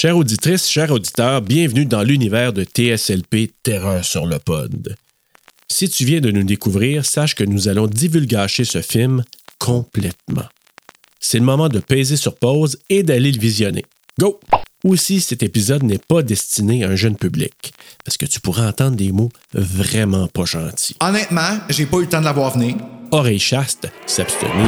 Chère auditrice, chers auditeurs, bienvenue dans l'univers de TSLP Terreur sur le pod. Si tu viens de nous découvrir, sache que nous allons divulgacher ce film complètement. C'est le moment de peser sur pause et d'aller le visionner. Go! Aussi, cet épisode n'est pas destiné à un jeune public, parce que tu pourras entendre des mots vraiment pas gentils. Honnêtement, j'ai pas eu le temps de la voir venir. Oreille chaste, s'abstenir.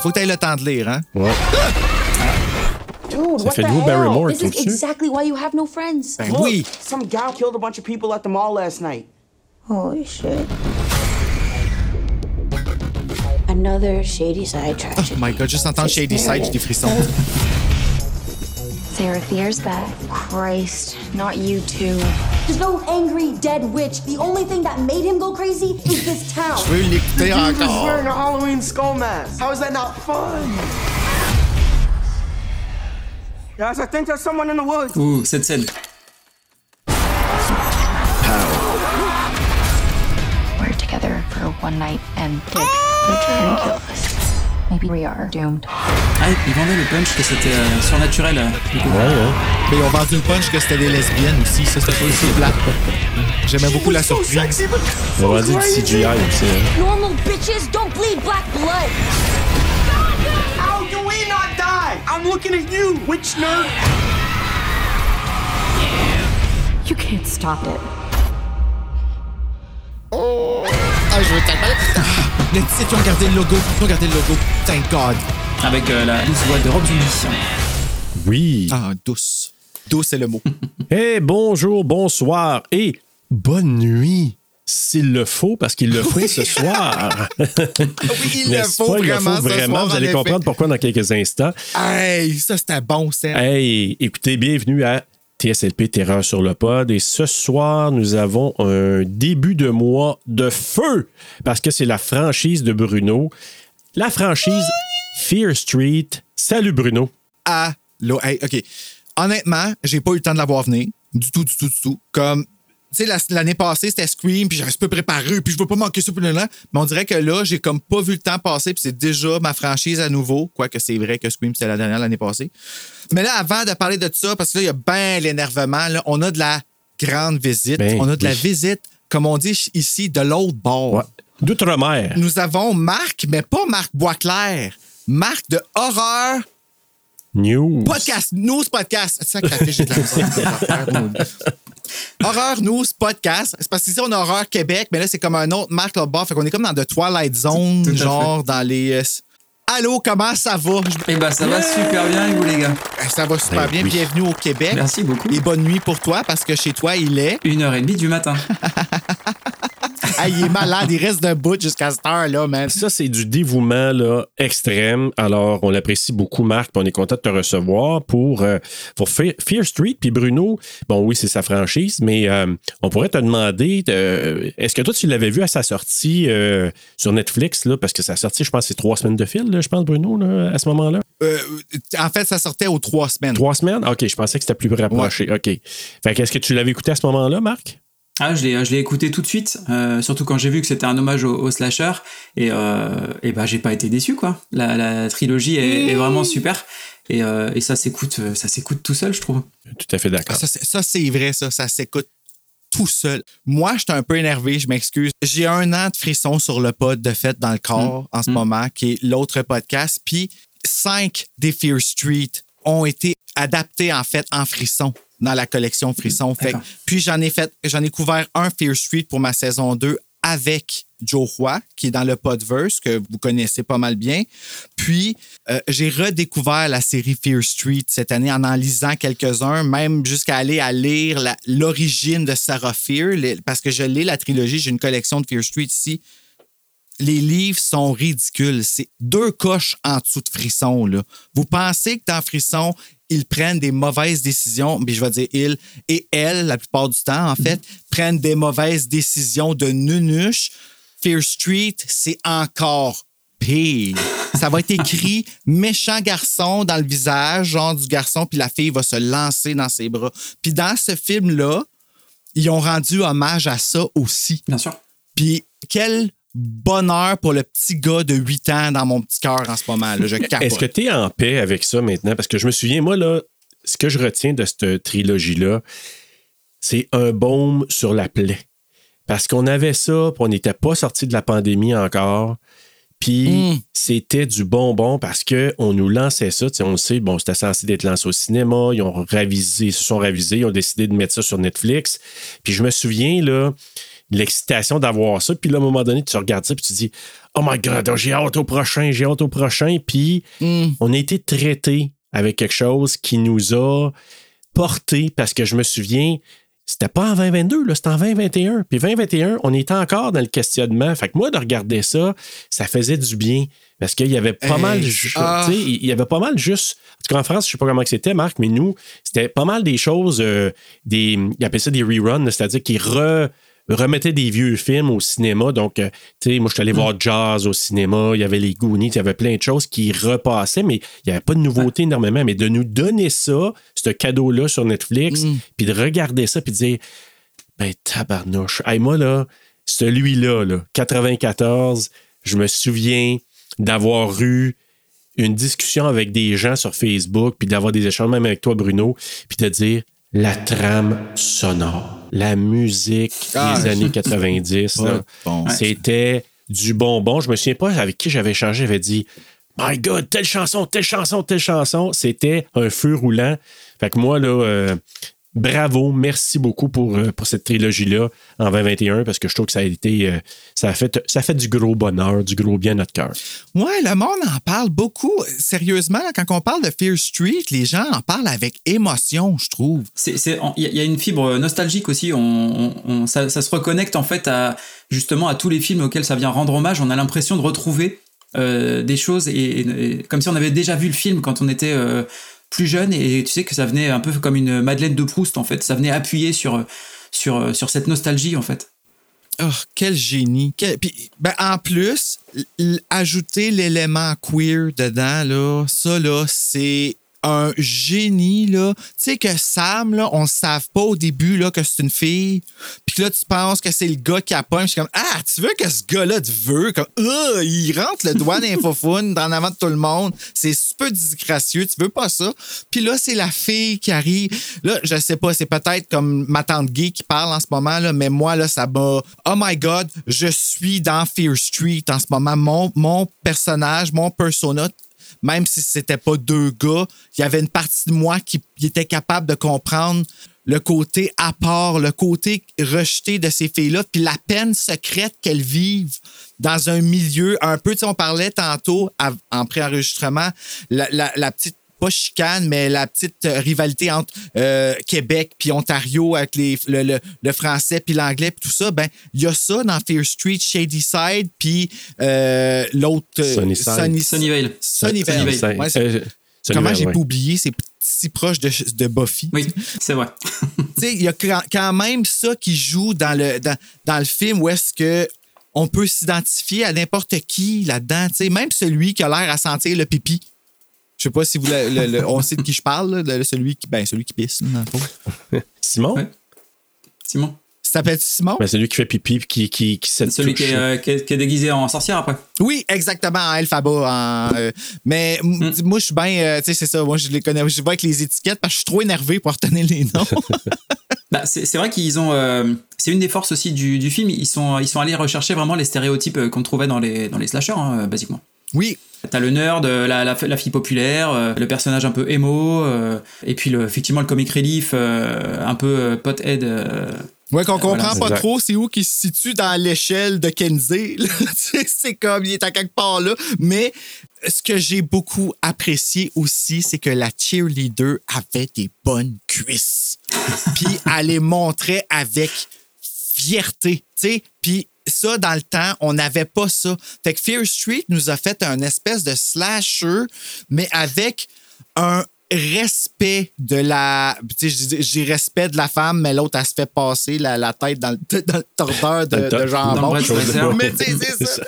Il faut que tu aies le temps de lire, hein? Ouais. Dude, Ça what fait the hell? Barrymore, This is trouves-tu? exactly why you have no friends. Ben Look, oui. Some gal killed a bunch of people at the mall last night. Holy shit. Another shady side Oh tragedy. my god, juste entendre Shady Side, j'ai des frissons. Sarah Fear's back. Christ, not you too. There's no angry dead witch. The only thing that made him go crazy is this town. Je veux l'écouter Dude was wearing a Halloween skull mask. How is that not fun? Guys, I think there's someone in the woods. Ouh, cette scène. We're together for one night and Dick will try and kill us. Maybe we are doomed. Ah, ils vendaient le punch que c'était euh, surnaturel. euh. Ouais, ouais. Mais ils ont vendu le punch que c'était des lesbiennes aussi, ça c'était pas aussi plat. J'aimais beaucoup la So surprise. sexy, but On so va dire du crazy. CGI aussi. hein. Normal bitches don't bleed black blood. How do we not die? I'm looking at you, witch nerd. You can't stop it. Ah, je veux tellement. Ah, Le titre, ils ont gardé le logo. Ils ont gardé le logo. Thank God. Avec euh, la douce voix de Rob Zombie. Oui. Ah, douce. Douce, c'est le mot. Eh, bonjour, bonsoir et bonne nuit. S'il le faut, parce qu'il le faut ce soir. Oui, il le faut? Il le vraiment ce soir, Vous allez effet. comprendre pourquoi dans quelques instants. Hey, ça c'était bon, c'est. Hey, écoutez, bienvenue à TSLP Terreur sur le pod. Et ce soir, nous avons un début de mois de feu parce que c'est la franchise de Bruno. La franchise Fear Street. Salut Bruno. Allô, hey, OK. Honnêtement, j'ai pas eu le temps de la voir venir. Du tout, du tout, du tout. Comme, tu sais, la- l'année passée, c'était Scream, puis j'avais pas préparé, puis je veux pas manquer ça, là, là. Mais on dirait que là, j'ai comme pas vu le temps passer, puis c'est déjà ma franchise à nouveau. Quoique c'est vrai que Scream, c'était la dernière l'année passée. Mais là, avant de parler de ça, parce que là, il y a bien l'énervement, on a de la grande visite. Ben on a de la visite, comme on dit ici, de l'autre bord. Ouais. D'outre-mer. Nous avons Marc, mais pas Marc Boisclair. Marc de Horreur News. Podcast, News Podcast. C'est ça que j'ai de la misère. Horreur News Podcast. C'est parce qu'ici, on a Horreur Québec, mais là, c'est comme un autre marque là-bas. Fait qu'on est comme dans The Twilight Zone, Tout genre dans les. euh, Allô, comment ça va? Eh ben, ça va super bien, et vous, les gars. Eh, Ça va super Ben bien. oui. Bienvenue au Québec. Merci beaucoup. Et bonne nuit pour toi, parce que chez toi, il est. Une heure et demie du matin. Ah, il est malade. Il reste debout jusqu'à cette heure-là, man. Ça, c'est du dévouement là, extrême. Alors, on l'apprécie beaucoup, Marc, puis on est content de te recevoir pour, euh, pour Fear Street. Puis Bruno, bon, oui, c'est sa franchise, mais euh, on pourrait te demander, euh, est-ce que toi, tu l'avais vu à sa sortie euh, sur Netflix, là, parce que sa sortie, je pense, c'est trois semaines de fil, là, je pense, Bruno, là, à ce moment-là? En fait, ça sortait aux trois semaines. Trois semaines? OK, je pensais que c'était plus rapproché. OK. Fait que est-ce que tu l'avais écouté à ce moment-là, Marc? Ah, je l'ai, je l'ai écouté tout de suite, euh, surtout quand j'ai vu que c'était un hommage au, au slasher, et, euh, et bah j'ai pas été déçu quoi. La, la trilogie est, est vraiment super, et, euh, et ça s'écoute, euh, ça s'écoute tout seul, je trouve. Tout à fait d'accord. Ça, c'est- ça, c'est vrai, ça. Ça s'écoute tout seul. Moi, je suis un peu énervé, je m'excuse. J'ai un an de frisson sur le pod de fait dans le corps en ce moment, qui est l'autre podcast. Puis, cinq des Fear Street ont été adaptés, en fait, en frisson dans la collection Frisson. Fait puis, j'en ai fait, j'en ai couvert un Fear Street pour ma saison 2 avec Joe Roy, qui est dans le Podverse, que vous connaissez pas mal bien. Puis, euh, j'ai redécouvert la série Fear Street cette année en en lisant quelques-uns, même jusqu'à aller à lire l'origine de Sarah Fear, les- parce que je lis la trilogie, j'ai une collection de Fear Street ici. Les livres sont ridicules. C'est deux coches en dessous de Frisson. Là. Vous pensez que dans Frisson, ils prennent des mauvaises décisions, mais je vais dire ils et elles, la plupart du temps, en fait, prennent des mauvaises décisions de nunuche. Fear Street, c'est encore pire. Ça va être écrit méchant garçon dans le visage, genre du garçon, puis la fille va se lancer dans ses bras. Puis dans ce film-là, ils ont rendu hommage à ça aussi. Bien sûr. Puis quel bonheur pour le petit gars de 8 ans dans mon petit cœur en ce moment. Là. Je. Est-ce que tu es en paix avec ça maintenant? Parce que je me souviens, moi, là, ce que je retiens de cette trilogie-là, c'est un baume sur la plaie. Parce qu'on avait ça, puis on n'était pas sorti de la pandémie encore. Puis Mm. c'était du bonbon parce qu'on nous lançait ça. On le sait, bon, c'était censé être lancé au cinéma. Ils ont ravisé, ils se sont ravisés, ils ont décidé de mettre ça sur Netflix. Puis je me souviens, là, l'excitation d'avoir ça. Puis là, à un moment donné, tu regardes ça, puis tu dis Oh my God, j'ai hâte au prochain, j'ai hâte au prochain. Puis Mm. on a été traité avec quelque chose qui nous a porté parce que je me souviens, c'était pas en 2022, là, c'était en 2021. Puis 2021, on était encore dans le questionnement. Fait que moi, de regarder ça, ça faisait du bien parce qu'il y avait pas Hey, mal, ah. tu sais, il y avait pas mal juste. En tout cas, en France, je sais pas comment c'était, Marc, mais nous, c'était pas mal des choses, euh, des, ils appelaient ça des reruns, c'est-à-dire qu'ils re- remettaient des vieux films au cinéma. Donc, euh, tu sais, moi, je suis allé voir Jazz au cinéma, il y avait les Goonies, il y avait plein de choses qui repassaient, mais il n'y avait pas de nouveauté énormément. Mais de nous donner ça, ce cadeau-là sur Netflix, puis de regarder ça, puis de dire, ben, tabarnouche. Hey, moi, là, celui-là, là, 94, je me souviens d'avoir eu une discussion avec des gens sur Facebook, puis d'avoir des échanges même avec toi, Bruno, puis de dire la trame sonore, la musique Ah, des années 90, pas là, de bon c'était du bonbon. Je me souviens pas avec qui j'avais changé, j'avais dit My God, telle chanson, telle chanson, telle chanson. C'était un feu roulant. Fait que moi, là, euh, bravo, merci beaucoup pour, euh, pour cette trilogie-là en 2021 parce que je trouve que ça a été. euh, ça, a fait, ça a fait du gros bonheur, du gros bien à notre cœur. Ouais, le monde en parle beaucoup. Sérieusement, là, quand on parle de Fear Street, les gens en parlent avec émotion, je trouve. C'est, c'est, il y, a- il y a une fibre nostalgique aussi. On, on- on- ça, ça se reconnecte en fait à justement à tous les films auxquels ça vient rendre hommage. On a l'impression de retrouver euh, des choses et, et- et comme si on avait déjà vu le film quand on était euh, plus jeune. Et tu sais que ça venait un peu comme une Madeleine de Proust en fait. Ça venait appuyer sur sur sur cette nostalgie en fait. Oh, quel génie. Puis, ben, en plus, ajouter l'élément queer dedans, là, ça, là, c'est un génie, là. Tu sais que Sam, là, on ne savait pas au début, là, que c'est une fille. Puis là, tu penses que c'est le gars qui a pas. Je suis comme, ah, tu veux que ce gars-là te veut? Comme, Ah, il rentre le doigt d'infofoune dans avant de tout le monde. C'est super disgracieux. Tu veux pas ça? Puis là, c'est la fille qui arrive. Là, je sais pas, c'est peut-être comme ma tante gay qui parle en ce moment, là, mais moi, là, ça m'a. Oh my God, je suis dans Fear Street en ce moment. Mon, mon personnage, mon persona, même si c'était pas deux gars, il y avait une partie de moi qui était capable de comprendre le côté à part, le côté rejeté de ces filles-là, puis la peine secrète qu'elles vivent dans un milieu un peu, tu sais, on parlait tantôt en préenregistrement, la, la, la petite pas chicane, mais la petite euh, rivalité entre euh, Québec puis Ontario avec les, le, le- le français puis l'anglais puis tout ça, ben il y a ça dans Fear Street, Shady Side puis euh, l'autre Sunnyside. Sunny- Sunnyvale. Sunnyvale. Ouais, Euh, Comment j'ai ouais. pas oublié, c'est si proche de, de Buffy. Oui, c'est vrai. Tu sais, il y a quand- quand même ça qui joue dans le, dans, dans le film où est-ce que on peut s'identifier à n'importe qui là-dedans. tu sais, Même celui qui a l'air à sentir le pipi. Je sais pas si vous le- le- le- on sait de qui je parle, là, de celui qui ben celui qui pisse dans le. Simon? Ouais. Simon. Ça s'appelle Simon? Ben, c'est lui qui fait pipi puis qui, qui, qui se Celui qui est, euh, qui est- qui est déguisé en sorcière après. Oui, exactement, en Alphaba. En, euh, mais m- moi, je suis bien. euh, tu sais, c'est ça. Moi, je les connais. Je vois avec les étiquettes parce que je suis trop énervé pour retenir les noms. Bah, c'est vrai qu'ils ont. euh, c'est une des forces aussi du, du film. Ils sont, ils sont allés rechercher vraiment les stéréotypes qu'on trouvait dans les, dans les slashers, hein, basiquement. Oui. T'as le nerd, euh, la, la, la fille populaire, euh, le personnage un peu émo, euh, et puis le, effectivement le comic relief, euh, un peu pothead. Ouais, qu'on comprend voilà, pas exact. trop c'est où qu'il se situe dans l'échelle de Kenzie. c'est comme, il est à quelque part là. Mais ce que j'ai beaucoup apprécié aussi, c'est que la cheerleader avait des bonnes cuisses. Puis elle les montrait avec fierté, tu sais. Puis ça, dans le temps, on n'avait pas ça. Fait que Fear Street nous a fait un espèce de slasher, mais avec un, respect de la. Tu sais, je dis- je dis respect de la femme, mais l'autre, elle se fait passer la, la tête dans le, dans le tordeur de, de jambon. Fraser. mais tu sais, c'est ça.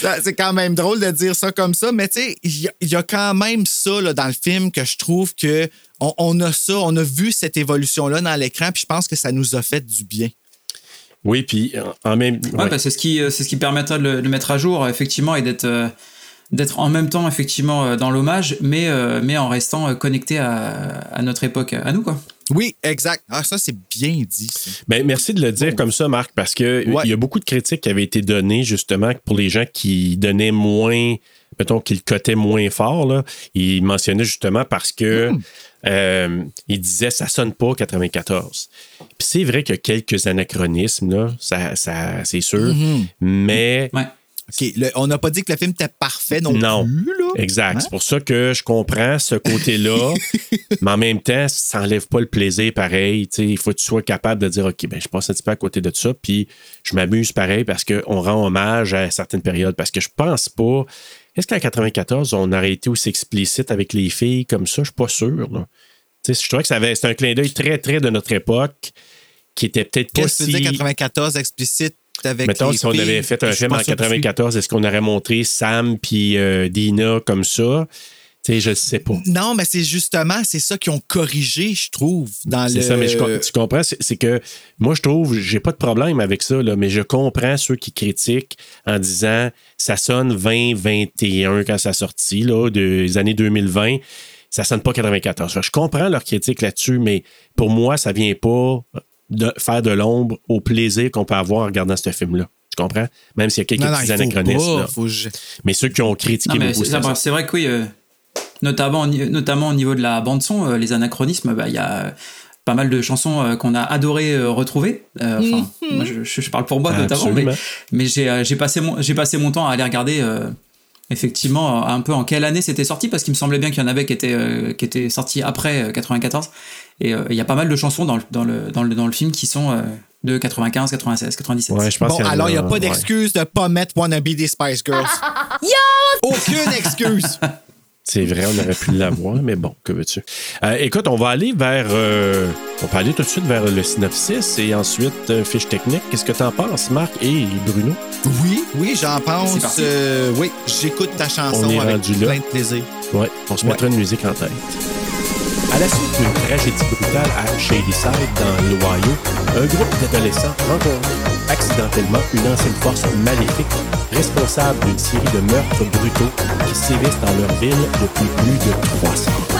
Ça, C'est quand même drôle de dire ça comme ça, mais tu sais, il y, a- il y a quand même ça là, dans le film que je trouve que on, on a ça, on a vu cette évolution-là dans l'écran, puis je pense que ça nous a fait du bien. Oui, puis en- en même Ouais, ouais. bah, c'est ce qui c'est ce qui permettra de le, de mettre à jour effectivement et d'être euh, d'être en même temps effectivement euh, dans l'hommage mais euh, mais en restant euh, connecté à, à notre époque à nous quoi. Oui, exact. Ah, ça, c'est bien dit. ça. Ben, merci de le dire comme ça, Marc, parce que Ouais. il y a beaucoup de critiques qui avaient été données justement pour les gens qui donnaient moins, mettons, qui le cotaient moins fort. Là. Ils mentionnaient justement parce que euh, ils disaient ça sonne pas 94. Puis c'est vrai qu'il y a quelques anachronismes, là, ça, ça, c'est sûr, mais Ouais. Le- on n'a pas dit que le film était parfait non, non. plus. Là. Exact. Hein? C'est pour ça que je comprends ce côté-là, mais en même temps, ça n'enlève pas le plaisir pareil. Il faut que tu sois capable de dire OK, ben, je passe un petit peu à côté de ça, puis je m'amuse pareil parce qu'on rend hommage à certaines périodes. Parce que je pense pas. Est-ce qu'en 94, on aurait été aussi explicite avec les filles comme ça? Je suis pas sûr. là. Je trouvais que c'était un clin d'œil très, très de notre époque qui était peut-être pas si. dire 94 explicite avec Mettons, les si on avait fait un film en sûr du 94, est-ce qu'on aurait montré Sam puis euh, Dina comme ça? Tu sais, je ne sais pas. Non, mais c'est justement, c'est ça qu'ils ont corrigé, je trouve, dans le... C'est ça, mais je tu comprends, c'est que moi, je trouve, j'ai pas de problème avec ça, là, mais je comprends ceux qui critiquent en disant ça sonne 2021 quand ça sorti, là, des années 2020, ça sonne pas 94. Fait que Je comprends leur critique là-dessus, mais pour moi, ça vient pas de faire de l'ombre au plaisir qu'on peut avoir en regardant ce film-là. Tu comprends? Même s'il y a quelques Non, non, petits anachronismes. pas, là. faut que je- Mais ceux qui ont critiqué beaucoup c'est vrai que oui, euh, notamment, notamment au niveau de la bande-son, euh, les anachronismes, bah, il y a pas mal de chansons euh, qu'on a adoré euh, retrouver. Euh, Enfin, moi, je, parle pour moi notamment, mais, Absolument. mais j'ai euh, j'ai passé, mon- j'ai passé mon temps à aller regarder euh, effectivement un peu en quelle année c'était sorti, parce qu'il me semblait bien qu'il y en avait qui étaient, euh, qui étaient sortis après euh, 94. Et euh, il y a pas mal de chansons dans le, dans le, dans le, dans le film qui sont euh, de 95, 96, 97. Ouais, je pense Bon, alors, il n'y a pas ouais. d'excuse de pas mettre Wannabe des Spice Girls. Aucune excuse! C'est vrai, on aurait pu l'avoir, mais bon, que veux-tu? Euh, écoute, on va aller vers. euh, on peut aller tout de suite vers le synopsis et ensuite euh, fiche technique. Qu'est-ce que t'en penses, Marc et Bruno? Oui, oui, j'en pense. Euh, oui, j'écoute ta On chanson est avec rendu là. plein de plaisir. Ouais, on se Ouais. mettra une musique en tête. À la suite d'une tragédie brutale à Shadyside, dans l'Ohio, un groupe d'adolescents rencontre accidentellement une ancienne force maléfique responsable d'une série de meurtres brutaux qui sévissent dans leur ville depuis plus de 300 ans.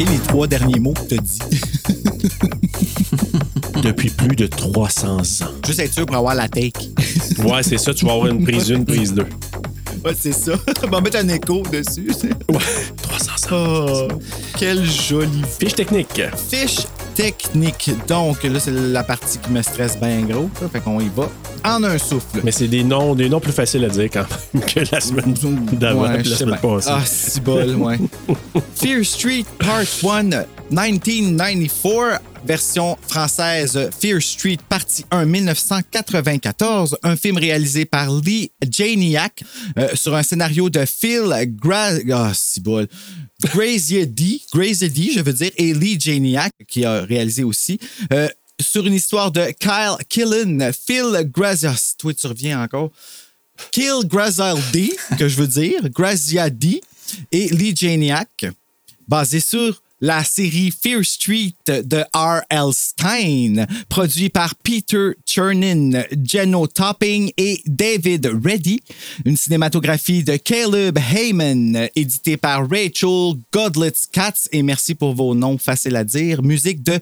Manqué les trois derniers mots que tu as dit. Depuis plus de 300 ans. Juste être sûr pour avoir la take. Ouais, c'est ça, tu vas avoir une prise 1, prise 2. Ouais, c'est ça. On va mettre un écho dessus. Ouais, 300 ans. Oh, quelle jolie Fiche technique. fiche technique. Donc, là, c'est la partie qui me stresse bien gros. là. Fait qu'on y va en un souffle. Mais c'est des noms, des noms plus faciles à dire quand même que la semaine d'avant, Ouais, la semaine passée. Ah, c'est bol, ouais. Fear Street Part 1, 1994, version française Fear Street Partie 1, 1994, un film réalisé par Lee Janiak euh, sur un scénario de Phil Gra... Ah, bol. Grazier D, Grazier D, je veux dire, et Lee Janiak, qui a réalisé aussi. euh, sur une histoire de Kyle Killen, Phil Grazier... Toi, tu reviens encore. Kill que je veux dire, Graziadi et Lee Janiak, basé sur la série Fear Street de R.L. Stein, produit par Peter Chernin, Jenno Topping et David Reddy. Une cinématographie de Caleb Heyman, édité par Rachel Godlitz Katz. Et merci pour vos noms faciles à dire. Musique de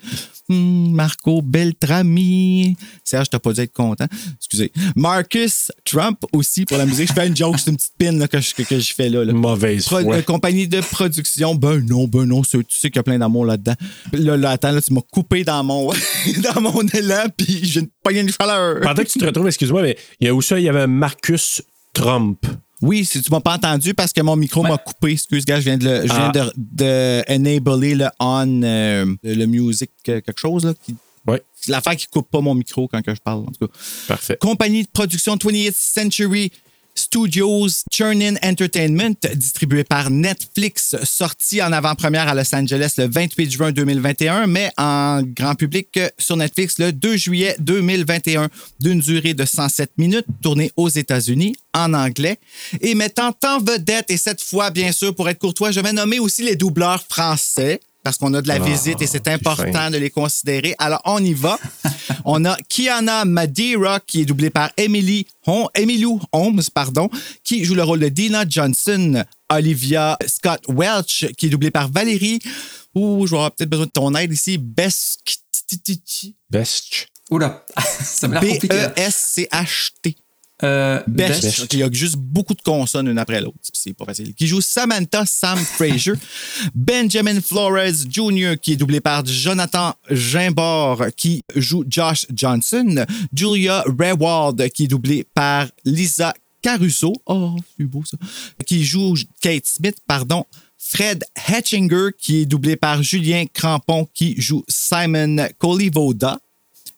hmm, Marco Beltrami. Serge, t'as pas dû être content. Excusez. Marcus Trump aussi pour la musique. Je fais une joke, c'est une petite pin là, que, je, que, je fais là. là. Mauvaise Pro- foi. euh, compagnie de production. Ben non, ben non, tu sais qu'il y a plein d'amour là-dedans. Là, là, attends, là, tu m'as coupé dans mon, dans mon élan, puis pas une chaleur. Pendant que tu te retrouves, excuse-moi, mais il y a où ça, il y avait Marcus Trump. Oui, si tu m'as pas entendu parce que mon micro m'a coupé. Excuse, gars, je viens de, le, je viens Ah. de, de enabler le on, euh, le, music, euh, quelque chose, là. Qui, Oui, c'est l'affaire qui coupe pas mon micro quand que je parle, en tout cas. parfait. Compagnie de production 20th Century Studios Churnin Entertainment, distribué par Netflix, sorti en avant-première à Los Angeles le 28 juin 2021, mais en grand public sur Netflix le 2 juillet 2021, d'une durée de 107 minutes, tournée aux États-Unis en anglais et mettant en vedette, et cette fois, bien sûr, pour être courtois, je vais nommer aussi les doubleurs français. Parce qu'on a de la visite et c'est important de les considérer. Alors, on y va. on a Kiana Madeira, qui est doublée par Emily Hom- Emilou Holmes, pardon, qui joue le rôle de Dina Johnson. Olivia Scott Welch, qui est doublée par Valérie. Ouh, je vais avoir peut-être besoin de ton aide ici. Best. Best. Oula, ça m'a l'air compliqué. là. B-E-S-C-H-T. Euh, Best. Best. Il y a juste beaucoup de consonnes une après l'autre. C'est pas facile. Qui joue Samantha Sam Fraser. Benjamin Flores Jr., qui est doublé par Jonathan Gimbord, qui joue Josh Johnson. Julia Rewald, qui est doublée par Lisa Caruso. Oh, c'est beau ça. Qui joue Kate Smith, pardon. Fred Hatchinger, qui est doublé par Julien Crampon, qui joue Simon Colivoda.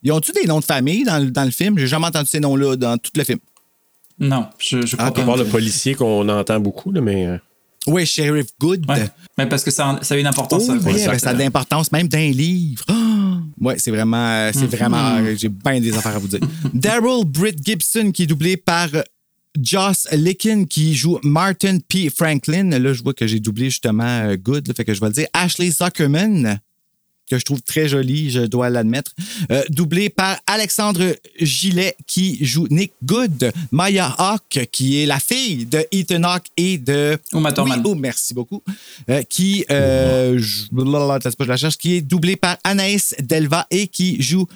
Ils ont-tu des noms de famille dans, le- dans le film? J'ai jamais entendu ces noms-là dans tout le film. Non, je, je crois Ah, pas. À part le policier qu'on entend beaucoup, là, mais. euh, Oui, Sheriff Good. Ouais. Mais parce que ça, a- ça a une importance. Oh, oui, ben, ça a de l'importance même d'un livre. Oui, c'est vraiment, euh, c'est vraiment, euh, j'ai bien des affaires à vous dire. Daryl Britt Gibson, qui est doublé par euh, Joss Licken, qui joue Martin P. Franklin. Là, je vois que j'ai doublé justement Good, là, fait que je vais le dire. Ashley Zuckerman, que je trouve très jolie, je dois l'admettre. Euh, doublé par Alexandre Gillet, qui joue Nick Good. Maya Hawk, qui est la fille de Ethan Hawke et de... Uma Thurman. Oui, oh, merci beaucoup. Euh, qui, euh, je, la cherche, qui est doublé par Anaïs Delva et qui joue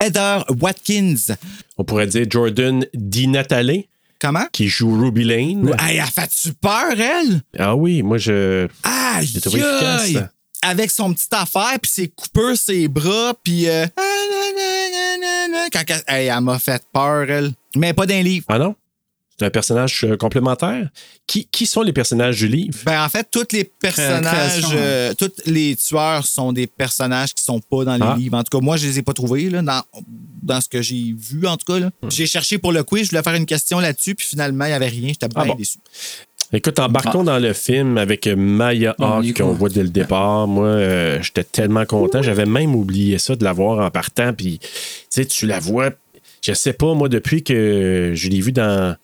Heather Watkins. On pourrait dire Jordan Di Natale, Comment? qui joue Ruby Lane. Hey, elle fait-tu peur, elle? Ah oui, moi, je. Efficace, aïe! Avec son petit affaire, puis ses coupeurs, ses bras, puis... euh, Quand elle, hey, elle m'a fait peur, elle. Mais pas d'un livre. Ah non? C'est un personnage euh, complémentaire? Qui, qui sont les personnages du livre? Ben, en fait, tous les personnages, création, euh, tous les tueurs sont des personnages qui sont pas dans les Ah. livres. En tout cas, moi, je les ai pas trouvés là, dans, dans ce que j'ai vu, en tout cas. là. J'ai cherché pour le quiz, je voulais faire une question là-dessus, puis finalement, il n'y avait rien. J'étais bien Ah bon? déçu. Écoute, embarquons dans le film avec Maya coup. qu'on voit dès le départ. Moi, euh, j'étais tellement content. J'avais même oublié ça de la voir en partant. Puis, tu sais, tu la vois. Je sais pas, moi, depuis que je l'ai vue dans,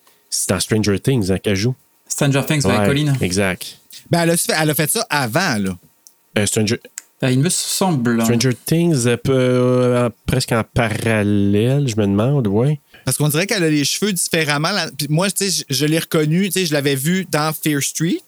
dans Stranger Things, hein, qu'elle joue. Stranger Things avec Ouais, Colin. Exact. Ben, elle a, fait, elle a fait ça avant, là. Euh, Stranger, Ben, il me semble. Stranger Things, euh, euh, presque en parallèle, je me demande, ouais. Parce qu'on dirait qu'elle a les cheveux différemment. Puis moi, tu sais, je, je l'ai reconnue, tu sais, je l'avais vue dans Fear Street.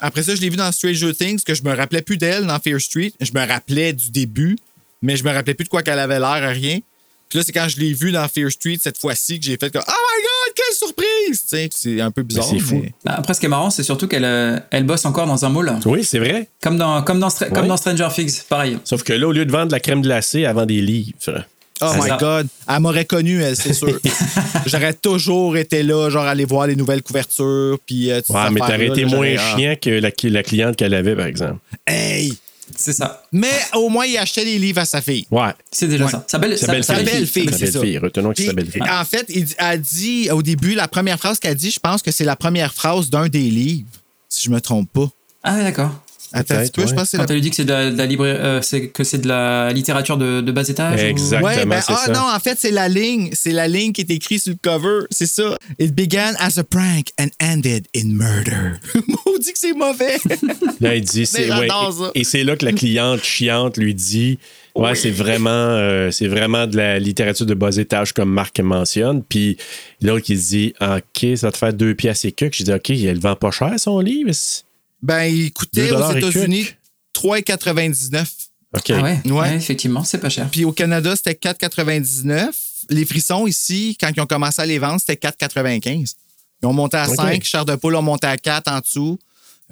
Après ça, je l'ai vue dans Stranger Things, que je me rappelais plus d'elle dans Fear Street. Je me rappelais du début, mais je me rappelais plus de quoi qu'elle avait l'air, à rien. Puis là, c'est quand je l'ai vue dans Fear Street cette fois-ci que j'ai fait comme Oh my God, quelle surprise! Tu sais, c'est un peu bizarre. c'est fou. mais- Ben, après, ce qui est marrant, c'est surtout qu'elle euh, elle bosse encore dans un mall. Oui, c'est vrai. Comme dans, comme, dans, Stra- comme dans Stranger Things, pareil. Sauf que là, au lieu de vendre de la crème glacée, elle vend des livres. Oh my ça. God. Elle m'aurait connu, elle, c'est sûr. J'aurais toujours été là, genre aller voir les nouvelles couvertures. Puis, euh, Ouais, mais t'aurais été là, moins ah. chiant que la, la cliente qu'elle avait, par exemple. Hey! C'est ça. Mais au moins, il achetait des livres à sa fille. Ouais. C'est déjà Ouais. ça. Sa belle, Sa sa- belle sa fille. belle belle fille. fille. C'est ça. Retenons que c'est sa Puis, belle-fille. en fait, il dit- elle dit au début, la première phrase qu'elle dit, je pense que c'est la première phrase d'un des livres, si je me trompe pas. Ah, d'accord. Attends je pense que c'est Quand la lui dit que c'est de la, de la librairie- euh, c'est que c'est de la littérature de, de bas étage. ou- Exact. Ouais, Exactement, ben, c'est ah ça. non, en fait, c'est la ligne. C'est la ligne qui est écrite sur le cover. C'est ça. It began as a prank and ended in murder. Maudit que c'est mauvais. Là, il dit, c'est, ouais, et, et c'est là que la cliente chiante lui dit, ouais, c'est vraiment, euh, c'est vraiment de la littérature de bas étage comme Marc mentionne. Puis l'autre qui se dit, ok, ça va te faire deux pièces et quelques. Je dis, ok, elle vend pas cher son livre. Ben, il coûtait aux États-Unis quelques. 3,99. Ok. Ah ouais? Ouais. ouais, effectivement, c'est pas cher. Puis au Canada, c'était 4,99. Les frissons ici, quand ils ont commencé à les vendre, c'était 4,95. Ils ont monté à OK. 5. Chair de poule ont monté à 4 en dessous.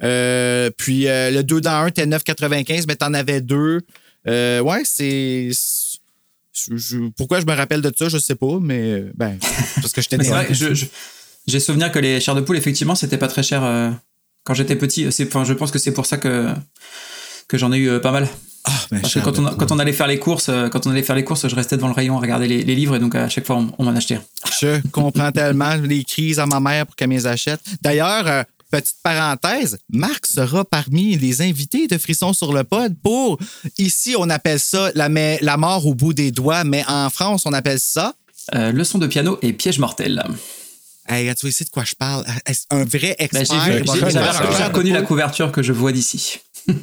Euh, puis euh, le 2 dans 1, t'es 9,95, mais t'en avais deux. Euh, ouais, c'est. pourquoi je me rappelle de ça, je sais pas, mais euh, ben, parce que j'étais j'ai souvenir que les chairs de poule, effectivement, c'était pas très cher euh, quand j'étais petit. C'est, enfin, je pense que c'est pour ça que, que j'en ai eu euh, pas mal. Ah, Parce que quand on, quand on allait faire les courses, euh, quand on allait faire les courses, je restais devant le rayon à regarder les, les livres et donc à chaque fois on, on m'en achetait. Je comprends tellement les crises à ma mère pour qu'elle me les achète. D'ailleurs, euh, petite parenthèse, Marc sera parmi les invités de Frisson sur le pod pour, ici, on appelle ça la mort au bout des doigts, mais en France, on appelle ça. Euh, leçon de piano et piège mortel. Hey, tu sais de quoi je parle? Un vrai Ben, expert? j'ai genre de reconnu la couverture que je vois d'ici.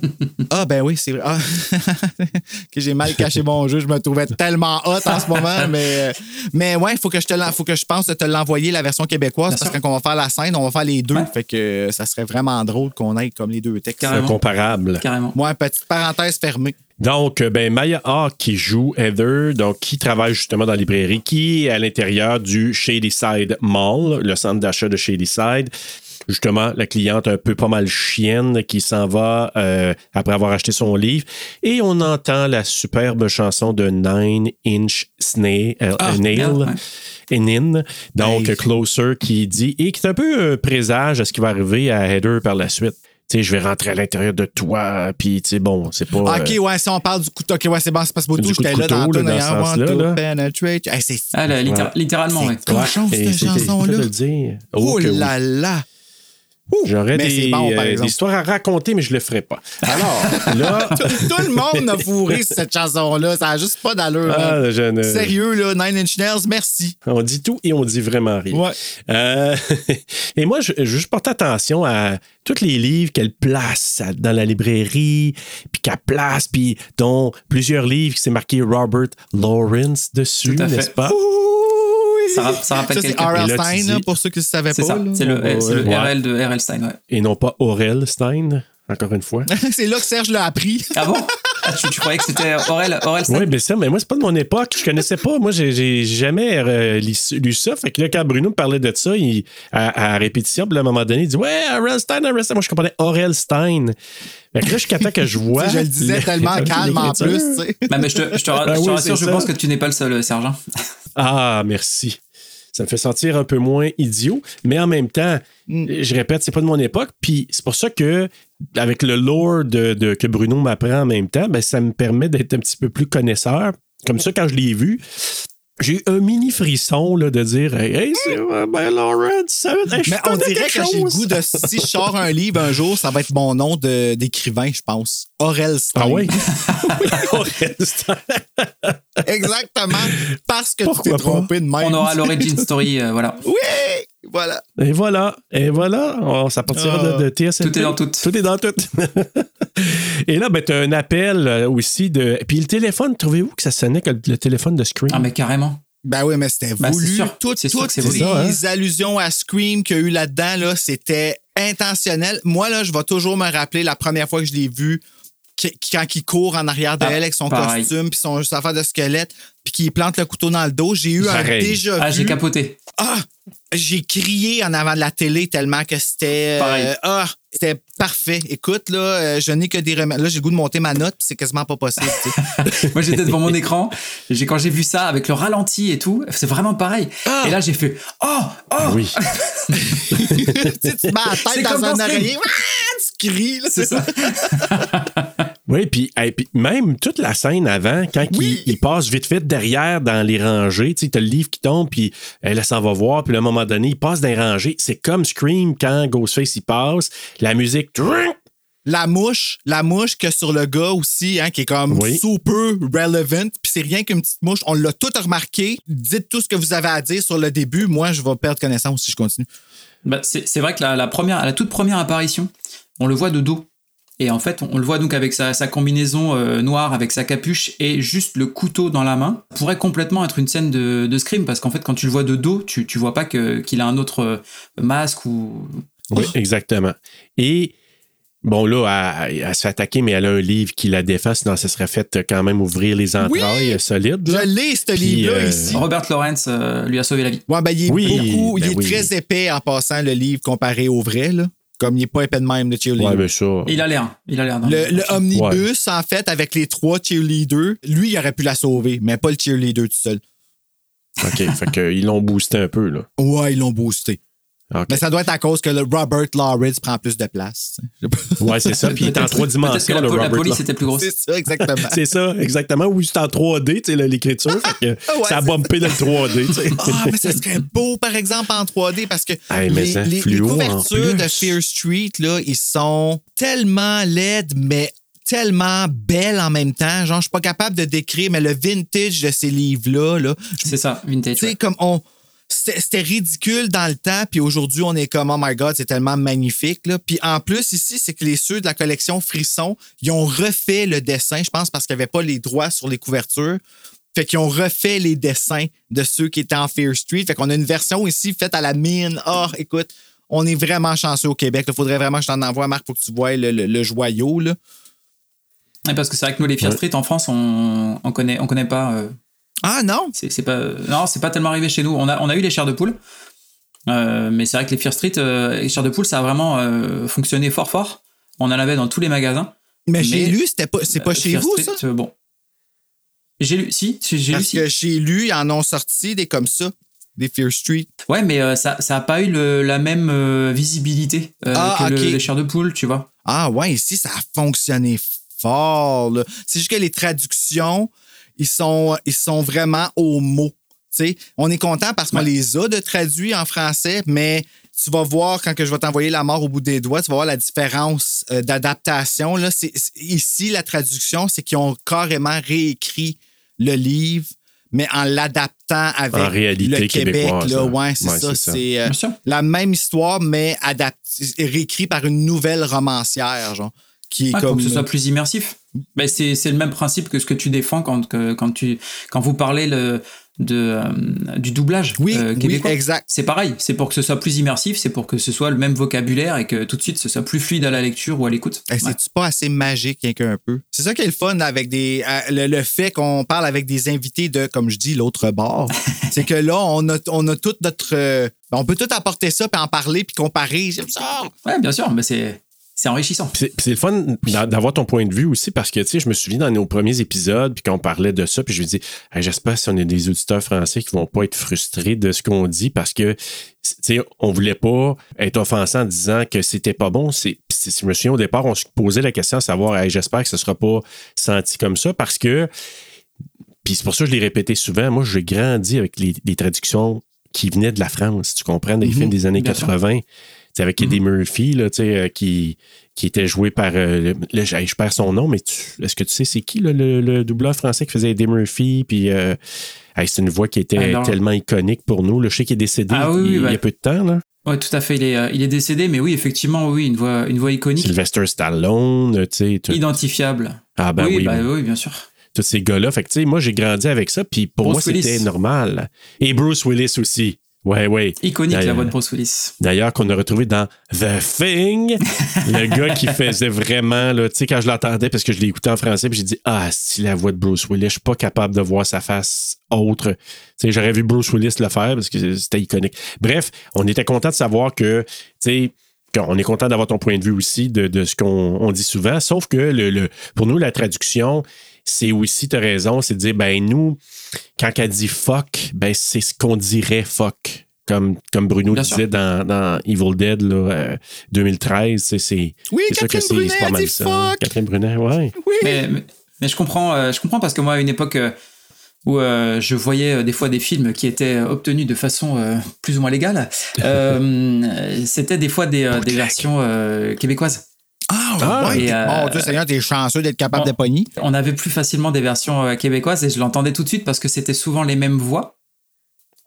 Ah, ben oui, c'est vrai. Ah. que j'ai mal caché mon jeu. Je me trouvais tellement hot en ce moment. Mais, mais ouais, il faut que je te l'en- faut que je pense de te l'envoyer, la version québécoise, parce que quand on va faire la scène, on va faire les deux. Ouais. Fait que ça serait vraiment drôle qu'on ait comme les deux textes. Carrément. Incomparable. Carrément. Moi, petite parenthèse fermée. Donc, euh, ben, Maya Hawk qui joue Heather, donc qui travaille justement dans la librairie, qui est à l'intérieur du Shadyside Mall, le centre d'achat de Shadyside. Justement, la cliente un peu pas mal chienne qui s'en va euh, après avoir acheté son livre. Et on entend la superbe chanson de Nine Inch Snail, euh, Ah, Nail ouais. Donc, Hey. Closer qui dit, et qui est un peu un présage à ce qui va arriver à Heather par la suite. Tu sais, je vais rentrer à l'intérieur de toi, puis tu sais, bon, c'est pas... OK, euh, ouais, si on parle du couteau, OK, ouais, c'est bon, c'est pas ce beau tout. J'étais là dans couteau, le penetrate. Hey, c'est Ah, là, Ouais. littéralement, ouais. C'est cochon, et cette chanson-là. Oh là là! J'aurais des, bon, euh, des histoires à raconter, mais je le ferai pas. Alors, là, Tout le monde a fourré cette chanson-là. Ça a juste pas d'allure. ah, je ne- Sérieux, là, Nine Inch Nails, merci. on dit tout et on dit vraiment rien. Ouais. Euh, et moi, je, porte attention à tous les livres qu'elle place dans la librairie, puis qu'elle place, puis dont plusieurs livres qui c'est marqué Robert Lawrence dessus, n'est-ce pas? Ça, ra- ça rappelle c'est. R.L. Stein, là, pour ceux qui ne savaient pas. C'est le, c'est le ouais. RL de RL Stein, ouais. Et non pas Aurel Stein, encore une fois. c'est là que Serge l'a appris. Ah bon? tu, tu croyais que c'était Aurel, Aurel Stein Oui, mais ça, mais moi, c'est pas de mon époque. Je connaissais pas. Moi, j'ai- jamais euh, lu, ça. Fait que là, quand Bruno me parlait de ça, il, à, à répétition, puis à un moment donné, il dit Ouais, Aurel Stein, Aurel Stein. Moi, je comprenais Aurel Stein. Fait que là, jusqu'à temps que je vois. je le disais tellement calme en plus. tu sais. Bah, mais je te, je te, ra- je te oui, rassure, je ça. pense que tu n'es pas le seul, Serge. hein. Ah, merci. Ça me fait sentir un peu moins idiot, mais en même temps, je répète, c'est pas de mon époque. Puis c'est pour ça que, avec le lore de, de- que Bruno m'apprend en même temps, ben, ça me permet d'être un petit peu plus connaisseur. Comme ça, quand je l'ai vu, j'ai eu un mini frisson là, de dire Hey, hey, c'est euh, ben Lawrence, ça veut dire Mais on dirait que j'ai le goût de si je sors un livre un jour, ça va être mon nom de- d'écrivain, je pense. Aurel Stein. Ah oui? Aurel Stein. Exactement. Parce que Pourquoi tu t'es trompé de même. On aura l'origin story, euh, voilà. Oui! Voilà. Et voilà, et voilà, Oh, ça partira Ah. de, de TSLP. Tout est dans tout. Tout est dans tout. et là, ben, tu as un appel euh, aussi de. Puis le téléphone, trouvez-vous que ça sonnait comme le téléphone de Scream? Ah, mais carrément. Ben oui, mais c'était Ben, voulu. c'est sûr. Toutes, C'est sûr que les voulu. C'est ça, hein? allusions à Scream qu'il y a eu là-dedans, là, c'était intentionnel. Moi, là, je vais toujours me rappeler la première fois que je l'ai vu, qui- quand il court en arrière de Ah, elle avec son pareil. costume puis son sa affaire de squelette, puis qu'il plante le couteau dans le dos. J'ai eu un déjà Ah, j'ai capoté. Ah! J'ai crié en avant de la télé tellement que c'était. euh, ah! C'était parfait. Écoute, là, euh, je n'ai que des remèdes. Là, j'ai le goût de monter ma note, puis c'est quasiment pas possible. Moi, j'étais devant mon écran. j'ai- Quand j'ai vu ça avec le ralenti et tout, c'est vraiment pareil. Ah! Et là, j'ai fait Oh, oh. Oui. tu tu mets la tête dans un oreiller. Tu cries, là. C'est ça. Oui, puis hey, même toute la scène avant, quand Oui. il, il passe vite vite derrière dans les rangées, tu sais, t'as le livre qui tombe, puis elle s'en va voir, puis à un moment donné, il passe dans les rangées. C'est comme Scream quand Ghostface y passe, la musique. La mouche, la mouche que sur le gars aussi, hein, qui est comme Oui. super relevant, puis c'est rien qu'une petite mouche. On l'a tout remarqué. Dites tout ce que vous avez à dire sur le début. Moi, je vais perdre connaissance si je continue. C'est c'est vrai que la, la première, la toute première apparition, on le voit de dos. Et en fait, on, on le voit donc avec sa, sa combinaison euh, noire, avec sa capuche et juste le couteau dans la main. pourrait complètement être une scène de, de Scream parce qu'en fait, quand tu le vois de dos, tu, tu vois pas qu'il a un autre euh, masque ou. Oui, exactement. Et bon, là, elle, elle se fait attaquer, mais elle a un livre qui la défend, sinon ça serait fait quand même ouvrir les entrailles solides. Je là. l'ai, ce Puis, livre-là, euh, ici. Robert Lawrence euh, lui a sauvé la vie. Ouais, ben, il est Oui, beaucoup, ben il est oui. très épais en passant le livre comparé au vrai, là. Comme il est pas épais de même, le cheerleader. Ouais, ça. Il a l'air. Il a l'air. dans Le, le- le omnibus, en fait, avec les trois cheerleaders, lui, il aurait pu la sauver, mais pas le cheerleader tout seul. OK. fait qu'ils l'ont boosté un peu, là. Ouais, ils l'ont boosté. Mais ça doit être à cause que le Robert Lawrence prend plus de place. Ouais, c'est ça. Puis il est en trois que dimensions, la, le la Robert police Law. était plus grosse. C'est ça, exactement. C'est ça, exactement. Oui, c'est en 3D, tu sais, l'écriture. ça a bumpé dans le 3D, tu sais. Ah, mais ça serait beau, par exemple, en 3D, parce que Hey, les, ça, les- les fluo en couvertures de. Fear Street, là, ils sont tellement laides, mais tellement belles en même temps. Genre, je suis pas capable de décrire, mais le vintage de ces livres-là, là, C'est ça, vintage. tu sais, ouais. comme on. C'était ridicule dans le temps, puis aujourd'hui, on est comme, oh my God, c'est tellement magnifique. Là. Puis en plus, ici, c'est que les ceux de la collection Frisson, ils ont refait le dessin, je pense, parce qu'il n'y avait pas les droits sur les couvertures. Fait qu'ils ont refait les dessins de ceux qui étaient en Fear Street. Fait qu'on a une version ici faite à la mine. Ah, écoute, on est vraiment chanceux au Québec. Il faudrait vraiment que je t'en envoie, Marc, pour que tu vois le, le- le joyau. Là. Parce que c'est vrai que nous, les Fear Street en France, on, on connaît, on connaît pas. euh, Ah non? c'est c'est pas, non, c'est pas tellement arrivé chez nous. On a, on a eu les chairs de poule, euh, mais c'est vrai que les Fear Street, euh, les chairs de poule, ça a vraiment euh, fonctionné fort fort. On en avait dans tous les magasins. Mais, chez Mais, lui, c'était pas, c'est pas chez Fear vous, Street, ça? bon. J'ai lu, si, j'ai lu, Parce si. que chez lui, ils en ont sorti des comme ça, des Fear Street. Ouais, mais ça, ça a pas eu le- la même visibilité Ah, que le- les chairs de poule, tu vois. Ah ouais, ici, ça a fonctionné fort. C'est juste que les traductions, ils sont, ils sont vraiment au mot. Tu sais, on est content parce qu'on Ouais. les a de traduits en français, mais tu vas voir quand que je vais t'envoyer la mort au bout des doigts, tu vas voir la différence euh, d'adaptation. Là, c'est, c'est- ici, la traduction, c'est qu'ils ont carrément réécrit le livre, mais en l'adaptant avec En réalité le Québec. Là. Ouais, c'est Ouais, ça. c'est ça. C'est euh, la même histoire, mais adapté, réécrit par une nouvelle romancière, genre, qui est Ouais, comme. Pour que ce soit plus immersif. Ben, c'est c'est le même principe que ce que tu défends quand, que- quand, tu, quand vous parlez le, de, euh, du doublage Oui, euh, oui, québécois. exact. C'est pareil, c'est pour que ce soit plus immersif, c'est pour que ce soit le même vocabulaire et que tout de suite ce soit plus fluide à la lecture ou à l'écoute. Hey, Ouais. C'est-tu pas assez magique, rien qu'un peu? C'est ça qui est le fun avec des. euh, Le, le fait qu'on parle avec des invités de, comme je dis, l'autre bord. c'est que là, on a, on a toute notre. on peut tout apporter ça, puis en parler, puis comparer. J'aime ça. Ouais, bien sûr, mais c'est c'est enrichissant. C'est le fun d'a- d'avoir ton point de vue aussi parce que, tu sais, je me souviens dans nos premiers épisodes, puis qu'on parlait de ça, puis je me dis, Hey, j'espère si on a des auditeurs français qui vont pas être frustrés de ce qu'on dit parce que, tu sais, on voulait pas être offensant en disant que c'était pas bon. C'est, je me souviens au départ, on se posait la question à savoir, Hey, j'espère que ce sera pas senti comme ça parce que, puis c'est pour ça que je l'ai répété souvent, moi, j'ai grandi avec les, les traductions qui venaient de la France, tu comprends, des films des années bien sûr. 80. C'est avec Eddie Murphy, là, euh, qui, qui était joué par. euh, le- je perds son nom, mais est-ce que tu sais c'est qui là, le, le doubleur français qui faisait Eddie Murphy? Puis euh, hey, c'est une voix qui était Alors- tellement iconique pour nous. Le je sais qu'il est décédé Ah oui, il, oui, il y a peu de temps. Là. Ouais, tout à fait, il est, il est décédé, mais oui, effectivement, oui, une voix, une voix iconique, Sylvester Stallone, tu sais. identifiable. Ah ben oui, oui, ben, oui, bien sûr. tous ces gars-là. Fait que, tu sais, moi, j'ai grandi avec ça, puis pour Bruce moi, c'était normal. Et Bruce Willis aussi. Ouais, ouais. Iconique, la voix de Bruce Willis. D'ailleurs, qu'on a retrouvé dans The Thing, le gars qui faisait vraiment, tu sais, quand je l'entendais, parce que je l'ai écouté en français, puis j'ai dit, ah, si la voix de Bruce Willis, je suis pas capable de voir sa face autre. Tu sais, j'aurais vu Bruce Willis le faire parce que c'était iconique. Bref, on était content de savoir que, tu sais, on est content d'avoir ton point de vue aussi de, de ce qu'on on dit souvent, sauf que le, le- pour nous, la traduction, c'est aussi, tu as raison, c'est de dire, ben nous, quand elle dit fuck, ben c'est ce qu'on dirait fuck. Comme, comme Bruno Bien disait dans, dans Evil Dead là, euh, 2013, c'est c'est Oui, c'est sûr que Catherine c'est Brunet c'est pas a mal dit ça. fuck. Catherine Brunet, ouais. Oui. Mais, mais, mais je comprends, euh, je comprends parce que moi, à une époque euh, où euh, je voyais euh, des fois des films qui étaient euh, obtenus de façon euh, plus ou moins légale, euh, c'était des fois des, euh, des versions euh, québécoises. Ah, Ah, ouais. et, euh, Mon Dieu Seigneur, t'es chanceux d'être capable de pogner. On avait plus facilement des versions euh, québécoises et je l'entendais tout de suite parce que c'était souvent les mêmes voix.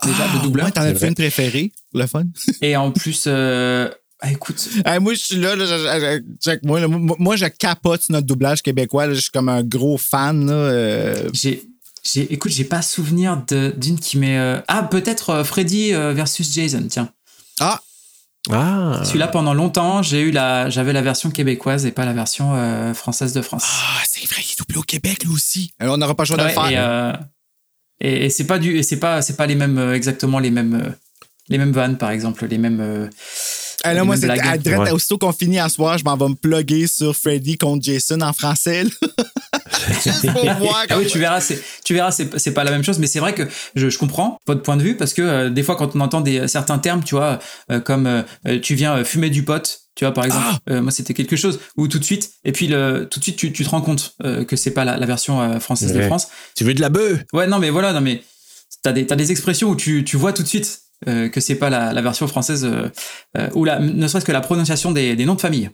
Déjà, de doubleur. Ouais, t'en vrai. une préférée? Le fun. Et en plus, euh, ah, écoute, Hey, moi, je suis là, là, je- je- je- check moi, là. Moi, moi, je capote notre doublage québécois. là. Je suis comme un gros fan. Là, euh. j'ai. J'ai, écoute, j'ai pas souvenir de, d'une qui m'est. euh, Ah, peut-être euh, Freddy euh, versus Jason, tiens. Ah, Ah, Celui-là, pendant longtemps, j'ai eu la, j'avais la version québécoise et pas la version euh, française de France. ah, c'est vrai, il est doublé au Québec, lui aussi. Alors, on n'aura pas le choix de le Ouais, faire. et, euh, et, et c'est pas du, et c'est pas, c'est pas les mêmes, euh, exactement les mêmes, les mêmes vannes, par exemple, les mêmes. des moi, mêmes c'est à Ouais. aussitôt qu'on finit à soir, je m'en vais me plugger sur Freddy contre Jason en français. Juste pour voir. Ah oui, tu verras, c'est, tu verras, c'est, pas la même chose, mais c'est vrai que je, je comprends votre point de vue parce que euh, des fois, quand on entend des certains termes, tu vois, euh, comme euh, euh, tu viens euh, fumer du pot, tu vois, par exemple, Ah euh, moi c'était quelque chose où tout de suite, et puis le, tout de suite, tu, tu te rends compte euh, que c'est pas la, la version euh, française de. France. Tu veux de la bœuf? Ouais, non, mais voilà, non, mais t'as des, t'as des expressions où tu, tu vois tout de suite euh, que c'est pas la, la version française, euh, euh, ou la, ne serait-ce que la prononciation des, des noms de famille.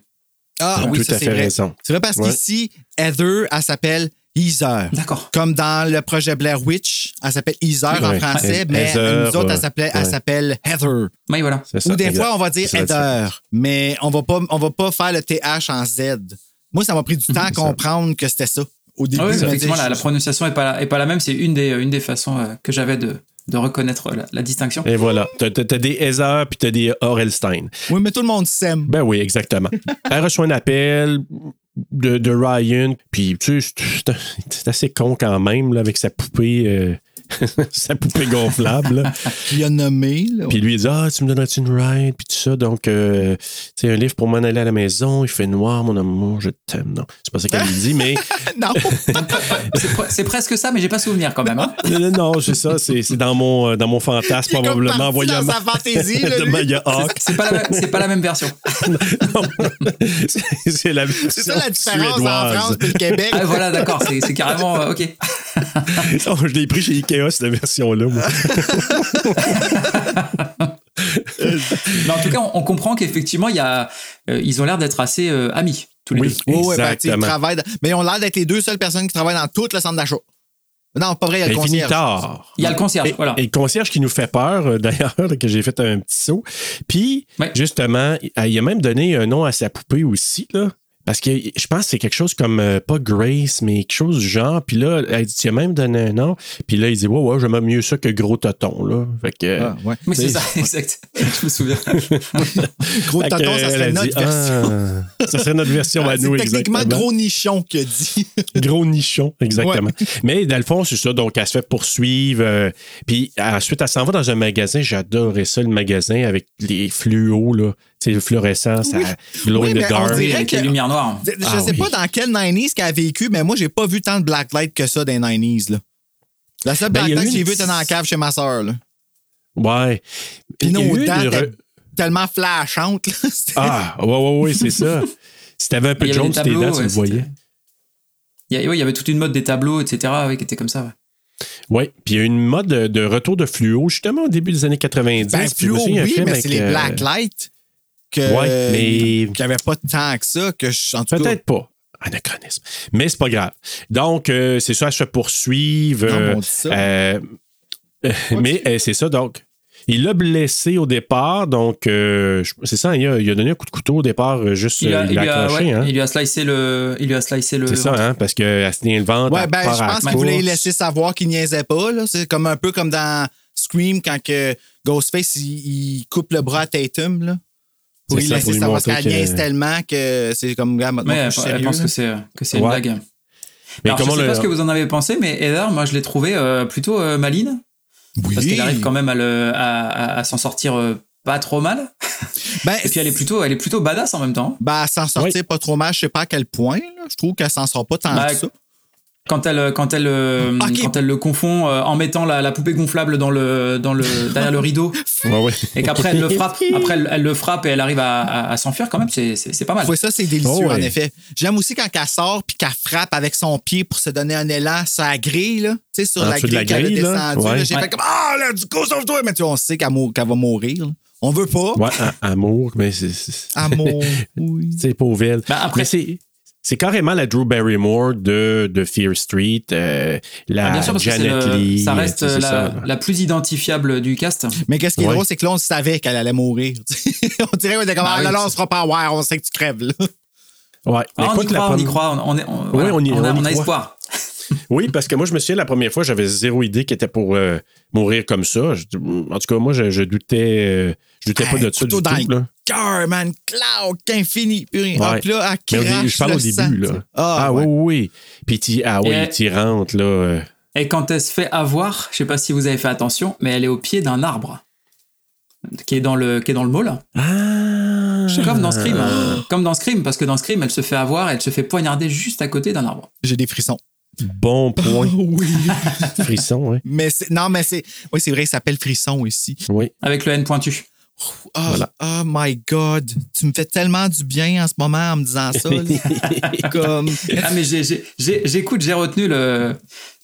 Ah oui, tout ça à c'est fait vrai. raison. C'est vrai parce Ouais. qu'ici, Heather, elle s'appelle Heather. D'accord. Comme dans le projet Blair Witch, elle s'appelle Heather en français, He- mais Heather, nous autres, elle s'appelle Heather. Oui, voilà. C'est ça, Ou des exact. fois, on va dire C'est ça, Heather, mais on va pas, on va pas faire le TH en Z. Moi, ça m'a pris du temps à comprendre que c'était ça. Au début, Ah oui, effectivement, la, prononciation est pas la, est pas la même. C'est une des, une des façons euh, que j'avais de, de reconnaître la, la distinction. Et voilà. T'as, t'as- t'as des Heather puis t'as des Orelstein. Oui, mais tout le monde s'aime. Ben oui, exactement. Elle reçoit un appel de, de Ryan, puis tu sais, c'est- c'est assez con quand même, là, avec sa poupée, euh, sa poupée gonflable. là. Puis il a nommé. Là. Puis lui, il dit Ah, tu me donnerais-tu une ride? Puis tout ça. Donc, euh, tu sais, un livre pour m'en aller à la maison. Il fait noir, mon amour, je t'aime. Non, c'est pas ça qu'elle lui dit, mais non. C'est pre- C'est presque ça, mais j'ai pas souvenir quand même. hein. non, non, c'est ça. C'est, dans, mon, euh, dans mon fantasme, Il probablement envoyé dans à sa fantaisie, là, de lui. Maya Hawk. C'est pas, la même- c'est pas la même version. Non, c'est, la version C'est ça la différence suédoise. en France et le Québec. Ah, voilà, d'accord. C'est carrément. euh, ok. Oh, je l'ai pris chez Ikea, cette version-là. moi. Mais en tout cas, on, on comprend qu'effectivement, il y a, euh, ils ont l'air d'être assez euh, amis tous les Oui. deux. Ben, sais, ils Exactement. travaillent dans- Mais ils ont l'air d'être les deux seules personnes qui travaillent dans tout le centre d'achat. Non, pas vrai, il y a le concierge. tard. Il y a le concierge, Et, voilà. et le concierge qui nous fait peur, euh, d'ailleurs, que j'ai fait un petit saut. Puis, Ouais. justement, il il a même donné un nom à sa poupée aussi, là. Parce que je pense que c'est quelque chose comme, euh, pas Grace, mais quelque chose du genre. Puis là, elle dit, il a même donné un nom. Puis là, il dit, ouais, ouais, j'aime mieux ça que Gros Toton, là. Fait que. Ah, ouais. Oui, c'est ça, exact. Je me souviens. Gros tonton, ça serait notre dit, version. ah, ça serait notre version Ah, à c'est nous, techniquement exactement. gros nichon qui a dit. Gros nichon, exactement. Mais dans le fond, c'est ça. Donc, elle se fait poursuivre. euh, puis ensuite, elle s'en va dans un magasin. J'adorais ça, le magasin, avec les fluos, là. Le fluorescent, ça glow Oui, in the on dark. dirait Avec que- les lumières noires. Je Ah sais oui. pas dans quel 90s qu'elle a vécu, mais moi, j'ai pas vu tant de blacklight que ça dans les 90s. Là. La seule Ben, blacklight que j'ai une vue était dans la cave chez ma soeur. Là. Ouais. Puis nos dents re- tellement flashantes. là. C'était- Ah, ouais, ouais, ouais, c'est ça. Si t'avais un peu de jaune des sur tes dents, tu le voyais. Il y, a- ouais, il y avait toute une mode des tableaux, etc., ouais, qui était comme ça. ouais. Oui, puis il y a une mode de, de retour de fluo, justement, au début des années 90. Ben, fluo, oui, mais c'est les euh, blacklights que, Ouais, mais- qu'il n'y avait pas tant que ça. Que je, en tout cas, Peut-être pas. Anachronisme. Mais c'est pas grave. Donc, euh, c'est ça, se poursuivre. Non, euh, on dit ça. euh, mais euh, c'est ça, donc. Il l'a blessé au départ, donc euh, c'est ça, il a, il a donné un coup de couteau au départ, juste Il, a- il il l'a lui a, accroché. ouais, hein. il lui a slicé le, il lui a slicé le. C'est ça, hein, parce qu'elle se tient le ventre. Ouais, ben, je à pense qu'il voulait laisser savoir qu'il niaisait pas. là. C'est comme un peu comme dans Scream quand que Ghostface il, il coupe le bras à Tatum. Là, pour C'est ça, montrer qu'elle que- niaise tellement que c'est comme, gars, maintenant, Ouais, je pense là. que c'est que c'est une blague. Mais Alors, je comment sais le- pas ce que vous en avez pensé, mais Heather, moi, je l'ai trouvée euh, plutôt euh, maline. Oui. Parce qu'elle arrive quand même à, le- à, à- à s'en sortir euh, pas trop mal. Ben, Et puis elle est plutôt, elle est plutôt badass en même temps. Ben, s'en sortir pas trop mal, je sais pas à quel point. là. Je trouve qu'elle s'en sort pas tant Bah, que ça. Quand elle, quand elle, euh, Ok. quand elle le confond euh, en mettant la, la poupée gonflable dans le, dans le, derrière le rideau, Ouais, ouais. et qu'après elle le frappe, après elle, elle le frappe et elle arrive à, à- à s'enfuir quand même, c'est, pas mal. Ouais, ça, c'est délicieux, Oh, ouais. en effet. J'aime aussi quand elle sort puis qu'elle frappe avec son pied pour se donner un élan sur la grille, là. Tu sais, sur la grille la qu'elle a grille, descendue. J'ai Ouais. fait comme Ah, là, du coup, sauve-toi. Mais tu vois, on sait qu'elle va mourir. là. On veut pas. Ouais, amour, mais c'est. Amour. oui. C'est pauvre elle. Ben, après- c'est. C'est carrément la Drew Barrymore de, de Fear Street, euh, la Ah, bien sûr, parce que c'est Janet le- Lee. ça reste euh, c'est la, ça, là. la plus identifiable du cast. Mais qu'est-ce qui est Ouais. drôle, c'est que là, on savait qu'elle allait mourir. on dirait qu'on était comme Bah Ah, oui. là, là, on sera pas aware, on sait que tu crèves. Là. Ouais. Mais Ah, on y croit, on y première- croit, on, on, est- on- voilà, on y- on a, on a espoir. Oui, parce que moi, je me souviens, la première fois, j'avais zéro idée qu'elle était pour euh, mourir comme ça. Je- en tout cas, moi, je, je doutais, euh, je pas Hey, de ça du tout. Là. Cœur, man, cloud, infini. Puis rien. Ah, Ouais. puis là, dé- crache je parle le au début, sang, là. Ah, Ah, oui, ouais. oui, oui. Puis tu ah, oui, Et- tu rentres, là. euh. Et quand elle se fait avoir, je sais pas si vous avez fait attention, mais elle est au pied d'un arbre. qui est dans le, qui est dans le mall. Ah! Comme dans Scream. hein. Comme dans Scream, parce que dans Scream, elle se fait avoir, elle se fait poignarder juste à côté d'un arbre. J'ai des frissons. Bon point. oui. Frisson, oui. Mais non, mais c'est. Oui, c'est vrai, il s'appelle Frisson ici. Oui. Avec le N pointu. Oh, Voilà. oh my God. Tu me fais tellement du bien en ce moment en me disant ça. Comme. Ah, mais j'ai- j'ai- j'ai- j'écoute, j'ai retenu le,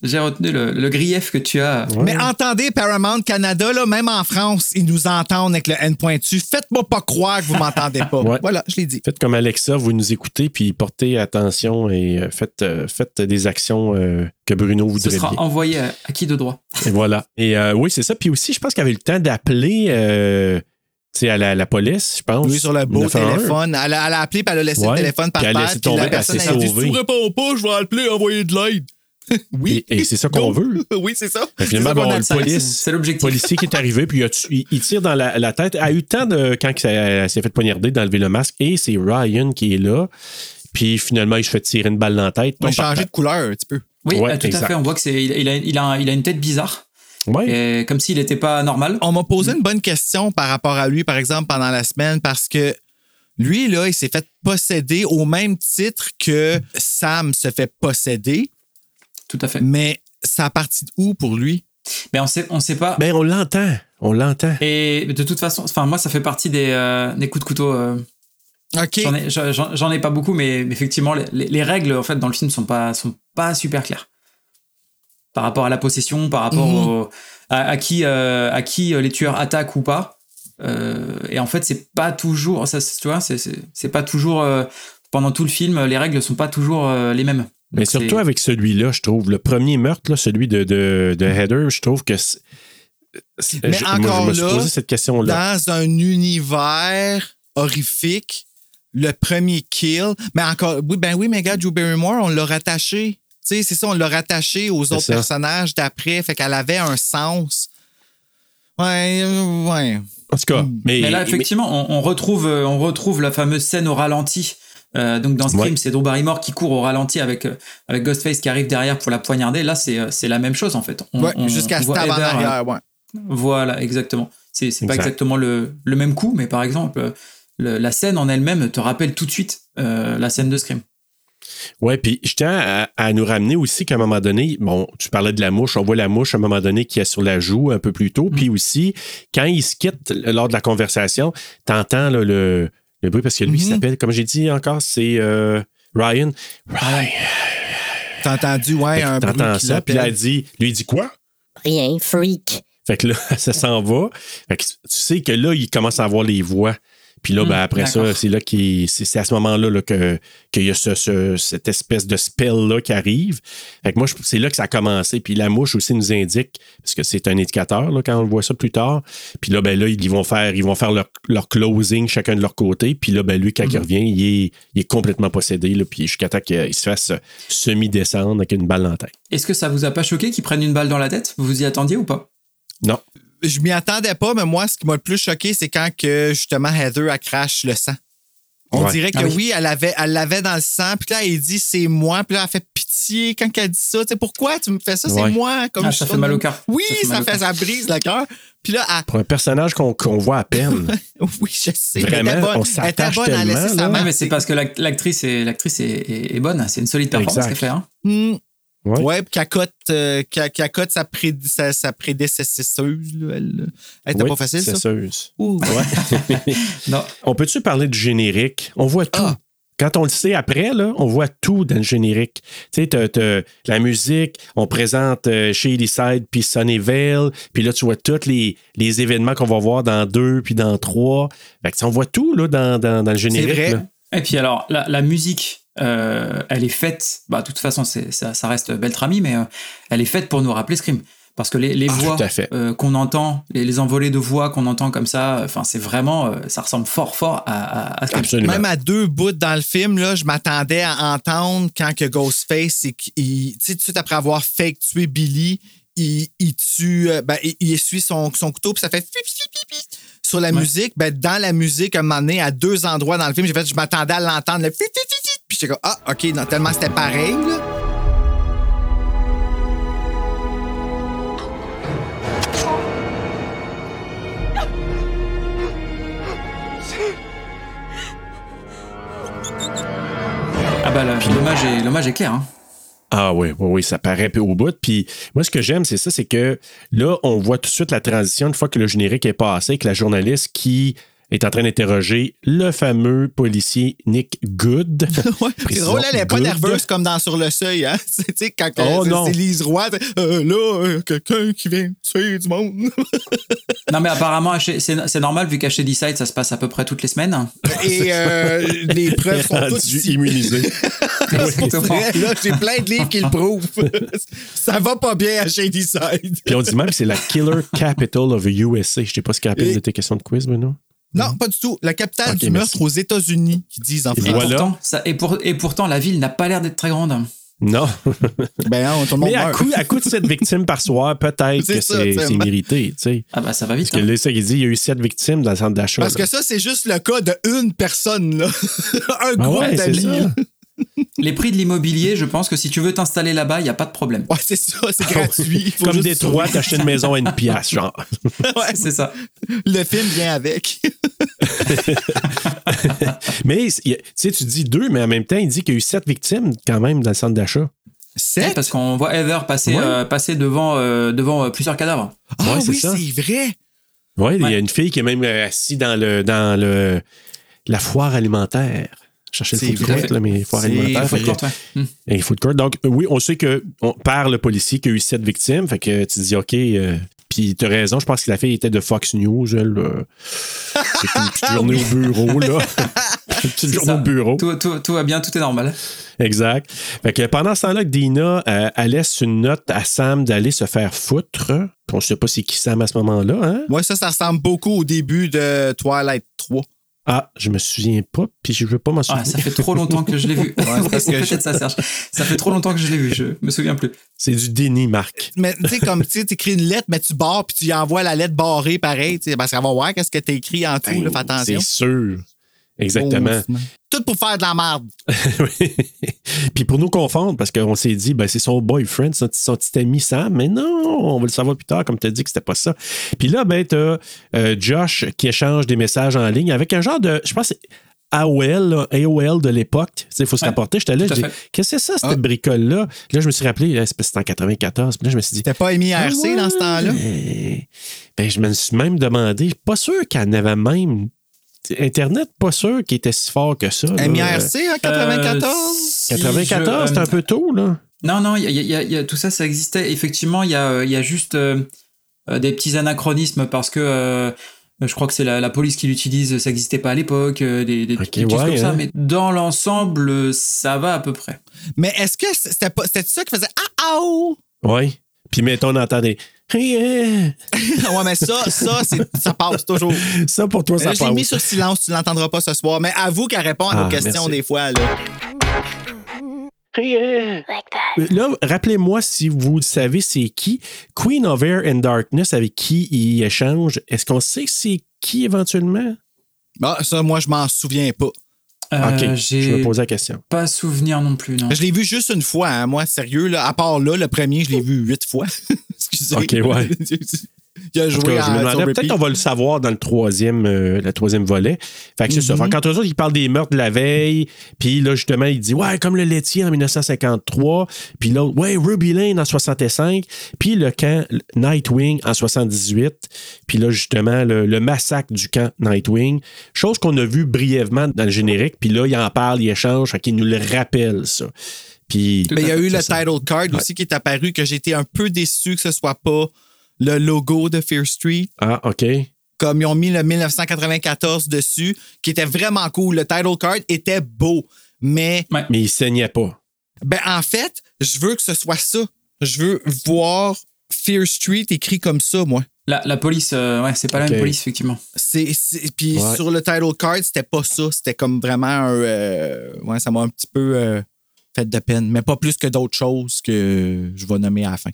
j'ai retenu le, le grief que tu as. Mais entendez, Paramount Canada, là, même en France, ils nous entendent avec le N pointu. Faites-moi pas croire que vous m'entendez pas. Ouais. Voilà, je l'ai dit. Faites comme Alexa, vous nous écoutez, puis portez attention et euh, faites, euh, faites des actions euh, que Bruno Ce voudrait sera bien. envoyé à, à qui de droit? Et voilà. Et euh, oui, c'est ça. Puis aussi, je pense qu'il avait eu le temps d'appeler à la, la police, je pense. Oui, sur le beau 911. téléphone. Elle a, elle a appelé, puis elle a laissé Ouais. le téléphone par elle a terre. laissé tomber, la personne elle s'est a dit. Si tu réponds pas, je vais appeler, envoyer de l'aide. oui. Et, et c'est ça qu'on veut. oui, c'est ça. Que Finalement, bon, a le police, policier qui est arrivé, puis il, il- il tire dans la, la tête. A eu le temps, de, quand il s'est- elle s'est fait poignarder, d'enlever le masque. Et c'est Ryan qui est là. Puis finalement, il se fait tirer une balle dans la tête. On a changé de couleur un petit peu. Oui, Ouais, euh, tout exact. à fait. On voit que c'est, il, il a, il, a, il a une tête bizarre, Ouais. et comme s'il n'était pas normal. On m'a posé une bonne question par rapport à lui, par exemple, pendant la semaine, parce que lui, là, il s'est fait posséder au même titre que Sam se fait posséder, Tout à fait. mais ça a parti de où pour lui? Mais on sait, on sait pas. Ben, on l'entend. On l'entend. Et de toute façon, enfin moi, ça fait partie des, euh, des coups de couteau. euh, OK. J'en ai, pas beaucoup, mais effectivement, les, les- les règles en fait dans le film sont pas sont pas super claires par rapport à la possession, par rapport Mhm. au- à, à qui euh, à qui les tueurs attaquent ou pas. Euh, et en fait, c'est pas toujours ça. Tu vois, c'est, pas toujours euh, pendant tout le film, les règles sont pas toujours euh, les mêmes. Mais surtout avec celui-là, je trouve. Le premier meurtre, là, celui de, de, de Heather, je trouve que. Mais je, moi, encore je me suis là, posé cette question-là. Dans un univers horrifique, le premier kill, mais encore, oui, ben oui, mais gars, Drew Barrymore, on l'a rattaché. Sais, c'est ça, on l'a rattaché aux autres ça. personnages d'après, fait qu'elle avait un sens. Ouais, euh, ouais. En tout cas, mais, Mais là, effectivement, on, on retrouve, euh, on retrouve la fameuse scène au ralenti. Euh, donc dans Scream, Ouais. c'est Drew Barrymore qui court au ralenti avec, avec Ghostface qui arrive derrière pour la poignarder. Là, c'est c'est la même chose en fait. On- Ouais, jusqu'à ce en arrière, ouais. Voilà, exactement. C'est c'est pas Exact. exactement le, le même coup, mais par exemple, le- la scène en elle-même te rappelle tout de suite euh, la scène de Scream. Ouais, puis je tiens à, à nous ramener aussi qu'à un moment donné, bon, tu parlais de la mouche, on voit la mouche à un moment donné qui est sur la joue un peu plus tôt, puis aussi, quand il se quitte lors de la conversation, t'entends là, le, le bruit, parce que lui, il Mhm. s'appelle, comme j'ai dit encore, c'est euh, Ryan. Ryan. T'as entendu, ouais, un bruit T'entends qui ça, puis là, elle dit, lui, il dit quoi? Rien, freak. Fait que là, ça s'en va. Fait que tu sais que là, il commence à avoir les voix. Puis là, Hmm, ben, après ça, c'est là qu'il, c'est, à ce moment-là là, que, qu'il y a ce, ce- cette espèce de spell-là qui arrive. Fait que moi, c'est là que ça a commencé. Puis la mouche aussi nous indique, parce que c'est un indicateur là, quand on voit ça plus tard. Puis là, ben là, ils vont faire, ils vont faire leur, leur closing chacun de leur côté. Puis là, ben lui, quand Hmm. il revient, il est, il est complètement possédé. Là, puis jusqu'à temps qu'il se fasse semi-descendre avec une balle dans la tête. Est-ce que ça vous a pas choqué qu'ils prennent une balle dans la tête? Vous vous y attendiez ou pas? Non. Je m'y attendais pas, mais moi, ce qui m'a le plus choqué, c'est quand que justement Heather a crache le sang. On Ouais. dirait que Ah oui. oui. elle avait, elle l'avait dans le sang, puis là, il dit c'est moi, puis là, elle fait pitié quand elle dit ça. Tu sais, pourquoi tu me fais ça? Ouais. C'est moi. Comme Ah, ça fait mal au cœur. Oui, Ça fait ça, mal au fait, cœur. ça brise le cœur. Puis là, elle- Pour un personnage qu'on, qu'on voit à peine. oui, je sais. Vraiment, elle était bonne. on Elle était s'attache bonne à tellement, laisser là. sa main. Ouais, mais c'est parce que l'ac- l'actrice est, l'actrice est, est- est bonne. C'est une solide performance qu'elle fait. Hein Hmm. Ouais. Ouais, cote, euh, sa, pré- sa, sa prédécesseuse. là, Elle, elle était Oui, pas facile, ça? c'est. Ouh. non. On peut-tu parler du générique? On voit tout. Ah. Quand on le sait après, là, on voit tout dans le générique. Tu sais, t'as- t'as la musique, on présente euh, Shady Side puis Sunnyvale, puis là, tu vois tous les, les événements qu'on va voir dans deux puis dans trois. Fait que, on voit tout là, dans, dans, dans le générique. vrai. là. Et puis alors, la, la musique, euh, elle est faite, bah, de toute façon, c'est, ça, ça reste Beltrami, mais euh, elle est faite pour nous rappeler Scream. Parce que les, les Ah, voix euh, qu'on entend, les, les envolées de voix qu'on entend comme ça, enfin, c'est vraiment, euh, ça ressemble fort, fort à, à, à Scream. Absolument. Même à deux bouts dans le film, là, je m'attendais à entendre quand que Ghostface, tu sais, tout de suite après avoir fake tué Billy, il, il tue, ben, il, il essuie son, son couteau, puis ça fait sur la musique, ben, dans la musique, un moment donné, à deux endroits dans le film, j'ai fait, je m'attendais à l'entendre, le puis j'étais comme, ah, OK, non, tellement c'était pareil, là. Ah bah, l'hommage est, est, clair, hein. Ah oui, oui, oui, ça paraît au bout. Puis moi, ce que j'aime, c'est ça, c'est que là, on voit tout de suite la transition une fois que le générique est passé, avec la journaliste qui est en train d'interroger le fameux policier Nick Good. Ouais, c'est drôle, elle n'est pas nerveuse comme dans Sur le Seuil. Hein? C'est, tu sais, quand Oh, euh, non. c'est Lise Roy, c'est, euh, là, euh, quelqu'un qui vient tuer du monde. Non, mais apparemment, c'est c'est normal vu qu'à chez Decide, ça se passe à peu près toutes les semaines. Et euh, les preuves sont toutes Rendu ici. immunisé. Pour Exactement. vrai, là, j'ai plein de livres qui le prouvent. Ça va pas bien à Shady Side. Puis on dit même que c'est la Killer Capital of USA. Je sais pas ce qu'il y a appelé Et- de tes questions de Non, pas du tout. La capitale du meurtre aux États-Unis, qui disent en Et France. Et, Voilà. pourtant, ça, et, pour- et pourtant, la ville n'a pas l'air d'être très grande. Non. Ben non, tout le monde Mais à meurt. coup, à coup de cette victime par soir, peut-être que c'est mérité. tu sais. Ah bah ça va vite. Parce que hein. là, ça, il dit il y a eu sept victimes dans le centre d'achat. Parce là. que ça, c'est juste le cas de une personne, là. Un Ah groupe ouais, d'amis. Les prix de l'immobilier, je pense que si tu veux t'installer là-bas, il n'y a pas de problème. Ouais, c'est ça, c'est gratuit. Faut Comme juste Détroit, t'achetais une maison à une pièce, genre. Ouais, C'est ça. le film vient avec. Mais tu sais, tu dis deux, mais en même temps, il dit qu'il y a eu sept victimes quand même dans le centre d'achat. Ouais, Sept? parce qu'on voit Heather passer, Ouais. euh, passer devant, euh, devant euh, plusieurs cadavres. Ah Ouais, oui, ça. c'est vrai. Oui, il y a une fille qui est même euh, assise dans le dans le la foire alimentaire. C'est le food court, là, mais foire alimentaire. que- Courte, ouais. Hmm. Et food court. Donc, euh, oui, on sait que on, par le policier qu'il y a eu sept victimes. Fait que tu te dis, OK, euh, puis tu as raison, je pense que la fille était de Fox News. Elle, euh, c'était une petite journée au bureau, là. une petite journée ça. au bureau. Tout, tout- tout va bien, tout est normal. Exact. Fait que pendant ce temps-là, que Dina, euh, elle laisse une note à Sam d'aller se faire foutre. Puis on ne sait pas c'est qui Sam à ce moment-là. Hein? Moi, ça, ça ressemble beaucoup au début de Twilight 3. Ah, je me souviens pas, puis je veux pas m'en souvenir. Ah, ça fait trop longtemps que je l'ai vu. parce que ça, Serge. Ça fait trop longtemps que je l'ai vu, je me souviens plus. C'est du déni, Marc. Mais tu sais, comme tu sais, écris une lettre, mais tu barres, puis tu y envoies la lettre barrée pareil, tu sais, parce qu'elle va voir qu'est-ce que tu écrit en tout, là, fais attention. Ben, C'est sûr. Exactement. Oh, Tout pour faire de la merde. Puis pour nous confondre, parce qu'on s'est dit, ben, c'est son boyfriend, son, petit- son petit ami Sam, mais non, on va le savoir plus tard, comme tu as dit que c'était pas ça. Puis là, ben, t'as euh, Josh qui échange des messages en ligne avec un genre de, je pense, que c'est AOL, là, AOL de l'époque. Il faut se rapporter. J'étais là, je dis, qu'est-ce que c'est ça, cette Ah. bricole-là? Là, je me suis rappelé, là, c'était en 94. Puis là, je me suis dit, C'était pas émis Ah RC dans ce temps-là? ouais. Ben, je me suis même demandé, pas sûr qu'elle avait même. Internet, pas sûr qu'il était si fort que ça. là. MIRC en 94? Euh, si 94, je- c'est un peu tôt, là. Non, non, il y a- y a- il y a- tout ça, ça existait. Effectivement, il y a, il y a juste euh, euh, des petits anachronismes parce que euh, je crois que c'est la, la police qui l'utilise, ça n'existait pas à l'époque, euh, des, des, ouais, comme ça. hein. Mais dans l'ensemble, ça va à peu près. Mais est-ce que c'était ça qui faisait Ah oh! Oui. Puis mettons, on entend des. Hey. ouais, mais ça, ça, c'est- ça passe toujours. Ça, pour toi, ça Euh, je l'ai passe. mis sur silence, tu l'entendras pas ce soir. Mais avoue qu'elle répond à Ah, nos questions merci. des fois. Là. Là, rappelez-moi si vous savez c'est qui. Queen of Air and Darkness, avec qui il échange. Est-ce qu'on sait c'est qui éventuellement? Ah, ça, moi, je m'en souviens pas. Euh, ok, je me J'ai pose la question. pas souvenir non plus, non. Je l'ai vu juste une fois, hein, moi, sérieux. Là. À part là, le premier, je l'ai vu huit fois. Ok, ouais. Il a joué peut-être qu'on va le savoir dans le troisième, euh, le troisième volet. Fait que c'est ça. Fait que quand eux autres, ils parlent des meurtres de la veille, puis là, justement, il dit, ouais, comme le laitier en 1953, puis l'autre, ouais, Ruby Lane en 65, puis le camp Nightwing en 78, puis là, justement, le, le massacre du camp Nightwing, chose qu'on a vu brièvement dans le générique, puis là, il en parle, il échange, fait qu'il nous le rappelle, ça. Puis, Mais il y a eu le ça. title card aussi qui est apparu que été un peu déçu que ce soit pas le logo de Fear Street. ah, OK. Comme ils ont mis le 1994 dessus, qui était vraiment cool. Le title card était beau. Mais Mais il saignait pas. ben, en fait, je veux que ce soit ça. Je veux voir Fear Street écrit comme ça, moi. La, la police, euh, ouais, c'est pas la même police, effectivement. C'est, c'est- puis Ouais. sur le title card, c'était pas ça. C'était comme vraiment un. euh, ouais, ça m'a un petit peu euh, fait de peine. Mais pas plus que d'autres choses que je vais nommer à la fin.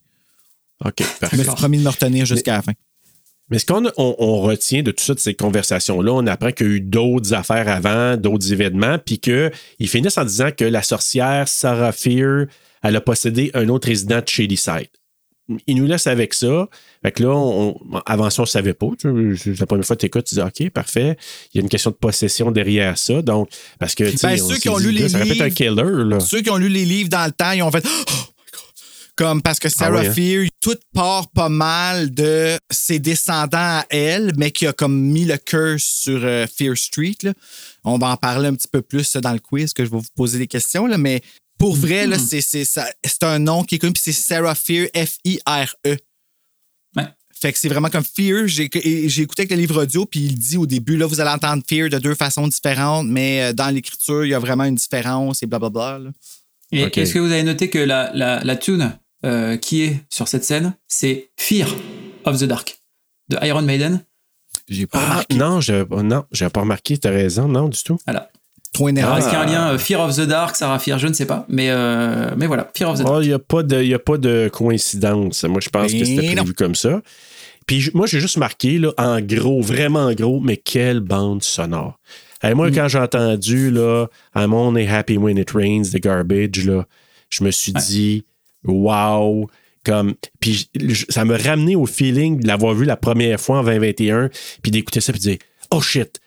OK, Je me parfait. suis promis de me retenir jusqu'à la fin. Mais ce qu'on on, on retient de tout ça, de ces conversations-là, on apprend qu'il y a eu d'autres affaires avant, d'autres événements, puis qu'ils finissent en disant que la sorcière Sarah Fear, elle a possédé un autre résident de Shadyside. Il nous laisse avec ça. Fait que là, on, avant ça, on savait pas. Tu sais, la première fois que tu écoutes, tu dis OK, parfait. Il y a une question de possession derrière ça. Donc, parce que tu sais, Ben, ceux qui ont dit, lu là, les ça répète un livres- killer, là. Ceux qui ont lu les livres dans le temps, ils ont fait Oh my God! Comme parce que Sarah Ah oui, hein? Fear, tout part pas mal de ses descendants à elle, mais qui a comme mis le curse sur euh, Fear Street. là. On va en parler un petit peu plus dans le quiz que je vais vous poser des questions, là, mais pour vrai, là, c'est, c'est, ça- c'est un nom qui est connu, puis c'est Sarah Fear, F-I-R-E. Ouais. Fait que c'est vraiment comme Fear. J'ai, écouté avec le livre audio, puis il dit au début, là, vous allez entendre Fear de deux façons différentes, mais euh, dans l'écriture, il y a vraiment une différence et blablabla. là. Et est-ce que vous avez noté que la, la, la tune euh, qui est sur cette scène, c'est Fear of the Dark de Iron Maiden? J'ai pas Ah, remarqué. non, je non, j'ai pas remarqué, t'as raison, non, du tout. Voilà. Trop est-ce qu'il y a un lien euh, Fear of the Dark, Sarah Fear, je ne sais pas, mais, euh, mais voilà, Fear of the Dark. Il n'y a, pas de- y a pas de coïncidence. Moi, je pense que c'était non. prévu comme ça. Puis moi, j'ai juste marqué, là, en gros, vraiment en gros, mais quelle bande sonore. Et moi, quand j'ai entendu là, I'm only happy when it rains, the garbage, là, je me suis dit, wow. Comme, puis ça me ramenait au feeling de l'avoir vu la première fois en 2021, puis d'écouter ça, puis de dire, oh shit,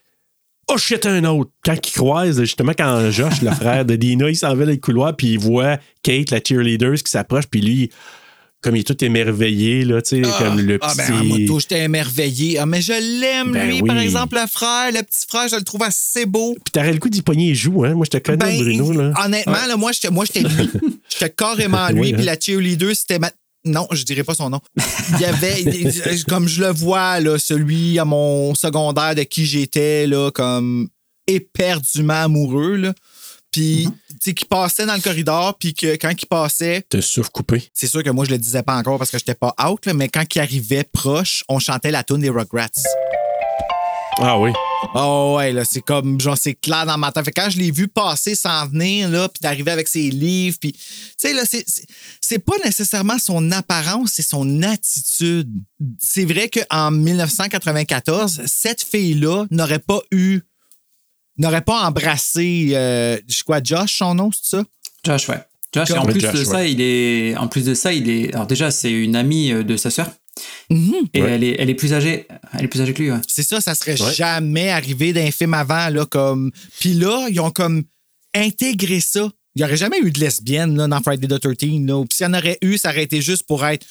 Oh shit, un autre. Quand il croise, justement, quand Josh, le frère de Dina, il s'en va dans le couloir, puis il voit Kate, la cheerleader, qui s'approche, puis lui, comme il est tout émerveillé, là, tu sais, comme le Ah, petit. ben, en moto, j'étais émerveillé. Ah, mais je l'aime, Ben lui, oui. par exemple, le frère, le petit frère, je le trouve assez beau. Puis t'aurais le coup d'y pogner les joues, hein. Moi, je te connais, Ben, Bruno, là. Honnêtement, là, moi, j'étais moi, j'étais lui. J'étais carrément lui, Oui, hein. puis la cheerleader, c'était ma... Non, je dirais pas son nom. Il y avait, comme je le vois, là, celui à mon secondaire de qui j'étais, là, comme éperdument amoureux, là. Puis, tu sais, qui passait dans le corridor, puis que quand il passait, Te souffle coupé. c'est sûr que moi, je le disais pas encore parce que j'étais pas out, là, mais quand il arrivait proche, on chantait la tune des Rugrats. Ah oui. Oh ouais, là, c'est comme, genre, c'est clair dans ma tête. Fait que quand je l'ai vu passer s'en venir, là, puis d'arriver avec ses livres, puis, tu sais, là, c'est- c'est c'est pas nécessairement son apparence, c'est son attitude. C'est vrai qu'en 1994, cette fille-là n'aurait pas eu, n'aurait pas embrassé, euh, je sais quoi, Josh, son nom, c'est ça? Josh, ouais. Josh, et en Oui, plus Josh, de ouais. ça, il est, en plus de ça, il est, alors déjà, c'est une amie euh, de sa sœur. Et Ouais. elle est, elle est plus âgée, elle est plus âgée que lui, ouais. C'est ça, ça serait Ouais. jamais arrivé d'un film avant, là, comme. Puis là, ils ont comme intégré ça. Il n'y aurait jamais eu de lesbienne là, dans Friday the 13. Là. Puis s'il y en aurait eu, ça aurait été juste pour être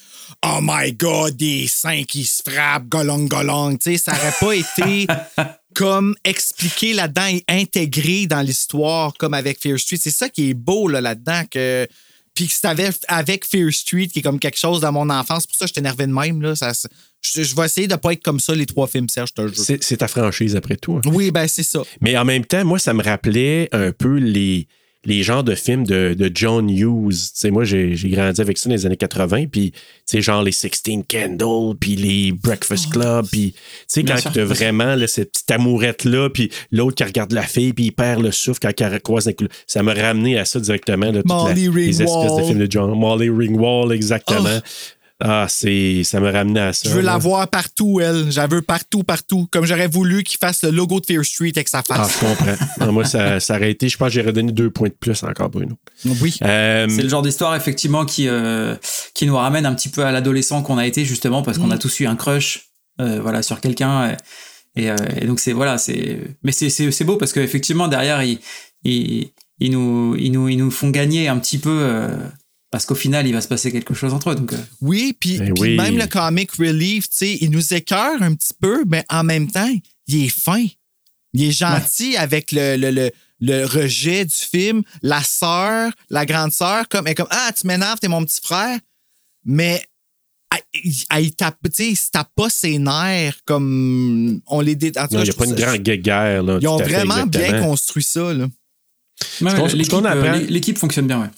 Oh my God, des seins qui se frappent, golong, golong. Sais, ça n'aurait pas été comme expliqué là-dedans et intégré dans l'histoire, comme avec Fear Street. C'est ça qui est beau là, là-dedans. que Puis que c'est avec, Fear Street, qui est comme quelque chose dans mon enfance. C'est pour ça que je énervé de même. Là. Ça, je, je vais essayer de ne pas être comme ça les trois films, Serge, je te jure. C'est c'est ta franchise après tout. hein. Oui, ben c'est ça. Mais en même temps, moi, ça me rappelait un peu les, les genres de films de, de John Hughes. Tu sais, moi, j'ai j'ai grandi avec ça dans les années 80, puis, tu sais, genre les 16 Candles, puis les Breakfast Club, puis, tu sais, Bien quand tu as vraiment là, cette petite amourette-là, puis l'autre qui regarde la fille, puis il perd le souffle quand il croise coup. Ça m'a ramené à ça directement, là, la- les espèces de films de John. Molly Ringwald, exactement. Ah, c'est, ça m'a ramené à ça. Je veux là. la voir partout, elle. Je la veux partout, partout. Comme j'aurais voulu qu'il fasse le logo de Fear Street avec sa Ah, face. je comprends. Non, moi, ça, ça aurait été, je pense que j'aurais donné deux points de plus encore, Bruno. oui. Euh, C'est le genre d'histoire effectivement qui euh, qui nous ramène un petit peu à l'adolescent qu'on a été justement parce qu'on a tous eu un crush euh, voilà sur quelqu'un et, et, euh, et donc c'est voilà c'est mais c'est c'est c'est beau parce qu'effectivement derrière ils ils ils nous ils nous ils nous font gagner un petit peu euh, parce qu'au final il va se passer quelque chose entre eux donc euh, Oui, puis Ben oui. même le comic relief, tu sais, il nous écœure un petit peu, mais en même temps, il est fin. Il est gentil avec le, le, le, le rejet du film. La sœur, la grande sœur, comme, elle est comme Ah, tu m'énerves, t'es mon petit frère. Mais il tape, tu sais, il se tape pas ses nerfs comme on les dé... en tout Non, cas, il n'y je a pas une grande guerre. Là, Ils ont vraiment bien construit ça, l'équipe euh, l'équipe fonctionne bien ouais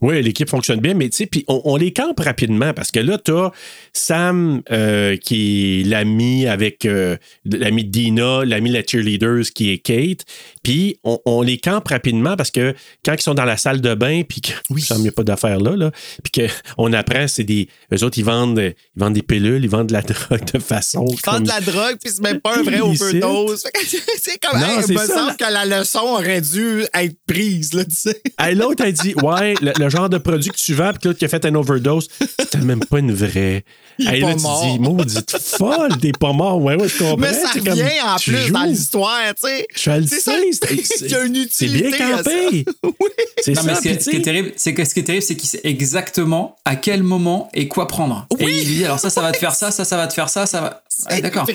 Oui, l'équipe fonctionne bien, mais tu sais, puis on, on les campe rapidement parce que là, tu as Sam euh, qui est l'ami avec euh, l'ami de Dina, l'ami de la cheerleaders qui est Kate, puis on, on les campe rapidement parce que quand ils sont dans la salle de bain, puis que Oui. Sam, il n'y a pas d'affaires là, là puis qu'on apprend, c'est des. Eux autres, ils vendent, ils vendent des pilules, ils vendent de la drogue de façon. Ils vendent de la drogue, puis c'est même pas un vrai overdose. C'est comme, Non, hey, c'est il me ça, semble que la leçon aurait dû être prise, là, tu sais. L'autre a dit Ouais, le, le le genre de produit que tu vends, puis que l'autre qui a fait un overdose, c'était même pas une vraie. Il est Hey, là, pas tu mort. dis, maudite folle, t'es pas mort. Ouais, ouais, je comprends. Mais ça C'est comme, revient en tu plus dans joues. l'histoire, tu sais. Je le C'est sais, ça, c'est- il y a une C'est bien utilité à ça. campé. C'est Non, mais ça, ce qui, est, puis ce qui est tu sais, terrible, c'est que ce qui est terrible, c'est qu'il sait exactement à quel moment et quoi prendre. Et il lui dit alors ça, ça va te faire ça, ça, ça va te faire ça, ça va. Ouais, C'est D'accord.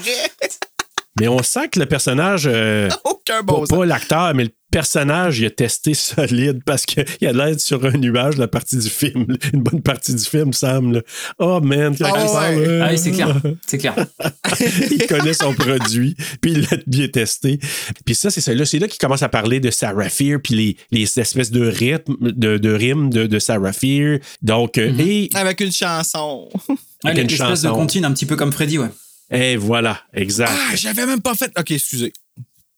Mais on sent que le personnage, euh, Aucun pas, bon sens. pas l'acteur, mais le personnage, il a testé solide parce qu'il a l'air sur un nuage la partie du film. Une bonne partie du film, Sam. là. Oh man, quand Ah il ouais. parle, euh, Ah oui, c'est clair. C'est clair. il connaît son produit, puis il l'a bien testé. Puis ça, c'est ça. Là, c'est là qu'il commence à parler de Sarah Fear, puis les, les espèces de rythmes, de, de rimes de, de Sarah Fear. Donc, euh, et, Avec une chanson. Ouais, Avec une L'espèce de chanson. comptine un petit peu comme Freddy, ouais. et voilà, exact. Ah, j'avais même pas fait. Ok, excusez.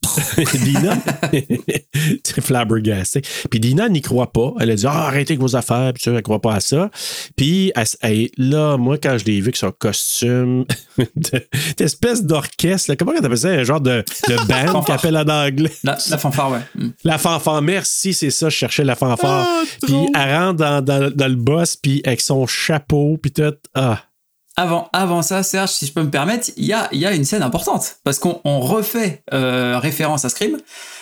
Dina, c'est flabbergasté. Puis Dina n'y croit pas. Elle a dit ah, arrêtez avec vos affaires. Puis ça, elle croit pas à ça. Puis elle- elle- là, moi, quand je l'ai vu avec son costume de- d'espèce d'orchestre, là, comment on appelle ça? Un genre de, de band qu'on appelle en anglais. La, la fanfare, ouais. Mm. La fanfare, merci, c'est ça, je cherchais la fanfare. Ah, puis elle rentre dans, dans- dans le boss, puis avec son chapeau, puis tout. Ah, Avant, avant ça, Serge, si je peux me permettre, il y a, y a une scène importante. Parce qu'on on refait euh, référence à Scream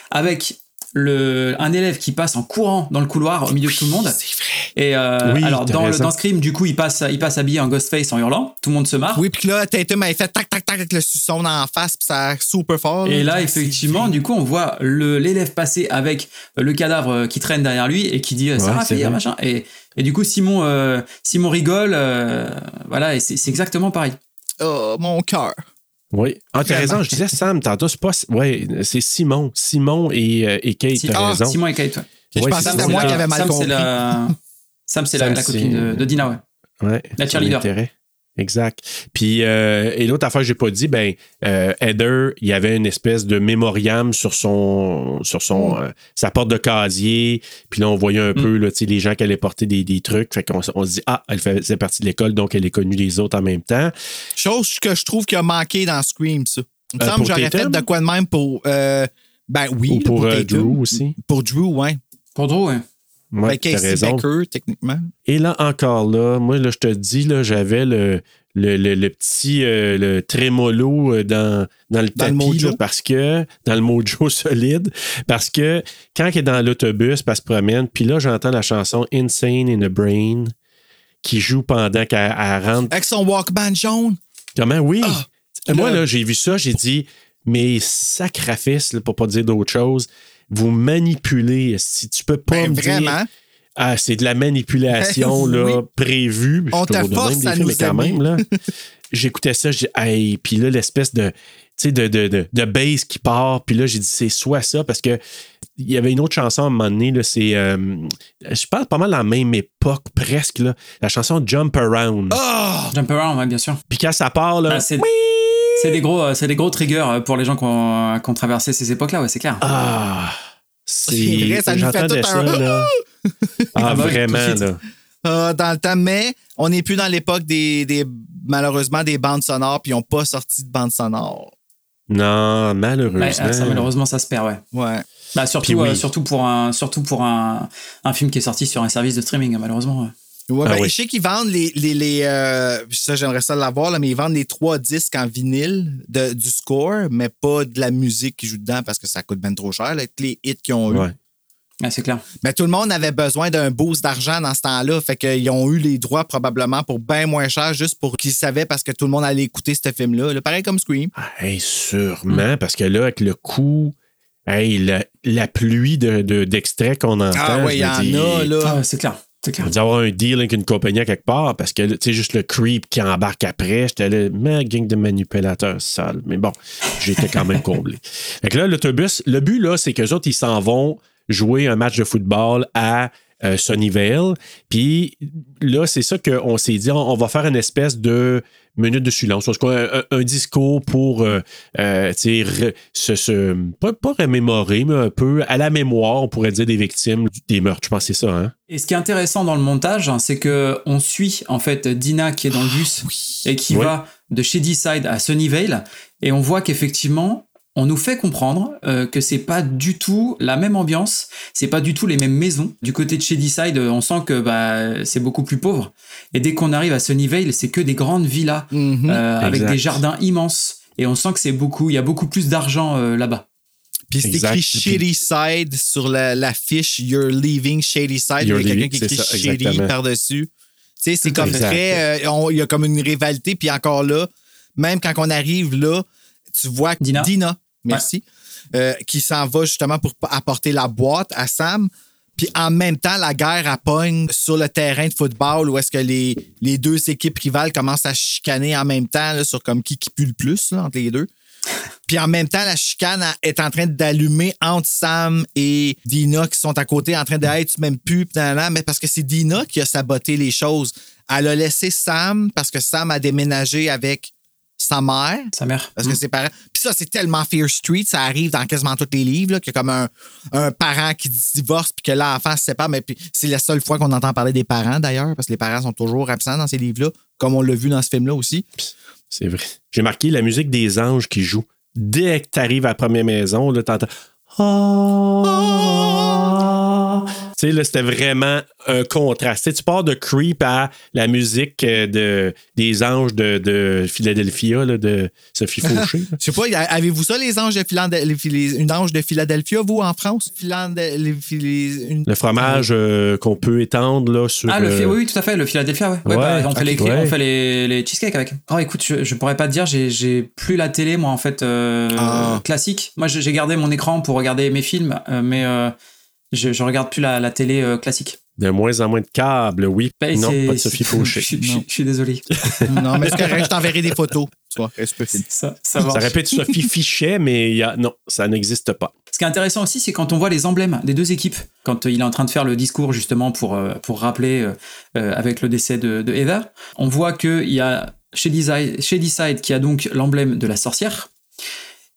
avec le, un élève qui passe en courant dans le couloir au milieu de tout le monde. C'est vrai. Et euh, Oui, alors, dans, le, dans Scream, du coup, il passe, il passe habillé en Ghostface en hurlant. Tout le monde se marre. Oui, puis là, Tatum avait fait tac, tac, tac avec le son en face, puis ça a super fort. Et là, effectivement, du coup, on voit l'élève passer avec le cadavre qui traîne derrière lui et qui dit euh, Sarah vrai. machin. Et, et du coup, Simon, euh, Simon rigole. euh, voilà, et c'est c'est exactement pareil. Oh, mon cœur. Oui. Ah, t'as raison, je disais Sam, tantôt, c'est pas. Ouais, c'est Simon. Simon et, euh, et Kate, Si- t'as ah, raison. Simon et Kate, ouais. Je Ouais, pensais ça. moi qui avais mal Sam, c'est compris. la- Sam, c'est la, la copine de, de Dina, ouais. Ouais, La cheerleader. Exact. Puis, euh, et l'autre affaire que j'ai pas dit, ben, euh, Heather, il y avait une espèce de mémoriam sur son, sur son, euh, sa porte de casier. Puis là, on voyait un peu, là, tu sais, les gens qui allaient porter des, des trucs. Fait qu'on on se dit, ah, elle faisait partie de l'école, donc elle est connue des autres en même temps. Chose que je trouve qu'il a manqué dans Scream, ça. Il me semble pour que j'aurais fait de quoi de même pour. euh, ben oui. Ou pour, euh, Tatum. Drew aussi. Pour Drew, ouais. Pour Drew, ouais. Ouais, Ben, Casey raison. Becker, techniquement. Et là, encore là, moi, là, je te dis, là, j'avais le, le, le- le petit euh, le trémolo euh, dans, dans le Dans tapis, là, parce que, dans le mojo solide, parce que quand elle est dans l'autobus, elle se promène, puis là, j'entends la chanson Insane in the Brain qui joue pendant qu'elle elle rentre. Avec son Walkman jaune. Comment? Oui. Ah, Moi, là- là, j'ai vu ça, j'ai dit, mais sacrifice, là, pour pas dire d'autre chose, vous manipulez. Si tu peux pas Ben, me dire vraiment. ah, c'est de la manipulation Oui. là, prévue. On te de force même des à films, nous mais quand aimer. même, là, j'écoutais ça, j'ai hey, puis là, l'espèce de, tu sais, de, de, de, de bass qui part, puis là, j'ai dit, c'est soit ça, parce que il y avait une autre chanson à un moment donné, là, c'est, euh, je parle pas mal à la même époque, presque, là, la chanson Jump Around. Oh! Jump Around, ouais, bien sûr. Puis quand ça part, là, Ah, c'est c'est des gros, euh, c'est des gros triggers euh, pour les gens qui ont, qui ont traversé ces époques-là, ouais, c'est clair. ah, C'est vrai, ça nous fait tout ça, un- là. Ah, Ah, bah vraiment, là. Ah, dans le temps, mais on n'est plus dans l'époque des, des malheureusement des bandes sonores, puis ils n'ont pas sorti de bandes sonores. Non, malheureusement. Ouais, ah, ça, malheureusement, ça se perd, ouais. Ouais. Bah, surtout, Puis oui. euh, surtout pour, un, surtout pour un, un film qui est sorti sur un service de streaming, malheureusement. ouais. Ouais, Ah ben, oui. Je sais qu'ils vendent les. les, les euh, ça, j'aimerais ça l'avoir, là, mais ils vendent les trois disques en vinyle de, du score, mais pas de la musique qui joue dedans parce que ça coûte bien trop cher, là, avec les hits qu'ils ont eu. Ouais. Ouais, c'est clair. Mais tout le monde avait besoin d'un boost d'argent dans ce temps-là. Fait qu'ils ont eu les droits probablement pour bien moins cher, juste pour qu'ils savaient parce que tout le monde allait écouter ce film-là. là. Pareil comme Scream. Ah, Hey, sûrement, parce que là, avec le coup, hey, la, la pluie de, de- d'extraits qu'on entend. Ah ouais, il y en dis, a, là. Ah, c'est clair. On dit avoir un deal avec une compagnie à quelque part parce que, tu sais, juste le creep qui embarque après, j'étais là, mais gang de manipulateurs sales. Mais bon, j'étais quand même comblé. Fait que là, l'autobus, le but, là, c'est qu'eux autres, ils s'en vont jouer un match de football à euh, Sunnyvale. Puis là, c'est ça qu'on s'est dit, on, on va faire une espèce de minute de silence, en tout cas, un, un discours pour, euh, euh, se, se- pas, pas remémorer, mais un peu à la mémoire, on pourrait dire, des victimes des meurtres. Je pense que c'est ça, hein? Et ce qui est intéressant dans le montage, hein, c'est que on suit en fait Dina qui est dans le bus et qui Oui. va de Shadyside à Sunnyvale, et on voit qu'effectivement on nous fait comprendre euh, que c'est pas du tout la même ambiance, c'est pas du tout les mêmes maisons. Du côté de Shadyside, on sent que bah, c'est beaucoup plus pauvre. Et dès qu'on arrive à Sunnyvale, c'est que des grandes villas Mhm. euh, avec des jardins immenses. Et on sent que c'est beaucoup, il y a beaucoup plus d'argent euh, là-bas. Puis c'est écrit Shady Side sur la, la fiche You're leaving Shady Side. Il y a quelqu'un qui écrit ça, Shady par-dessus. Tu sais, c'est comme très. euh, Il y a comme une rivalité. Puis encore là, même quand on arrive là, tu vois que Dina. Merci, euh, qui s'en va justement pour apporter la boîte à Sam. Puis en même temps, la guerre à pogne sur le terrain de football où est-ce que les, les deux équipes rivales commencent à chicaner en même temps là, sur comme qui qui pue le plus là, entre les deux. Puis en même temps, la chicane est en train d'allumer entre Sam et Dina qui sont à côté en train de Hey, tu m'aimes plus, mais parce que c'est Dina qui a saboté les choses. Elle a laissé Sam parce que Sam a déménagé avec sa mère? Sa mère. Parce que ses parents. Puis ça, c'est tellement Fear Street, ça arrive dans quasiment tous les livres, qu'il y a comme un, un parent qui divorce puis que l'enfant se sépare. Mais puis c'est la seule fois qu'on entend parler des parents d'ailleurs, parce que les parents sont toujours absents dans ces livres-là, comme on l'a vu dans ce film-là aussi. C'est vrai. J'ai marqué la musique des anges qui joue. Dès que tu arrives à la première maison, là, t'entends. Ah. Là, c'était vraiment un contraste. Tu pars de Creep à la musique euh, de, des anges de, de Philadelphia, là, de Sophie Fauché. Je sais pas, avez-vous ça, les anges de Philadelphie, une ange de Philadelphia, vous, en France? Philadelphie, les- une- Le fromage euh, qu'on peut étendre là, sur. Ah, le euh, oui, oui, tout à fait, le Philadelphia, ouais. Ouais, Ouais, bah, on fait, les, ouais. on fait les, les cheesecakes avec. Oh, écoute, je, je pourrais pas te dire, j'ai, plus la télé, moi, en fait, euh, Ah. classique. Moi, j'ai j'ai gardé mon écran pour regarder mes films, euh, mais euh, je, je regarde plus la, la télé euh, classique. De moins en moins de câbles, oui. Bah, non, pas de Sophie Fauché. je, je- Non. je suis désolé. Non, mais c'est correct, je t'enverrai des photos. Ça, ça Ça marche. répète Sophie Fichet, mais il y a... non, ça n'existe pas. Ce qui est intéressant aussi, c'est quand on voit les emblèmes des deux équipes. Quand euh, il est en train de faire le discours justement pour, euh, pour rappeler euh, avec le décès de, de Heather, on voit qu'il y a Shadyside, Shadyside qui a donc l'emblème de la sorcière.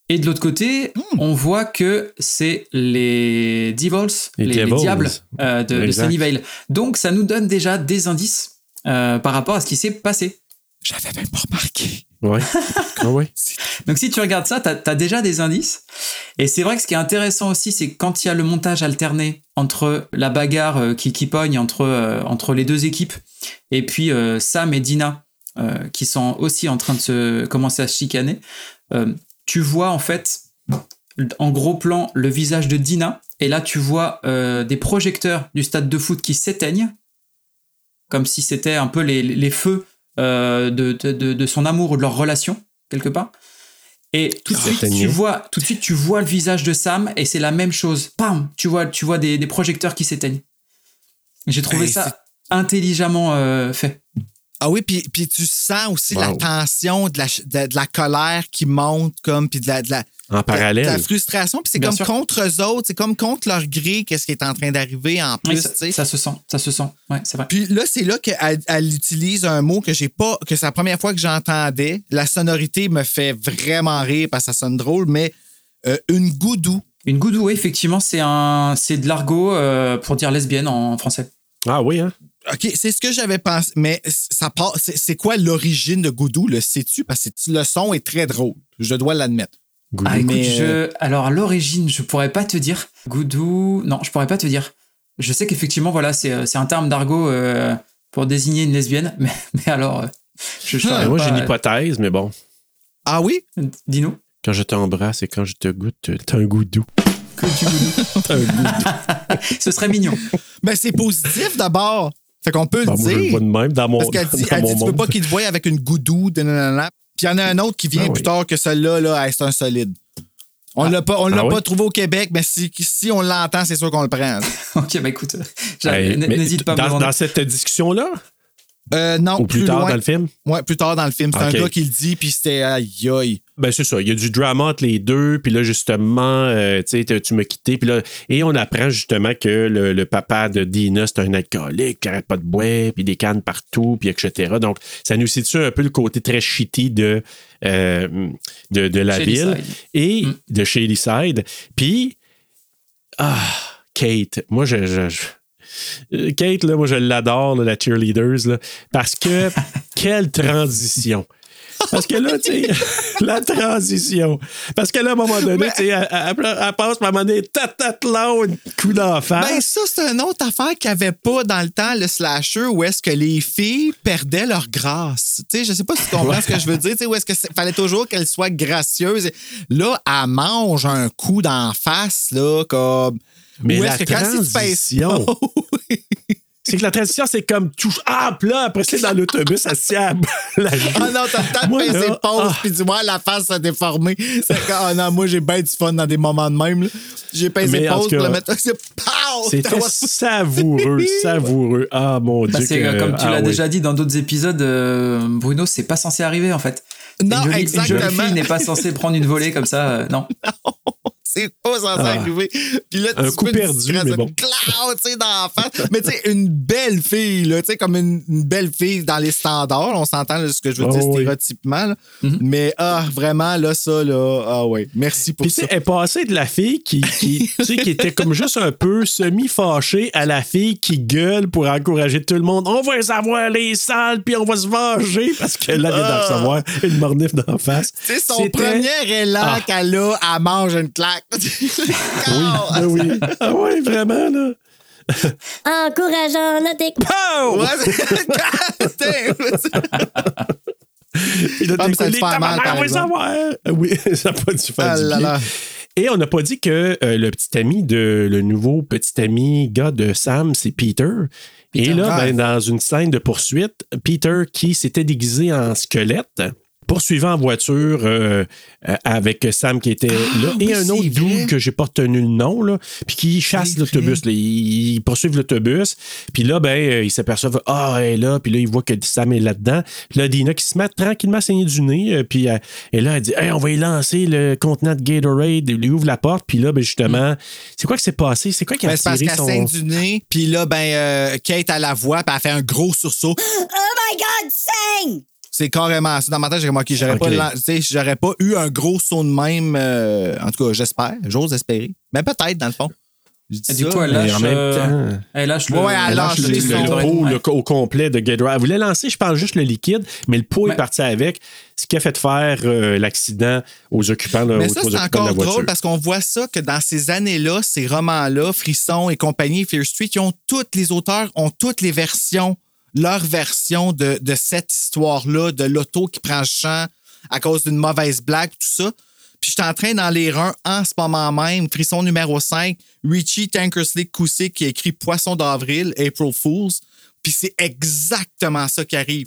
Et de l'autre côté, on voit que c'est les Devils, Les les, diables euh, de, de. Sunnyvale. Donc ça nous donne déjà des indices euh, par rapport à ce qui s'est passé. J'avais même pas remarqué. Ouais. ah ouais. Donc si tu regardes ça, tu as, déjà des indices. Et c'est vrai que ce qui est intéressant aussi, c'est quand il y a le montage alterné entre la bagarre euh, qui, qui pogne entre, euh, entre les deux équipes, et puis euh, Sam et Dina, euh, qui sont aussi en train de se commencer à se chicaner, euh, tu vois en fait, en gros plan, le visage de Dina, et là tu vois euh, des projecteurs du stade de foot qui s'éteignent, comme si c'était un peu les, les feux euh, de, de, de- de son amour ou de leur relation, quelque part. Et tout de, suite, tu vois, tout de suite, tu vois le visage de Sam et c'est la même chose. Pam Tu vois, tu vois des, des projecteurs qui s'éteignent. J'ai trouvé ça intelligemment euh, fait. Ah oui, puis, puis tu sens aussi Wow. la tension, de la, de, de colère qui monte, comme, puis de la, de la, En de parallèle. la frustration. Puis c'est comme sûr. contre eux autres, c'est comme contre leur gré, qu'est-ce qui est en train d'arriver en Oui, plus, ça, tu sais. ça se sent, ça se sent. Ouais, c'est vrai. Puis là, c'est là qu'elle elle utilise un mot que j'ai pas, que c'est la première fois que j'entendais. La sonorité me fait vraiment rire parce que ça sonne drôle, mais euh, une goudou. Une goudou, oui, effectivement, c'est un, c'est de l'argot euh, pour dire lesbienne en français. Ah oui, hein? OK, c'est ce que j'avais pensé, mais ça part, c'est c'est quoi l'origine de goudou, le sais-tu? Parce que le son est très drôle, je dois l'admettre. Goudou. Ah, écoute, Mais, je... alors à l'origine, je pourrais pas te dire. Goudou, non, je pourrais pas te dire. Je sais qu'effectivement, voilà, c'est euh, c'est un terme d'argot euh, pour désigner une lesbienne, mais, mais alors, euh, je, je Ah, moi, pas, j'ai une hypothèse, mais bon. Ah oui? Dis-nous. Quand je t'embrasse et quand je te goûte, t'as un goût doux. Que tu goudou. T'as un goût doux. Ce serait mignon. Mais c'est positif d'abord. Fait qu'on peut Ben, le moi, je le dire. vois de même dans mon, Parce qu'elle dit, elle dit tu peux pas qu'il te voie avec une goudou, de nanana. Puis il y en a un autre qui vient Ah oui. plus tard que celui-là, là, hey, c'est un solide. On l'a pas, on l'a Ah oui? pas trouvé au Québec, mais si, si on l'entend, c'est sûr qu'on le prend. ok, bah écoute, Hey, n'hésite pas à me le dans, dans cette discussion-là, Euh, non, ou plus, tard loin. dans le film, Ouais, plus tard dans le film. C'est un gars qui le dit, puis c'était aïe aïe. ben c'est ça. Il y a du drama entre les deux, puis là, justement, euh, tu sais, tu m'as quitté, puis là, et on apprend justement que le, le papa de Dina, c'est un alcoolique qui arrête pas de boire, puis des cannes partout, puis etc. Donc, ça nous situe un peu le côté très shitty de, euh, de, de la Shadyside. ville et Mm. de Shadyside. Puis, ah, Kate, moi, je. je- je- Kate, là, moi, je l'adore, la cheerleaders, là, parce que quelle transition. Parce que là, tu sais, la transition. Parce que là, à un moment donné, tu sais, elle, elle- elle passe, à un moment donné, tatat là, un coup d'en face. Ben, ça, c'est une autre affaire qu'il n'y avait pas dans le temps, le slasher, où est-ce que les filles perdaient leur grâce. Tu sais, je sais pas si tu comprends ce que je veux dire. Tu sais, où est-ce que c'est- fallait toujours qu'elles soient gracieuses. Là, elle mange un coup d'en face, là, comme. Mais la que transition- C'est que la transition, c'est comme tout. Ah, puis là, après, c'est dans l'autobus, à la. Ah non, t'as le temps de Moi, pincer là, pause, ah. puis du moins, la face s'est déformée. C'est que, ah non, moi, j'ai bien du fun dans des moments de même. J'ai pincé pause cas, le mettre. C'est pow! C'était savoureux, savoureux. Ah, mon Bah, Dieu. c'est, que- euh, comme tu ah l'as oui. déjà dit dans d'autres épisodes, euh, Bruno, c'est pas censé arriver en fait. Non, une jolie, Une exactement. jolie fille n'est pas censée prendre une volée comme ça. euh, non. C'est pas censé Ah. arriver. Puis là, Un tu coup peux perdu, mais bon. cloud, tu sais, dans la face. Mais tu sais, une belle fille, là, tu sais, comme une, une belle fille dans les standards. On s'entend là, ce que je veux Ah dire oui. stéréotypement. là. Mais ah, vraiment, là, ça, là, ah ouais. Merci pour Puis, tu ça. sais, elle est passée de la fille qui, qui, tu sais, qui était comme juste un peu semi-fâchée à la fille qui gueule pour encourager tout le monde. On va les avoir les salles, puis on va se venger parce qu'elle vient d'en recevoir une mornif d'en face. C'est son premier élan Ah. qu'elle a, elle mange une claque. Oui, ben oui. Ah oui, vraiment, là. Encourageant notre équipe. Puis là, Ah, ça mal, par exemple. avoir. Oui, ça n'a pas dû faire Ah du là bien. là. Et on n'a pas dit que euh, le petit ami de le nouveau petit ami gars de Sam, c'est Peter. Et là, ben, dans une scène de poursuite, Peter qui s'était déguisé en squelette. Poursuivant en voiture euh, euh, avec Sam qui était là Ah, oui, et un autre dude que j'ai pas retenu le nom là, puis qui chasse l'autobus. là. Ils, poursuivent l'autobus, puis là ben euh, ils s'aperçoivent ah elle est là, puis là ils voient que Sam est là-dedans. Puis là Dina qui se met tranquillement à saigner du nez, puis et là elle dit hey, on va y lancer le contenant de Gatorade, il lui ouvre la porte, puis là ben justement c'est quoi qui s'est passé, c'est quoi qui a Ben, parce tiré qu'elle son saigne du nez, puis là, ben, euh, Kate, à la voix, puis elle fait un gros sursaut. Oh my God, sing! C'est carrément ça. Dans ma tête, j'ai comme, OK, j'aurais Ok. pas, lan- tu sais, j'aurais pas eu un gros saut de même. euh, en tout cas, j'espère. J'ose espérer. Mais peut-être, dans le fond. Je dis ça, coup, elle lâche, en même euh, temps- elle lâche le, Ouais, ouais, elle Elle lâche lâche le, Ouais. pot le- au complet de Gatorade. Elle voulait lancer, je pense, juste le liquide, mais le pot est parti avec, ce qui a fait faire euh, l'accident aux occupants, là, Mais aux ça, c'est occupants de la encore voiture. drôle parce qu'on voit ça que dans ces années-là, ces romans-là, Frisson et compagnie, Fear Street, ils ont toutes les auteurs ont toutes les versions, leur version de, cette histoire-là, de l'auto qui prend le champ à cause d'une mauvaise blague, tout ça. Puis je suis en train d'en lire un en ce moment même, Frisson numéro 5, Richie Tankersley Coussé qui écrit Poisson d'avril, April Fools. Puis c'est exactement ça qui arrive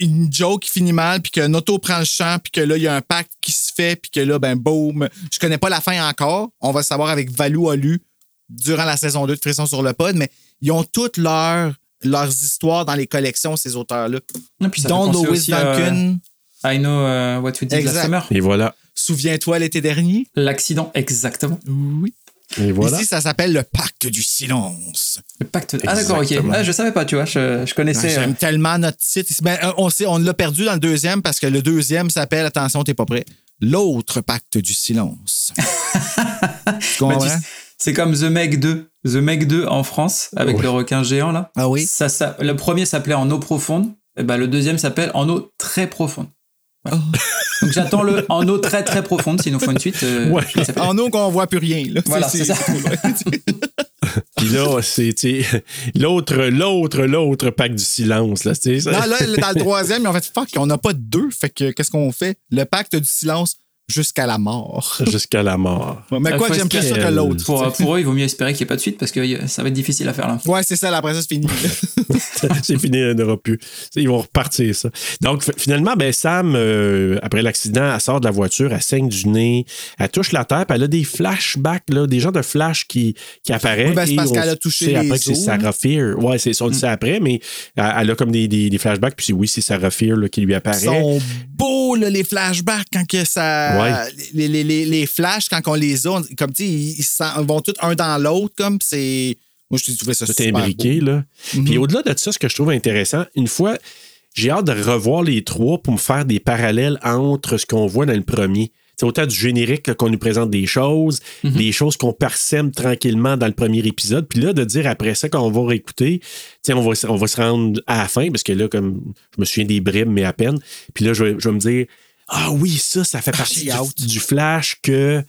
une joke qui finit mal, puis qu'un auto prend le champ, puis que là, il y a un pacte qui se fait, puis que là, ben, boum. Je connais pas la fin encore. On va le savoir avec Valou a lu durant la saison 2 de Frisson sur le pod, mais ils ont toutes leurs, leurs histoires dans les collections, ces auteurs-là. Dont Lois Duncan. I Know euh, What We Did Exact. Last Summer. Et voilà. Souviens-toi l'été dernier? L'accident, exactement. Oui. Et voilà. Ici, ça s'appelle le pacte du silence. Le pacte. Ah, d'accord, ok. Ah, je savais pas, tu vois. Je, je connaissais. Ah, J'aime euh, tellement notre titre. Ben, euh, on on l'a perdu dans le deuxième parce que le deuxième s'appelle, attention, t'es pas prêt, l'autre pacte du silence. tu comprends? C'est comme The Meg 2. The Meg 2 en France, avec Oui. le requin géant, là. Ah oui? Ça, ça, le premier s'appelait En eau profonde. Et ben, le deuxième s'appelle En eau très profonde. Oh. Donc j'attends le En eau très très profonde. S'il nous faut une suite. euh, Ouais. En eau qu'on voit plus rien. Là. Voilà, c'est ça. Puis là, c'est l'autre, l'autre, l'autre pacte du silence. Là. Non, là, dans le troisième, ont fait fuck, on n'a pas de deux. Fait que qu'est-ce qu'on fait? Le pacte du silence jusqu'à la mort. Jusqu'à la mort. Mais Ça quoi, j'aime plus ça que l'autre. Pour, pour eux, il vaut mieux espérer qu'il n'y ait pas de suite parce que euh, ça va être difficile à faire là. Ouais, c'est ça, là, après ça, c'est fini. c'est fini, il n'y en aura plus. Ils vont repartir ça. Donc, finalement, ben, Sam, euh, après l'accident, elle sort de la voiture, elle saigne du nez, elle touche la terre, puis elle a des flashbacks, là, des genres de flash qui, qui apparaissent. Oui, ben, c'est parce qu'elle a touché les après que c'est os, hein. Sarah Fear. Ouais, c'est, on le sait après, mais elle, a comme des, des, des flashbacks, puis c'est- oui, c'est Sarah Fear là, qui lui apparaît. Ils sont beaux, là, les flashbacks, quand que ça. Ouais. Les, les, les, les flashs, quand on les a, on- comme tu ils, ils vont tous un dans l'autre, comme c'est. Moi, je trouvais ça tout super imbriqué. beau. Là. Mhm. Puis au-delà de ça, ce que je trouve intéressant, une fois, j'ai hâte de revoir les trois pour me faire des parallèles entre ce qu'on voit dans le premier. c'est autant du générique qu'on nous présente des choses, des choses qu'on parsème tranquillement dans le premier épisode. Puis là, de dire après ça, quand on va réécouter, on va, on va se rendre à la fin, parce que là, comme je me souviens des bribes, mais à peine. Puis là, je vais, je vais me dire, ah oui, ça, ça fait partie j'ai hâte. du, du flash que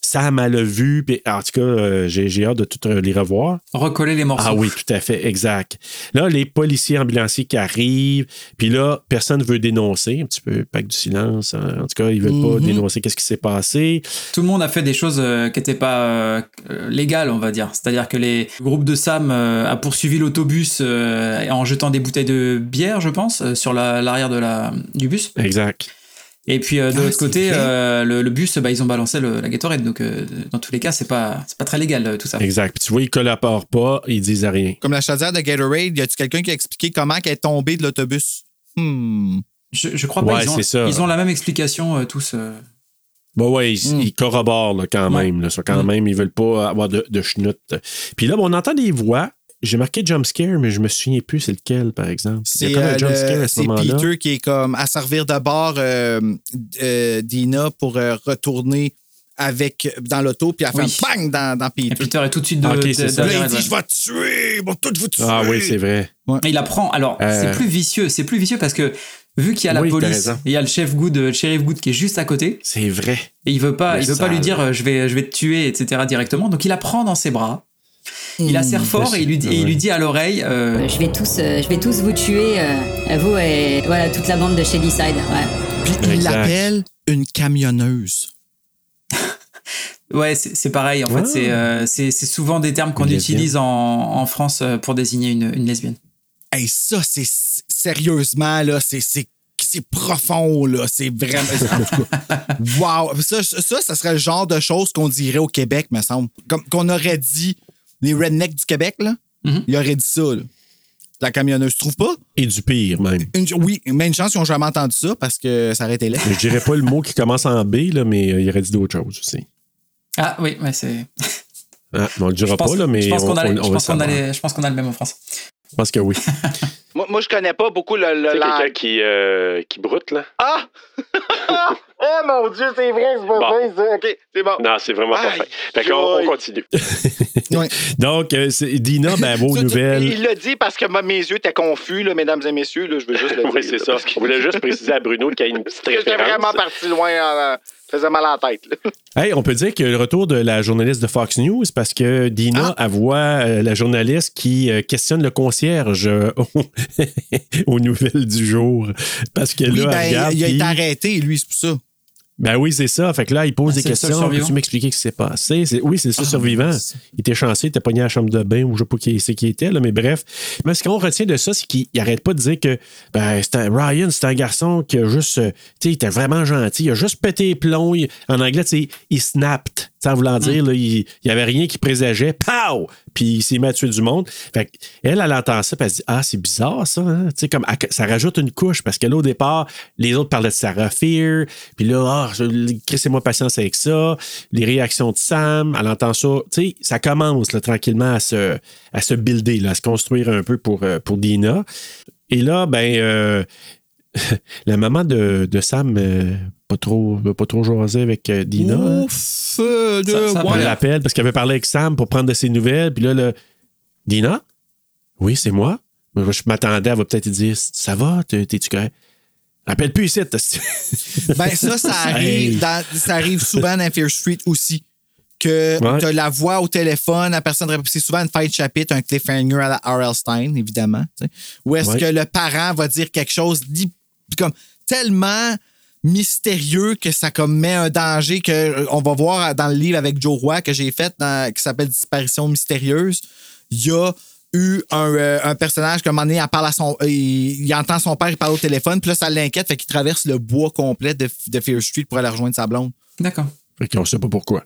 Sam a vu. Puis, en tout cas, euh, j'ai j'ai hâte de tout euh, les revoir. Recoller les morceaux. Ah oui, tout à fait, exact. Là, les policiers ambulanciers qui arrivent, puis là, personne ne veut dénoncer, un petit peu pack du silence. hein. En tout cas, ils veulent pas dénoncer qu'est-ce qui s'est passé. Tout le monde a fait des choses euh, qui n'étaient pas euh, légales, on va dire. C'est-à-dire que les le groupe de Sam euh, a poursuivi l'autobus euh, en jetant des bouteilles de bière, je pense, euh, sur la- l'arrière de la du bus. Exact. Et puis euh, de Ah, l'autre côté, euh, le, le bus, bah, ils ont balancé le- la Gatorade. Donc euh, dans tous les cas, c'est pas c'est pas très légal euh, tout ça. Exact. Puis tu vois, ils collaborent pas, ils disent rien. Comme la chaudière de Gatorade, y a-tu quelqu'un qui a expliqué comment qu'elle est tombée de l'autobus? Hmm. Je, je crois pas. Ouais, ils, ont, c'est ça. ils ont la même explication euh, tous. euh. Bon, ouais, ils, Mm. ils corroborent là, quand Ouais. même. Là, Ça, quand Mm. même, ils veulent pas avoir de, de. Puis là, bon, on entend des voix. J'ai marqué jumpscare, mais je me souviens plus c'est lequel, par exemple. C'est a comme un euh, à. Peter qui est comme à servir de bord euh, euh, Dina pour euh, retourner avec dans l'auto, puis elle fait Oui. un bang dans, dans Peter. Et Peter est tout de suite de, Ah, ok, de- c'est ça. Là, derrière il dit. Je vais te tuer, ils vont tous vous tuer. Ah oui, c'est vrai. Et il apprend. Alors, Euh. c'est plus vicieux. C'est plus vicieux parce que vu qu'il y a la Oui, police, et il y a le chef Good, le shérif Good qui est juste à côté, C'est vrai. et il veut pas, Le il veut pas lui dire je vais, je vais te tuer, etc. directement. Donc il la prend dans ses bras. Il la serre fort et il lui dit, et il lui dit à l'oreille. euh, Euh, Je vais tous, euh, je vais tous vous tuer, euh, vous et voilà toute la bande de Shadyside. Ouais. Puis il l'appelle une camionneuse. Ouais, c'est pareil. En Ouais. fait, c'est euh, c'est c'est souvent des termes qu'on utilise en, en France pour désigner une, une lesbienne. Hey, ça, c'est sérieusement, là, c'est. c'est profond, là. C'est vraiment. Wow. Ça, ça, ça serait le genre de choses qu'on dirait au Québec, me semble. Comme qu'on aurait dit les rednecks du Québec, là. Mhm. Il aurait dit ça, là. La camionneuse, tu trouves pas? Et du pire, même. Une- oui, mais une chance qu'ils n'ont jamais entendu ça parce que ça aurait été laid. Je dirais pas le mot qui commence en B, là, mais euh, il aurait dit d'autres choses aussi. Ah oui, ouais, c'est. Ah, on le dira pense, pas, là, mais je pense on, qu'on a, on- je on va pense qu'on a, savoir. les- je pense qu'on a le même en France. Je pense que oui. Moi, moi, je connais pas beaucoup le, le C'est quelqu'un qui, euh, qui broute, là. Ah! oh mon Dieu, c'est vrai, c'est pas Bon. vrai, ça. OK, c'est bon. Non, c'est vraiment pas Aïe, Fait qu'on- continue. Ouais. Donc, euh, c'est- Dina, ben, vos Ça, nouvelles. Il l'a dit parce que moi, mes yeux étaient confus, là, mesdames et messieurs. Là, je veux juste le dire. Oui, c'est ça. On voulait juste préciser à Bruno qu'il y a une petite J'étais référence. vraiment parti loin. euh, faisait mal à la tête. là. Hey, on peut dire que le retour de la journaliste de Fox News, parce que Dina Ah. voit euh, la journaliste qui euh, questionne le concierge euh, aux nouvelles du jour. Parce que Oui, là, ben, regarde, il a puis- été arrêté, lui, c'est pour ça. Ben oui, c'est ça. Fait que là, il pose Ah, des questions. Peux-tu m'expliquer ce qui s'est passé? C'est- Oui, c'est seul Ah, survivant. Il était chanceux, il était pogné à la chambre de bain ou je sais pas qui c'est qui était, là, mais bref. Mais ce qu'on retient de ça, c'est qu'il arrête pas de dire que ben, c'est un- Ryan, c'est un garçon qui a juste. euh, tu sais, il était vraiment gentil. Il a juste pété les plombs. Il- en anglais, tu sais, il snapped. Sans vouloir dire, là, il n'y avait rien qui présageait. Pow! Puis il s'est mis à tuer du monde. Fait elle, elle entend ça, puis elle se dit Ah, c'est bizarre ça. Hein? Tu sais, comme, ça rajoute une couche parce que là, au départ, les autres parlaient de Sarah Fear. Puis là, ah, je- crissez-moi patience avec ça. Les réactions de Sam, elle entend ça. Tu sais, ça commence là, tranquillement à se, à se builder, là, à se construire un peu pour, euh, pour Dina. Et là, ben, euh, la maman de, de Sam, euh, pas trop, pas trop jaser avec euh, Dina. hein. Ouf, euh, de- Ça- ça ouais. Elle l'appelle parce qu'elle veut parler avec Sam pour prendre de ses nouvelles. Puis là, le Dina? Oui, c'est moi. Je m'attendais, elle va peut-être dire Ça va, t'es- t'es-tu correct? Appelle plus ici. t'as- Ben ça, ça arrive, dans- ça arrive souvent dans Fear Street aussi. Que Ouais. t'as la voix au téléphone, la personne répond- c'est souvent une fin de chapitre, un cliffhanger à la R.L. Stein, évidemment. tu. Où est-ce Ouais. que le parent va dire quelque chose d'hy- comme tellement mystérieux que ça comme met un danger que euh, on va voir dans le livre avec Joe Roy que j'ai fait dans- qui s'appelle Disparition mystérieuse. Il y a eu un, euh, un personnage que un moment donné, elle parle à son, euh, il, il entend son père il parle au téléphone, puis là, ça l'inquiète, fait qu'il traverse le bois complet de, de Fear Street pour aller rejoindre sa blonde. D'accord. Fait qu'on sait pas pourquoi.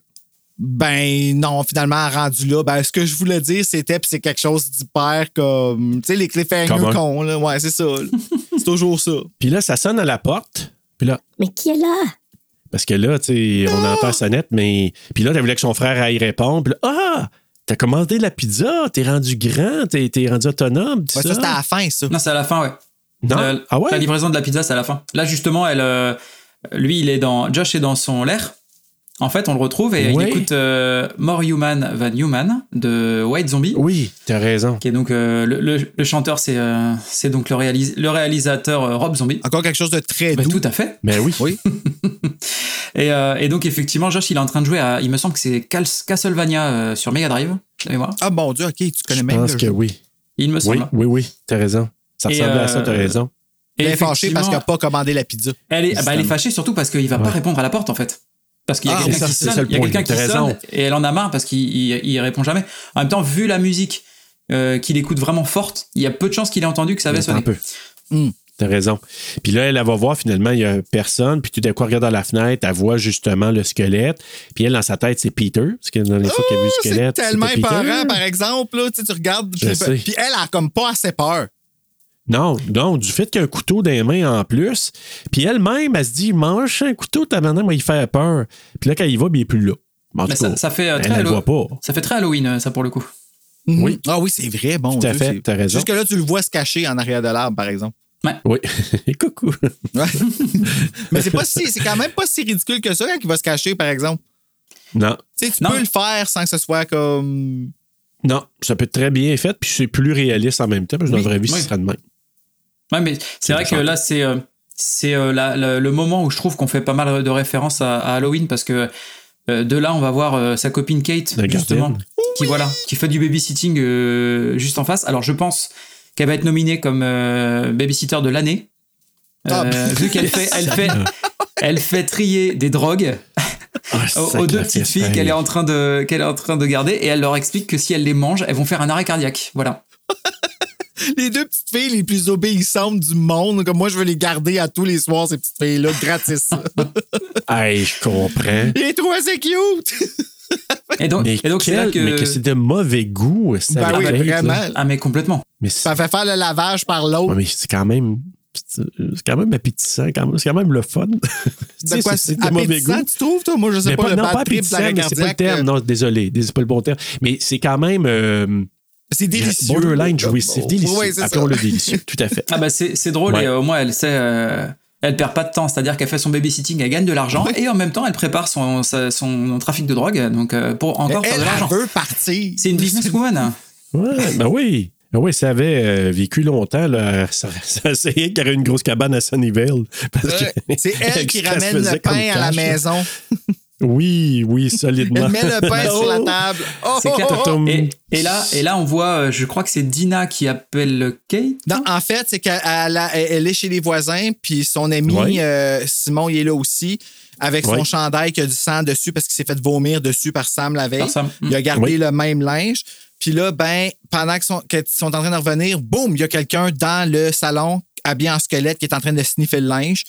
Ben non, finalement, rendu là, ben ce que je voulais dire, c'était, puis c'est quelque chose d'hyper comme, tu sais, les cliffhangers cons, là. Ouais, c'est ça. c'est toujours ça. Puis là, ça sonne à la porte. Puis là, Mais qui est là? parce que là, tu sais, on entend la sonnette, mais. Puis là, elle voulait que son frère aille répondre. Puis là, ah! T'as commandé la pizza, t'es rendu grand, t'es, t'es rendu autonome, Ouais, ça. c'était à la fin, ça. Non, c'est à la fin, ouais. Non? Ah ouais? La livraison de la pizza, c'est à la fin. Là, justement, elle, euh, lui, il est dans. Josh est dans son lair. En fait, on le retrouve et il écoute euh, More Human Than Human de White Zombie. Oui, t'as raison. Qui est donc euh, le, le- le chanteur, c'est euh, c'est donc le, réalis- le réalisateur Rob Zombie. Encore quelque chose de très Bah, doux. tout à fait. Ben oui. Oui. Et, et donc effectivement, Josh, il est en train de jouer à, il me semble que c'est Castlevania sur Mega Drive. Ah bon Dieu, ok, tu connais Je même pense le que jeu. oui. Il me Oui, semble. oui, oui, t'as raison. Ça Et, ressemblait à ça, t'as raison. Et Bien fâché parce qu'il n'a pas commandé la pizza. Elle est, ah bah, elle est fâchée surtout parce qu'il va pas répondre à la porte en fait. Parce qu'il y a Ah, quelqu'un qui sonne, il y a quelqu'un qui sonne et elle en a marre parce qu'il il, il répond jamais. En même temps, vu la musique euh, qu'il écoute vraiment forte, il y a peu de chances qu'il ait entendu que ça avait sonné. un peu. Hmm. T'as raison. Puis là, elle, elle va voir finalement, il y a personne. Puis tout d'un coup, elle regarde dans la fenêtre, elle voit justement le squelette. Puis elle, dans sa tête, c'est Peter. Parce que dans les fois qu'elle a vu le Oh, c'est squelette. tellement épeurant, par exemple. Là, tu, sais, tu regardes. Je sais. Puis elle a comme pas assez peur. Non, non, du fait qu'il y a un couteau dans les mains en plus. Puis elle-même, elle se dit, mange un couteau, ta main, moi, il fait peur. Puis là, quand il va, bien, il est plus là. Mais ça, cas, ça fait euh, elle, très elle voit pas. ça fait très Halloween euh, ça pour le coup. Oui. Ah oui, c'est vrai. Bon, Tout à Dieu, fait, t'as raison. Jusque là, tu le vois se cacher en arrière de l'arbre, par exemple. Oui. Coucou. Ouais. Mais c'est pas si, c'est quand même pas si ridicule que ça quand il va se cacher, par exemple. Non. Tu sais, tu Non. peux le faire sans que ce soit comme. Non, ça peut être très bien fait, puis c'est plus réaliste en même temps, parce que dans la vraie vie, oui. ce sera de même. Ouais, mais c'est vrai que là, c'est euh, c'est euh, la- la- le moment où je trouve qu'on fait pas mal de références à, à Halloween parce que euh, de là, on va voir euh, sa copine Kate, La justement, gardienne. qui voilà, qui fait du babysitting euh, juste en face. Alors, je pense qu'elle va être nominée comme euh, babysitter de l'année, Ah, Euh, vu qu'elle fait, elle fait, elle fait trier des drogues Ah, aux, deux petites filles qu'elle est en train de qu'elle est en train de garder et elle leur explique que si elle les mange, elles vont faire un arrêt cardiaque. Voilà. Les deux petites filles les plus obéissantes du monde, comme moi, je veux les garder à tous les soirs, ces petites filles-là, gratis. Hey, je comprends. les trois, c'est cute! Et donc, Mais, et donc c'est là quel- que, mais que c'est de mauvais goût. ça, Ben oui, là. ah mais complètement. Mais c'est Ça fait faire le lavage par l'autre. ouais, mais c'est quand même. C'est c'est quand même appétissant, quand même. C'est quand même le fun. De quoi, c'est c'est de mauvais appétissant, goût. tu trouves, toi? Moi, je sais Mais pas, le non, pas appétissant, mais c'est pas le terme. euh, Non, désolé, c'est pas le bon terme. Mais c'est quand même euh, C'est délicieux. borderline jouissif, délicieux. Oui, c'est. Appelons-le délicieux, tout à fait. Ah bah c'est c'est drôle Ouais. et euh, au moins elle sait euh, elle perd pas de temps, c'est-à-dire qu'elle fait son babysitting, elle gagne de l'argent et en même temps elle prépare son, son trafic de drogue donc euh, pour encore faire Elle, de elle l'argent. veut partir. C'est une businesswoman. Ouais, ben oui. Ben oui, ça avait euh, vécu longtemps, là, ça, ça essayait qu'il y aurait une grosse cabane à Sunnyvale. Parce Ouais. que- C'est elle qui ramène le pain à la là? maison. Oui, oui, solidement. Elle met le pain sur la table. Oh, C'est oh, oh, oh. Et, et là et là on voit euh, je crois que c'est Dina qui appelle Kate. Non, en fait, c'est qu'elle elle est chez les voisins, puis son ami euh, Simon, il est là aussi, avec son chandail qui a du sang dessus parce qu'il s'est fait vomir dessus par Sam la veille. Par Sam. Il a gardé Oui. le même linge. Puis là, ben, pendant qu'ils sont, qu'ils sont en train de revenir, boum, il y a quelqu'un dans le salon, habillé en squelette, qui est en train de sniffer le linge.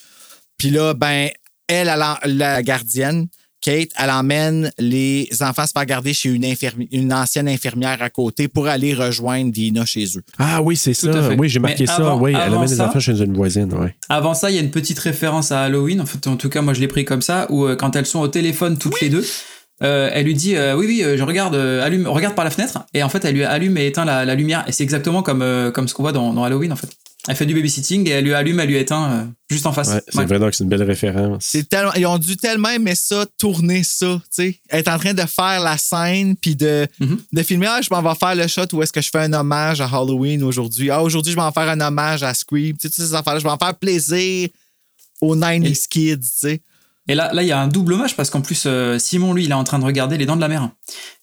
Puis là, ben, elle, la gardienne, Kate, elle emmène les enfants se faire garder chez une, infirmi- une ancienne infirmière à côté pour aller rejoindre Dina chez eux. Ah oui, c'est ça. Oui, j'ai marqué Mais ça. avant- oui, elle amène les ça- enfants chez une voisine. Ouais. Avant ça, il y a une petite référence à Halloween. En fait, en tout cas, moi, je l'ai pris comme ça, où euh, quand elles sont au téléphone toutes les deux, euh, elle lui dit euh, oui, oui, euh, je regarde, euh, allume, regarde par la fenêtre. Et en fait, elle lui allume et éteint la, la lumière. Et c'est exactement comme euh, comme ce qu'on voit dans, dans Halloween, en fait. Elle fait du babysitting et elle lui allume, elle lui éteint euh, juste en face. Ouais, c'est Ouais. vrai, donc c'est une belle référence. C'est tellement, ils ont dû tellement aimer ça, tourner ça, tu sais, être en train de faire la scène puis de, Mhm. de filmer. Ah, je m'en vais faire le shot où est-ce que je fais un hommage à Halloween aujourd'hui. Ah, aujourd'hui, je vais en faire un hommage à Scream. Tu sais, toutes ces affaires-là, je vais en faire plaisir aux 90s kids, tu sais. Et là, là, il y a un double hommage parce qu'en plus, euh, Simon, lui, il est en train de regarder les dents de la mer.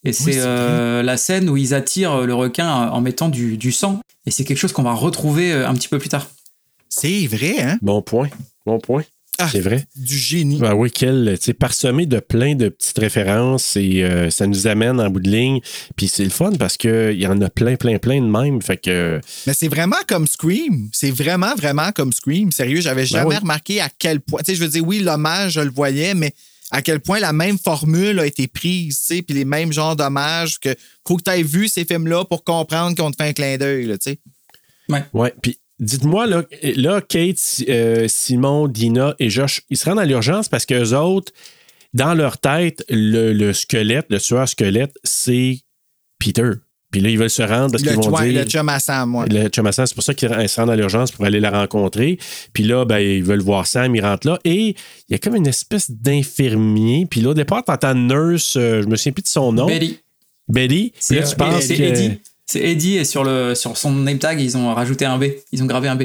Et c'est c'est euh, la scène où ils attirent le requin en mettant du, du sang. Et c'est quelque chose qu'on va retrouver euh, un petit peu plus tard. C'est vrai, hein? Bon point. Bon point. Ah. C'est vrai. Du génie. Ben oui, quel, tu sais, parsemé de plein de petites références et euh, ça nous amène en bout de ligne. Puis c'est le fun parce qu'il y en a plein, plein, plein de même. Fait que, Mais c'est vraiment comme Scream. C'est vraiment, vraiment comme Scream. Sérieux, j'avais jamais oui. remarqué à quel point. Tu sais, je veux dire, oui, l'hommage, je le voyais, mais à quel point la même formule a été prise, tu sais, puis les mêmes genres d'hommages que faut que tu aies vu ces films-là pour comprendre qu'on te fait un clin d'œil, tu sais. ouais. Puis dites-moi, là, là Kate, euh, Simon, Dina et Josh, ils se rendent à l'urgence parce qu'eux autres, dans leur tête, le, le squelette, le tueur squelette, c'est Peter. Puis là, ils veulent se rendre parce Le, qu'ils vont dire... le chum à Sam, ouais. Le chum à Sam, c'est pour ça qu'ils se rendent à l'urgence pour aller la rencontrer. Puis là, ben, ils veulent voir Sam, ils rentrent là. Et il y a comme une espèce d'infirmier. Puis là, au départ, t'entends Nurse, euh, je me souviens plus de son nom. Betty. Betty. Puis C'est là, tu penses que... Eddie. C'est Eddie et sur, le, sur son name tag, ils ont rajouté un B. Ils ont gravé un B.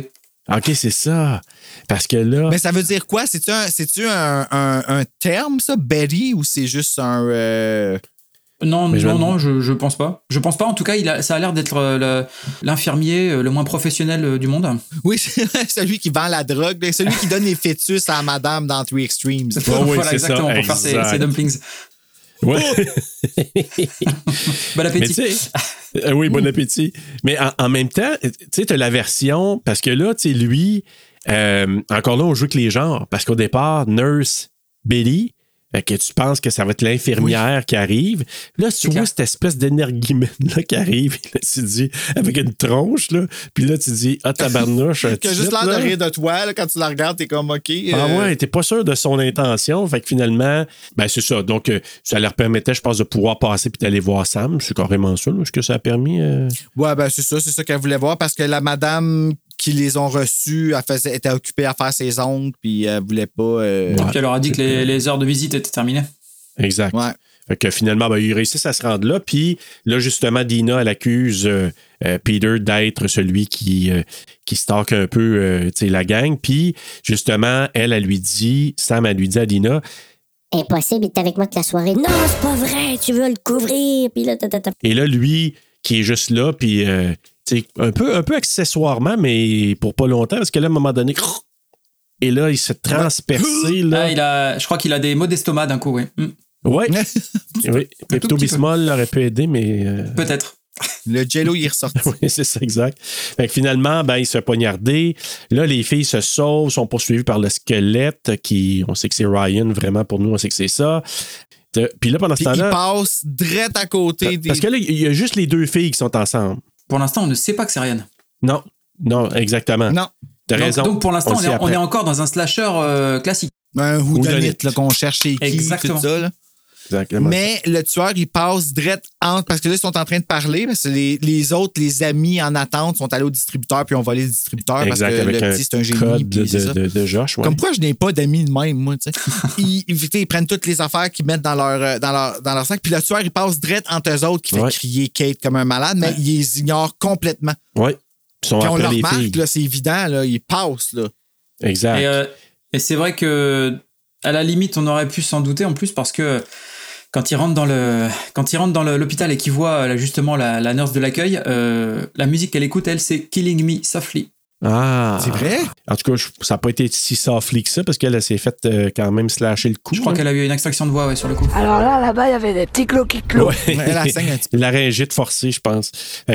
OK, c'est ça. Parce que là... Mais ça veut dire quoi? C'est-tu un, un, un, un terme, ça, Betty, ou c'est juste un. euh, Non, Mais je non, non, je, je pense pas. Je pense pas. En tout cas, il a, ça a l'air d'être euh, le- l'infirmier euh, le moins professionnel du monde. Oui, c'est celui qui vend la drogue, celui qui donne les fêtus à madame dans Three Extremes. Voilà, c'est ça, exactement, pour faire ses dumplings. Ouais. Bon appétit. euh, oui, bon appétit. Mais en, en même temps, tu sais, t'as la version, parce que là, tu sais, lui, euh, encore là, on joue avec les genres. Parce qu'au départ, Nurse Betty, fait que tu penses que ça va être l'infirmière qui arrive. Là, tu vois clair. cette espèce d'énergumène là qui arrive, là, tu dis, avec une tronche, là, puis là, tu dis, ah, tabarnouche. Qui a juste l'air de rire de toi, là, quand tu la regardes, t'es comme OK. Ah euh, ouais, t'es pas sûr de son intention. Fait que finalement, ben c'est ça. Donc, euh, ça leur permettait, je pense, de pouvoir passer puis d'aller voir Sam. C'est carrément ça, là, ce que ça a permis. euh. Ouais, ben c'est ça, c'est ça qu'elle voulait voir parce que la madame qui les ont reçus elle faisait- était occupée à faire ses ongles, puis elle voulait pas. euh, Puis elle leur a dit que les, les heures de visite étaient terminées. Exact. Ouais. Fait que finalement, ben, ils réussissent à se rendre là. Puis là, justement, Dina, elle accuse euh, euh, Peter d'être celui qui, euh, qui stalk un peu euh, tu sais, la gang. Puis justement, elle, elle lui dit, Sam, elle lui dit à Dina, Impossible, il avec moi toute la soirée. Non, c'est pas vrai, tu veux le couvrir. Puis là, ta, ta, ta. et là, lui, qui est juste là, puis sais, un peu, un peu accessoirement, mais pour pas longtemps, parce que là, à un moment donné, et là, il se transpercé, là. Ah, il a, je crois qu'il a des maux d'estomac d'un coup, oui. Ouais. oui. Pepto petit peu. Bismol aurait pu aider, mais. euh, Peut-être. Le jello, il est ressorti. Oui, c'est ça, exact. Fait que finalement, ben, il se fait poignarder. Là, les filles se sauvent, sont poursuivies par le squelette, qui, on sait que c'est Ryan, vraiment, pour nous, on sait que c'est ça. De- Puis là, pendant ce Puis il temps-là. passe direct à côté des. Parce que là, il y a juste les deux filles qui sont ensemble. Pour l'instant, on ne sait pas que c'est Ryan. Non, non, exactement. Non. T'as Donc, raison. donc pour l'instant, on, est, on après. est encore dans un slasher euh, classique. Un Whodunit. whodunit là, qu'on cherche chez qui, Exactement. tout ça. Là. Exactement. Mais le tueur, il passe direct entre. Parce que là, ils sont en train de parler. Parce que les, les autres, les amis en attente, sont allés au distributeur puis ont volé le distributeur. exact, parce que avec le un petit, c'est un génie. code puis de, c'est ça. de, de Josh. ouais. Comme quoi, je n'ai pas d'amis de même, moi, tu sais? ils, ils, prennent toutes les affaires qu'ils mettent dans leur, euh, dans, leur, dans leur sac. Puis le tueur, il passe direct entre eux autres qui fait Ouais. crier Kate comme un malade, mais ils les ignorent complètement. Ouais. Sont Puis on le les remarque, c'est évident, là, ils passent, là. Exact. Et, euh, et c'est vrai que, à la limite, on aurait pu s'en douter en plus parce que quand il rentre dans le quand il rentre dans l'hôpital et qu'il voit euh, justement la, la nurse de l'accueil, euh, la musique qu'elle écoute, elle, c'est Killing Me Softly. Ah. C'est vrai? En tout cas, je- ça n'a pas été si softly que ça parce qu'elle elle s'est faite euh, quand même slasher le cou. Je crois hein. qu'elle a eu une extraction de voix ouais, sur le coup. Alors là, là-bas, il y avait des petits clos qui clos. Ouais. Elle la saigne un petit La ringite forcée, je pense.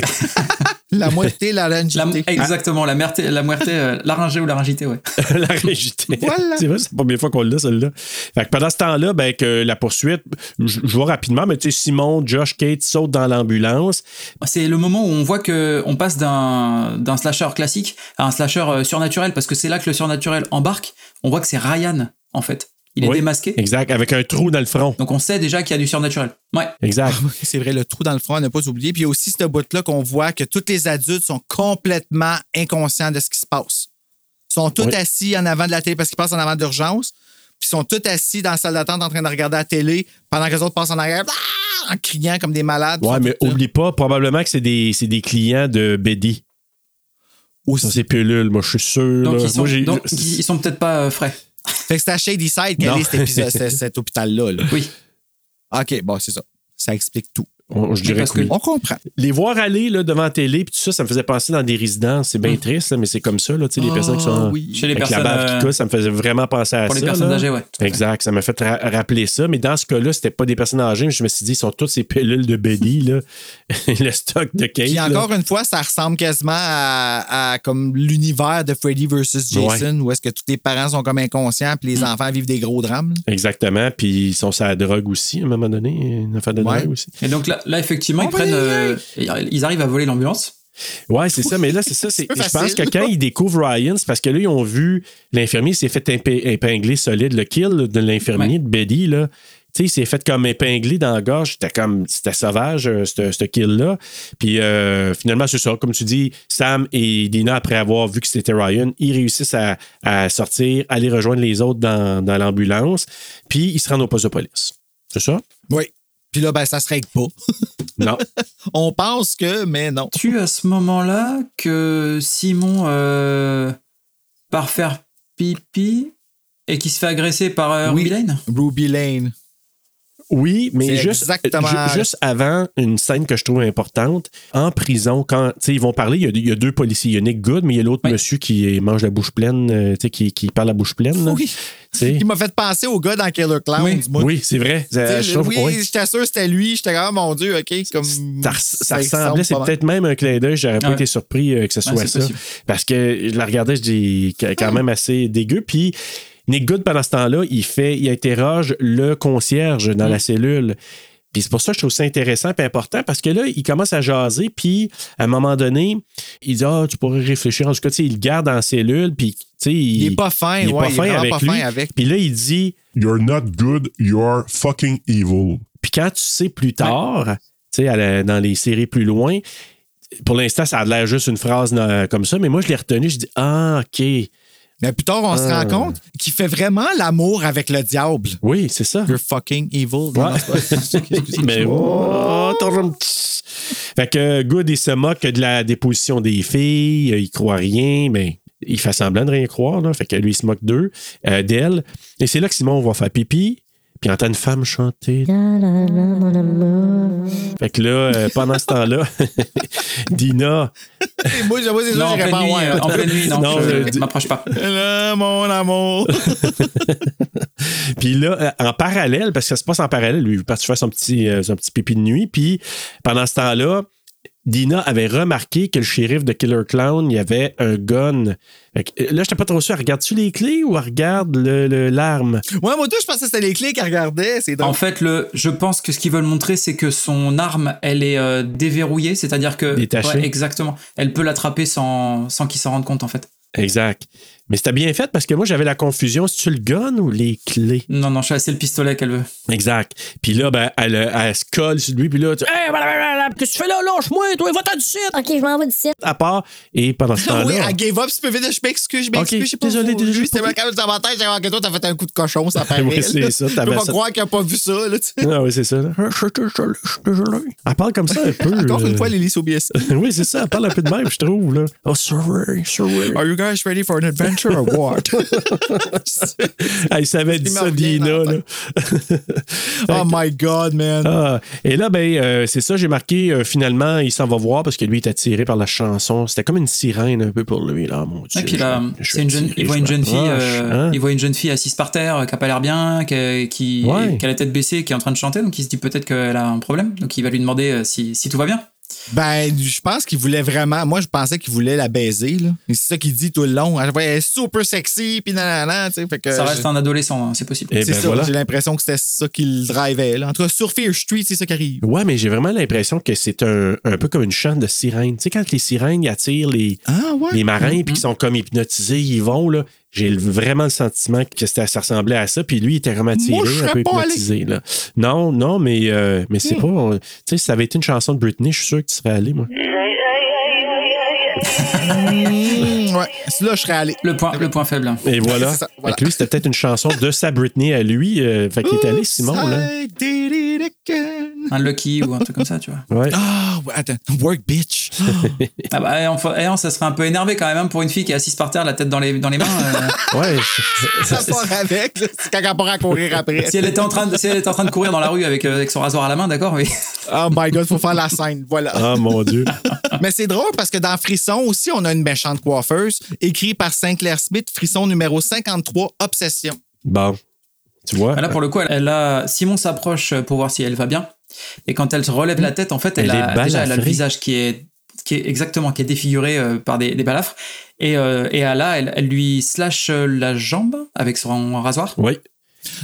La moitié, la La- exactement, la merté, la muerte, euh, laryngée ou laryngité, ouais. la ringité. Voilà. C'est vrai, c'est la première fois qu'on l'a, celle-là. Fait que pendant ce temps-là, ben, que la poursuite, je vois rapidement, mais tu sais, Simon, Josh, Kate sautent dans l'ambulance. C'est le moment où on voit que on passe d'un slasher classique à un slasher euh, surnaturel parce que c'est là que le surnaturel embarque. On voit que c'est Ryan en fait. Il est Oui, démasqué. Exact, avec un trou dans le front. Donc on sait déjà qu'il y a du surnaturel. Ouais. Exact. C'est vrai, le trou dans le front, à ne pas oublier. Puis il y a aussi ce bout-là qu'on voit que tous les adultes sont complètement inconscients de ce qui se passe. Ils sont tous Oui. assis en avant de la télé parce qu'ils passent en avant d'urgence. Puis ils sont tous assis dans la salle d'attente en train de regarder la télé pendant que les autres passent en arrière ah, en criant comme des malades. Ouais, mais là. oublie pas, probablement que c'est des, c'est des clients de Betty. Aussi. Ça, c'est pilules, moi, je suis sûr. Donc là. ils sont, Moi, j'ai- donc, ils sont peut-être pas euh, frais. Fait que c'est à Shady Side qu'elle est cet- cet hôpital-là. là. Oui. OK, bon, c'est ça. Ça explique tout. On- je dirais parce que oui. que- On comprend. Les voir aller là, devant la télé, puis tout ça, ça me faisait penser dans des résidences. C'est bien triste, là, mais c'est comme ça, là, tu sais, les Ah, personnes qui sont oui. Chez les avec personnes la bave euh, qui coule, ça me faisait vraiment penser à pour ça. les personnes là. âgées, ouais. Exact, ça m'a fait ra- rappeler ça. Mais dans ce cas-là, c'était pas des personnes âgées, mais je me suis dit, ils sont toutes ces pilules de Betty, là. le stock de Kate. Puis là. encore une fois, ça ressemble quasiment à, à comme l'univers de Freddy versus Jason, où est-ce que tous les parents sont comme inconscients puis les enfants vivent des gros drames. là. Exactement. Puis ils sont sur la drogue aussi, à un moment donné. Une affaire de Ouais. drogue aussi. Et donc là, là effectivement, ils va prennent, euh, ils arrivent à voler l'ambulance. Ouais, c'est ça. Mais là, c'est ça. c'est- je pense que quand ils découvrent Ryan, c'est parce que là, ils ont vu l'infirmier s'est fait épingler solide. Le kill de l'infirmier Ouais. de Betty, là, Tu sais, il s'est fait comme épinglé dans la gorge. C'était comme, c'était sauvage, euh, ce ce kill-là. Puis euh, finalement, c'est ça. Comme tu dis, Sam et Dina, après avoir vu que c'était Ryan, ils réussissent à, à sortir, aller rejoindre les autres dans, dans l'ambulance. Puis ils se rendent au poste de police. C'est ça? Oui. Puis là, ben, ça se règle pas. Non. On pense que, mais non. Tu à ce moment-là que Simon euh, part faire pipi et qui se fait agresser par euh, Oui. Ruby Lane? Ruby Lane. Oui, mais juste, exactement- ju- juste avant une scène que je trouve importante, en prison, quand tu sais, ils vont parler, il y, a, il y a deux policiers. Il y a Nick Good, mais il y a l'autre Oui. monsieur qui mange la bouche pleine, euh, tu sais, qui, qui parle la bouche pleine. là. Oui. Il m'a fait penser au gars dans Killer Clowns. Oui. Oui, c'est vrai. Euh, je trouve- oui, j'étais sûr que c'était lui. J'étais comme, oh, mon Dieu, OK. Comme, Ça, ça ressemblait, c'est pas peut-être même un clin d'œil. J'aurais pas Ouais. été surpris euh, que ce soit c'est ça. possible. Parce que je la regardais, je dis qu- quand même assez dégueu. Puis Nick Good, pendant ce temps-là, il fait, il interroge le concierge dans Mm. la cellule. Puis c'est pour ça que je trouve ça intéressant et important parce que là, il commence à jaser, puis à un moment donné, il dit Ah, tu pourrais réfléchir. En tout cas, tu sais, il le garde en cellule, puis tu sais, Il est pas fin, il est ouais, pas il est fin avec pas lui. fin avec. Puis là, il dit You're not good, you're fucking evil. puis quand tu sais plus tard, tu sais, dans les séries plus loin, pour l'instant, ça a l'air juste une phrase euh, comme ça, mais moi, je l'ai retenu, je dis Ah, OK. Mais plus tard, on se rend compte qu'il fait vraiment l'amour avec le diable. Oui, c'est ça. You're fucking evil. Ouais. Mais oh, t'as un petit- Fait que Good, il se moque de la déposition des filles, il croit rien, mais il fait semblant de rien croire, là. Fait que lui, il se moque d'eux, euh, d'elle. Et c'est là que Simon va faire pipi, puis il entend une femme chanter. Fait que là, euh, pendant ce temps-là, Dina, Moi, j'avoue, c'est ça, en pleine pas nuit, loin. euh, en pleine nuit, non, Non, je euh, ne m'approche pas. Là, mon amour. Puis là, en parallèle, parce que ça se passe en parallèle, lui, il est parti faire son petit, euh, son petit pipi de nuit. Puis pendant ce temps-là, Dina avait remarqué que le shérif de Killer Clown, il y avait un gun. Fait que, euh, là, j'étais pas trop sûr. Regarde-tu les clés ou elle regarde le- le- l'arme? Ouais, moi, tout, je pensais que c'était les clés qu'elle regardait. C'est drôle. En fait, le, je pense que ce qu'ils veulent montrer, c'est que son arme, elle est euh, déverrouillée, c'est-à-dire que. Détachée. Ouais, exactement. Elle peut l'attraper sans, sans qu'il s'en rende compte, en fait. Exact. Mais c'était bien fait parce que moi, j'avais la confusion. Si tu le gun ou les clés? Non, non, c'est le pistolet qu'elle veut. Exact. Puis là, ben, elle, elle se colle sur lui. Puis là, tu hey, blablabla, qu'est-ce que tu fais là? Lâche-moi, toi, va-t'en du site! Ok, je m'en vais d'ici. À part. Et pendant ce temps-là. oui, elle gave up, tu peux vite, je m'excuse, je m'excuse, Ok, je sais pas. désolé, vous- désolé, j'ai c'était dans ma tête, j'avais que toi, t'as fait un coup de cochon, ça paraît. Oui, c'est ça, t'avais peux pas ça. croire qu'elle a pas vu ça, là, tu sais. Ah oui, c'est ça. Elle parle comme ça un peu. Encore une euh, fois, Lily Sobieski. oui, c'est ça. Elle parle un peu de même, je trouve. Là. Oh, sorry, sorry. Are you guys ready for an adventure? Dit Il ça, Dina. Là. oh my God, man. Ah, et là, ben, euh, c'est ça, j'ai marqué, euh, finalement, il s'en va voir parce que lui, il était attiré par la chanson. C'était comme une sirène un peu pour lui, là, mon Dieu. Et puis là, je- je c'est une jeune, attiré, il voit je une jeune fille, euh, hein? il voit une jeune fille assise par terre, qui a pas l'air bien, qui, qui, Ouais. qui a la tête baissée, qui est en train de chanter, donc il se dit peut-être qu'elle a un problème, donc il va lui demander euh, si, si tout va bien. Ben, je pense qu'il voulait vraiment. Moi, je pensais qu'il voulait la baiser, là. Et C'est ça qu'il dit tout le long. Elle est super sexy, puis nanana, tu sais. Fait que. Ça reste je- un adolescent, hein, c'est possible. Et C'est ben ça, voilà. j'ai l'impression que c'était ça qui le drivait. Là. En tout cas, sur Fear Street, c'est ça qui arrive. Ouais, mais j'ai vraiment l'impression que c'est un, un peu comme une chante de sirène. Tu sais, quand les sirènes attirent les, Ah ouais? les marins puis qu'ils sont comme hypnotisés, ils vont, là. J'ai vraiment le sentiment que c'était- ça ressemblait à ça. Puis lui, il était je un peu pas Hmm. hypnotisé. Là. Non, non, mais, euh, mais c'est pas. on- Tu sais, si ça avait été une chanson de Britney, je suis sûr que tu serais allé, moi. Mmh, ouais, là, je serais allé. Le point, le point faible. Et voilà. Ça, voilà. Fait que lui, c'était peut-être une chanson de sa Britney à lui. euh, fait qu'il est allé, Simon, là. I did it again. Un Lucky ou un truc comme ça, tu vois. Ouais. Ah, attends. Work, bitch. Ah bah, eh, enfin, eh, ça serait un peu énervé quand même hein, pour une fille qui est assise par terre, la tête dans les, dans les mains. euh. Ouais. ça part avec. C'est quand elle à courir après. si, elle était en train de, si elle était en train de courir dans la rue avec, euh, avec son rasoir à la main, d'accord, oui. Oh my God, faut faire la scène. Voilà. Ah, mon Dieu. Mais c'est drôle parce que dans Frisson aussi, on a une méchante coiffeuse, écrit par Sinclair Smith, Frisson numéro 53, Obsession. Bon. Tu vois? Là, pour le coup, elle, elle a, Simon s'approche pour voir si elle va bien. Et quand elle se relève la tête, en fait, elle, Elle a, déjà, elle a le visage qui est, qui est exactement, qui est défiguré euh, par des, des balafres. Et, euh, et là, elle, elle lui slash euh, la jambe avec son rasoir. Oui.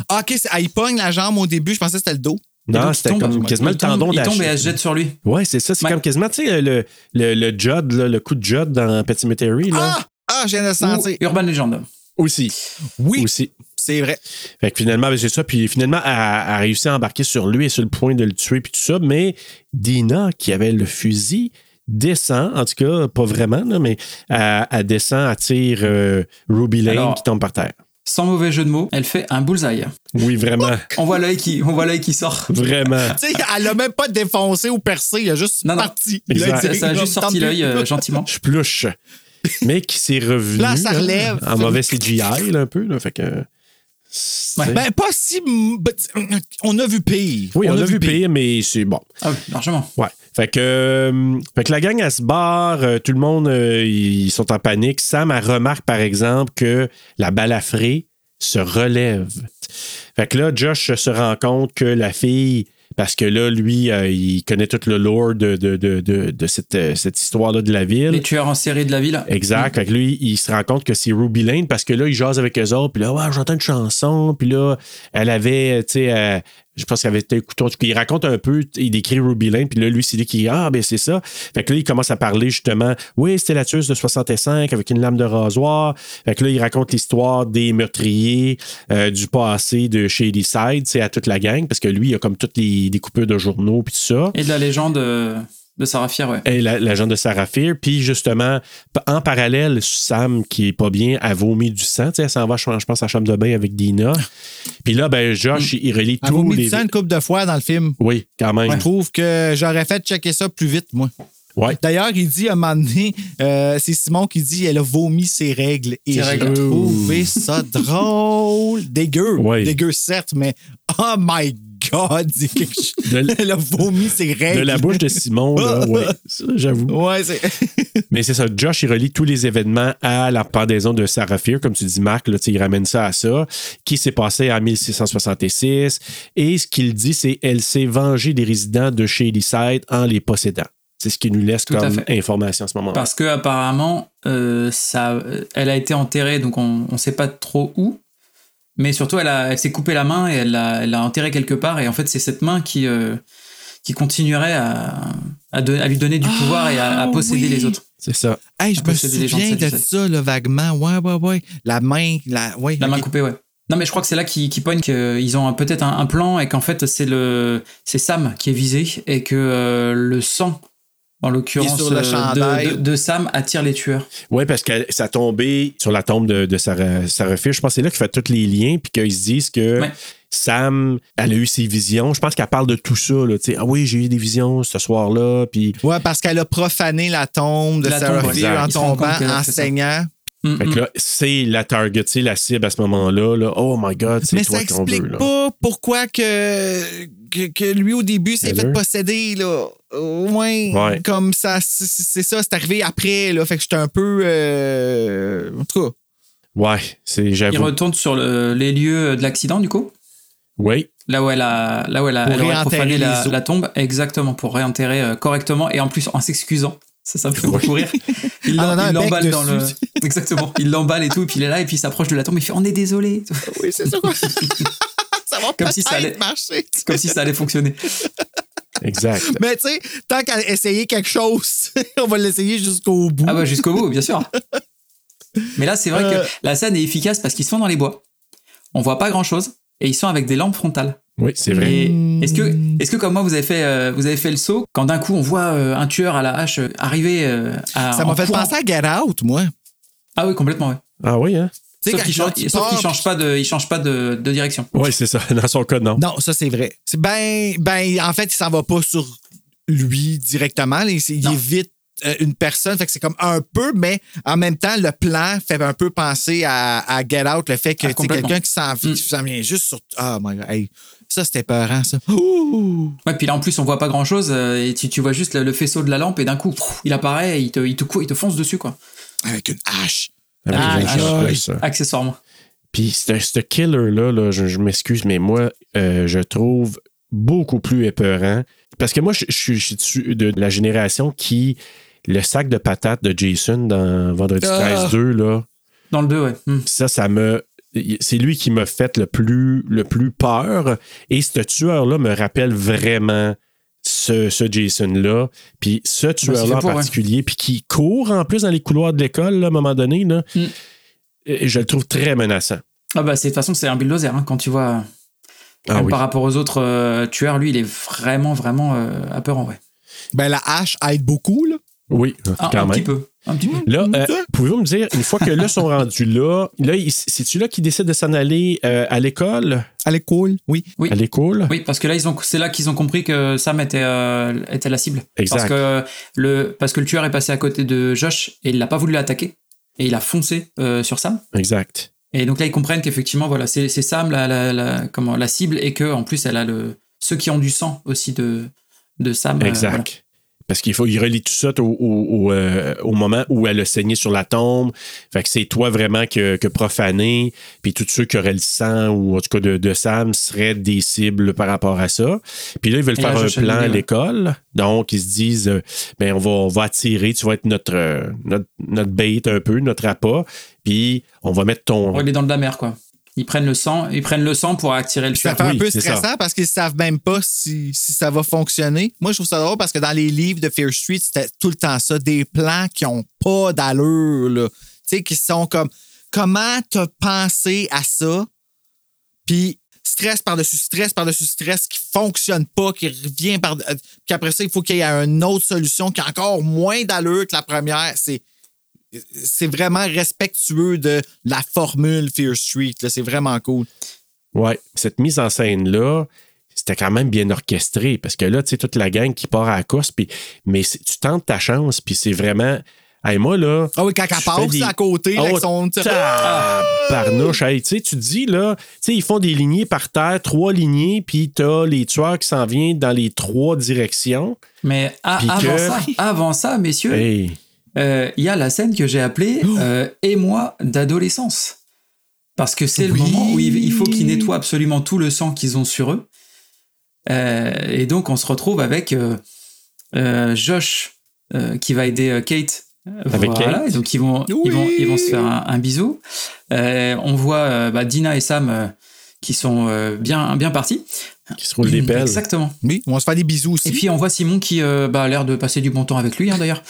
Ah, OK, c'est- ah, il pogne la jambe au début, je pensais que c'était le dos. Non, c'était comme quasiment le tendon tombe, Il tombe et d'Achille. elle se jette sur lui. Ouais, c'est ça. C'est comme quasiment, tu sais, le, le, le Judd, là, le coup de Judd dans Petit Cemetery, là. Ah! Ah, je viens de le Ou sentir. Urban Legend. Aussi. Oui, Aussi. C'est vrai. Fait que finalement, ben, c'est ça. Puis finalement, elle a réussi à embarquer sur lui et sur le point de le tuer, puis tout ça. Mais Dina, qui avait le fusil, descend, en tout cas, pas vraiment, là, mais elle, elle descend, elle tire euh, Ruby Lane Alors- qui tombe par terre. Sans mauvais jeu de mots, elle fait un bullseye. Oui, vraiment. On voit l'œil qui, on voit l'œil qui sort. Vraiment. Tu sais, elle a même pas défoncé ou percé, il a juste Non, non. parti. Exact. Ça, a juste sorti l'œil euh, gentiment. Je pluche. Mais qui s'est revenu. Là, ça relève. En mauvais CGI, là, un peu. Là, fait que. c'est- Ben, pas si. On a vu pire. oui, on, a, vu pire, mais c'est bon. Ah oui, largement. Ouais. Fait que, euh, fait que la gang, elle se barre. euh, tout le monde, euh, ils sont en panique. Sam, elle remarque, par exemple, que la balafrée se relève. Fait que là, Josh se rend compte que la fille, parce que là, lui, euh, il connaît tout le lore de, de, de, de, de cette, cette histoire-là de la ville. Les tueurs en série de la ville. Exact. Fait que lui, il se rend compte que c'est Ruby Lane parce que là, il jase avec eux autres. Puis là, ouais, j'entends une chanson. Puis là, elle avait, tu sais, je pense qu'elle avait été un couteau. Il raconte un peu, il décrit Ruby Lane. Puis là, lui, c'est dit qu'il ah, ben c'est ça. Fait que là, il commence à parler justement, oui, c'était la tueuse de 65 avec une lame de rasoir. Fait que là, il raconte l'histoire des meurtriers euh, du passé de Shady Side, c'est à toute la gang. Parce que lui, il a comme toutes les découpures de journaux. Puis tout ça. Et de la légende euh, de Sarah Fier, ouais. Et la- l'agent de Sarah Fear. Puis justement, en parallèle, Sam, qui est pas bien, a vomi du sang. Tu sais, elle s'en va, je pense, je pense, à la chambre de bain avec Dina. Puis là, ben, Josh, il relie Elle a tous vomi les. du sang une couple de fois dans le film. Oui, quand même. Je trouve que j'aurais fait checker ça plus vite, moi. Ouais. D'ailleurs, il dit à un moment donné, euh, c'est Simon qui dit elle a vomi ses règles. Et Ses j'ai trouvé ça drôle. Dégueu. Ouais. Dégueu, certes, mais oh my God, c'est quelque chose. De, Elle a vomi ses règles. de la bouche de Simon, là, ouais, j'avoue. Ouais, c'est. Mais c'est ça, Josh, il relie tous les événements à la pendaison de Sarah Fear, comme tu dis, Marc, là, il ramène ça à ça, qui s'est passé en 1666. Et ce qu'il dit, c'est elle s'est vengée des résidents de Shadyside en les possédant. C'est ce qui nous laisse Tout comme information à ce moment-là. Parce que apparemment, euh, ça, euh, elle a été enterrée, donc on ne sait pas trop où. Mais surtout, elle, a- elle s'est coupé la main et elle l'a enterrée quelque part. Et en fait, c'est cette main qui, euh, qui continuerait à, à, don- à lui donner du pouvoir et à, à Ah, posséder oui. les autres. C'est ça. Hey, je me de souviens de ça, là, vaguement. Ouais, ouais, ouais. La main, la. Ouais, La main coupée, ouais. Non, mais je crois que c'est là qu'ils qu'ils poignent qu'ils ont un- peut-être un, un plan et qu'en fait, c'est le c'est Sam qui est visé et que euh, le sang, en l'occurrence, sur le euh, chandail. de, de- de Sam attire les tueurs. Oui, parce que ça a tombé sur la tombe de, de Sarah, Sarah Fish. Je pense que c'est là qu'il fait tous les liens, puis qu'ils se disent que Ouais. Sam, elle a eu ses visions. Je pense qu'elle parle de tout ça. Là, tu sais. ah oui, j'ai eu des visions ce soir-là, puis Ouais, parce qu'elle a profané la tombe de La Sarah tombe, Fear exact. en tombant, en saignant. Mm, Fait que mm. là, c'est la target, c'est la cible à ce moment-là. Là. Oh my God, c'est Mais toi ça qu'on explique veut. Là. pas pourquoi que, que, que lui, au début, s'est fait posséder, là. Au moins, Ouais. comme ça, c'est ça, c'est arrivé après, là. Fait que j'étais un peu... euh, En tout cas, Ouais, c'est Il j'avoue. retourne sur le- les lieux de l'accident, du coup? Oui, Là où elle a, là où elle a, Pour elle la, la tombe, exactement, pour réenterrer euh, correctement et en plus en s'excusant. Ça, ça me fait beaucoup rire. Il Ah, l'emballe dans le. Exactement. Il l'emballe et tout, et puis il est là, et puis il s'approche de la tombe, il fait On est désolé. oui, c'est ça. ça va Comme si ça allait- marcher. Comme si ça allait fonctionner. exact. Mais tu sais, tant qu'à essayer quelque chose, on va l'essayer jusqu'au bout. Ah bah jusqu'au bout, bien sûr. Mais là, c'est vrai Euh. que la scène est efficace parce qu'ils sont dans les bois. On voit pas grand chose et ils sont avec des lampes frontales. Oui, c'est vrai. Et est-ce que, est-ce que comme moi vous avez fait, euh, vous avez fait le saut quand d'un coup on voit euh, un tueur à la hache euh, arriver euh, à, ça m'a fait courant? penser à Get Out, moi. Ah oui, complètement. Ouais. Ah oui, hein? Sauf qu'il change, sauf qu'il change pas de, il change pas de, de direction. Oui, c'est ça. Dans son cas, non. Non, ça, c'est vrai. C'est ben, ben, en fait, il s'en va pas sur lui directement. Il, évite une personne. Fait que c'est comme un peu, mais en même temps, le plan fait un peu penser à, à Get Out, le fait que Ah, complètement. quelqu'un qui s'en Mm. qui s'en vient juste sur. Ah, my God. Hey, ça, c'était peurant, ça. Ouh! Ouais, puis là en plus on voit pas grand chose et tu, tu vois juste le, le faisceau de la lampe et d'un coup pff, il apparaît et il te, il te, cou- il te fonce dessus quoi. Avec une hache. Avec Ah, une ah, hache, oui. ouais, ça. Accessoirement. Puis ce ce killer-là, là, je, je m'excuse, mais moi, euh, je trouve beaucoup plus épeurant. Parce que moi, je, je suis- je suis dessus de la génération qui. Le sac de patates de Jason dans Vendredi Ah. 13 2, là, Dans le 2, ouais. Hmm. ça, ça me. C'est lui qui m'a fait le plus, le plus peur. Et ce tueur-là me rappelle vraiment ce, ce Jason-là. Puis ce tueur-là fait en ouais. particulier, puis qui court en plus dans les couloirs de l'école là, à un moment donné, là, Mm. et je le trouve très menaçant. Ah bah c'est de toute façon c'est un bulldozer hein, quand tu vois Ah même oui. par rapport aux autres euh, tueurs, lui il est vraiment vraiment euh, apeurant ouais. Ben, la hache aide beaucoup, là. Oui, Un, quand un même. petit peu, un petit peu. Là, euh, pouvez-vous me dire, une fois que là, sont rendus là, là, c'est-tu là qu'ils décident de s'en aller euh, à l'école? À l'école, oui. Oui. À l'école? Oui, parce que là, ils ont, c'est là qu'ils ont compris que Sam était, euh, était la cible. Exact. Parce que, le, parce que le tueur est passé à côté de Josh et il n'a pas voulu l'attaquer. Et il a foncé euh, sur Sam. Exact. Et donc là, ils comprennent qu'effectivement, voilà, c'est, c'est Sam la, la, la- comment, la cible et que en plus, elle a le, ceux qui ont du sang aussi de, de Sam. euh, Exact. voilà. Parce qu'il faut, il relie tout ça au, au- au, euh, au moment où elle a saigné sur la tombe. Fait que c'est toi vraiment que, que profané. Puis tous ceux qui auraient le sang, ou en tout cas de, de Sam, seraient des cibles par rapport à ça. Puis là, ils veulent Et là, faire un plan à ouais. l'école. Donc, ils se disent, euh, ben, on va, on va attirer, tu vas être notre, euh, notre, notre bait un peu, notre appât. Puis on va mettre ton. Ouais, il est dans de la mer, quoi. Ils prennent le sang, ils prennent le sang pour attirer le Ça fait un Oui, peu ça. stressant parce qu'ils savent même pas si, si ça va fonctionner. Moi, je trouve ça drôle parce que dans les livres de Fear Street, c'était tout le temps ça, des plans qui ont pas d'allure, là. Tu sais, qui sont comme comment t'as pensé à ça, puis stress par-dessus stress par-dessus stress qui fonctionne pas, qui revient par. euh, Puis après ça, il faut qu'il y ait une autre solution qui a encore moins d'allure que la première. C'est. C'est vraiment respectueux de la formule Fear Street. là. C'est vraiment cool. Ouais, cette mise en scène-là, c'était quand même bien orchestré parce que là, tu sais, toute la gang qui part à la course, puis, mais tu tentes ta chance, puis c'est vraiment. Hey, moi, là. Ah oui, quand elle passe des- à côté, Oh, avec son. Hey, tu sais, tu te dis, là, tu sais, ils font des lignées par terre, trois lignées, puis t'as les tueurs qui s'en viennent dans les trois directions. Mais avant, que- ça, avant ça, messieurs, Hey, il y a la scène que j'ai appelée euh, Et moi d'adolescence. Parce que c'est Oui. le moment où il, faut qu'ils nettoient absolument tout le sang qu'ils ont sur eux. Euh, et donc, on se retrouve avec euh, euh, Josh euh, qui va aider euh, Kate. Avec voilà, Kate. et donc ils vont, ils vont, ils vont se faire un, un bisou. Euh, on voit euh, bah, Dina et Sam euh, qui sont euh, bien, bien partis. qui se roulent des pelles. Exactement. Oui, on va se faire des bisous aussi. Et puis on voit Simon qui euh, bah, a l'air de passer du bon temps avec lui hein, d'ailleurs.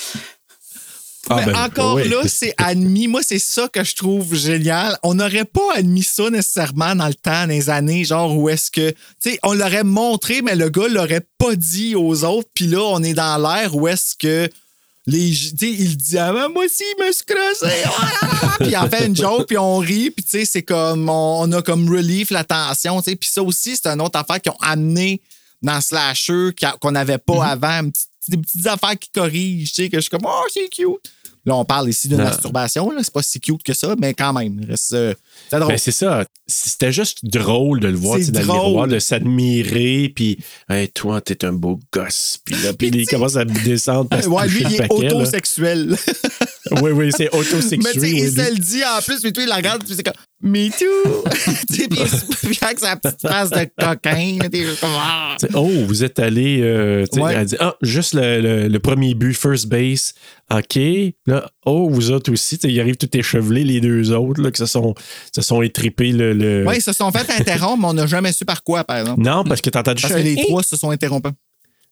Ah, Mais ben, encore là, c'est admis. Moi, c'est ça que je trouve génial. On n'aurait pas admis ça nécessairement dans le temps, dans les années, genre où est-ce que. Tu sais, on l'aurait montré, mais le gars l'aurait pas dit aux autres. Puis là, on est dans l'air où est-ce que. Les, tu sais, il dit ah, ben, moi aussi, je me suis puis il en fait une joke, puis on rit, puis tu sais, c'est comme. On, on a comme relief la tension, tu sais. Puis ça aussi, c'est une autre affaire qu'ils ont amené dans Slasher qu'on n'avait pas avant. Une petite- Des petites affaires qui corrigent, tu sais, que je suis comme, oh, c'est cute. Là, on parle ici de Non. masturbation. C'est pas si cute que ça, mais quand même. reste, euh, C'est drôle. Ben, c'est ça. C'était juste drôle de le voir tu dans le drôle. miroir, de s'admirer, puis hey, toi, t'es un beau gosse. Puis là, puis il commence à descendre. puis se ouais, lui, il est paquet, autosexuel. Oui, oui, c'est mais autosexuel. tu sais, il se le dit en plus, mais toi, il la regarde, puis c'est comme, me too. tu puis puis avec sa petite face de coquin, t'es juste comme, ah. Tu Oh, vous êtes allé. euh, tu sais, Ouais. Elle dit Ah, juste le, le- le premier but, first base. OK. Là, oh, vous autres aussi. Ils arrivent tout échevelés, les deux autres, là, qui se sont, se sont étripés le. le- Ouais, ils se sont fait interrompre, mais on n'a jamais su par quoi, par exemple. Non, parce que t'as entendu Parce que les trois se sont interrompus.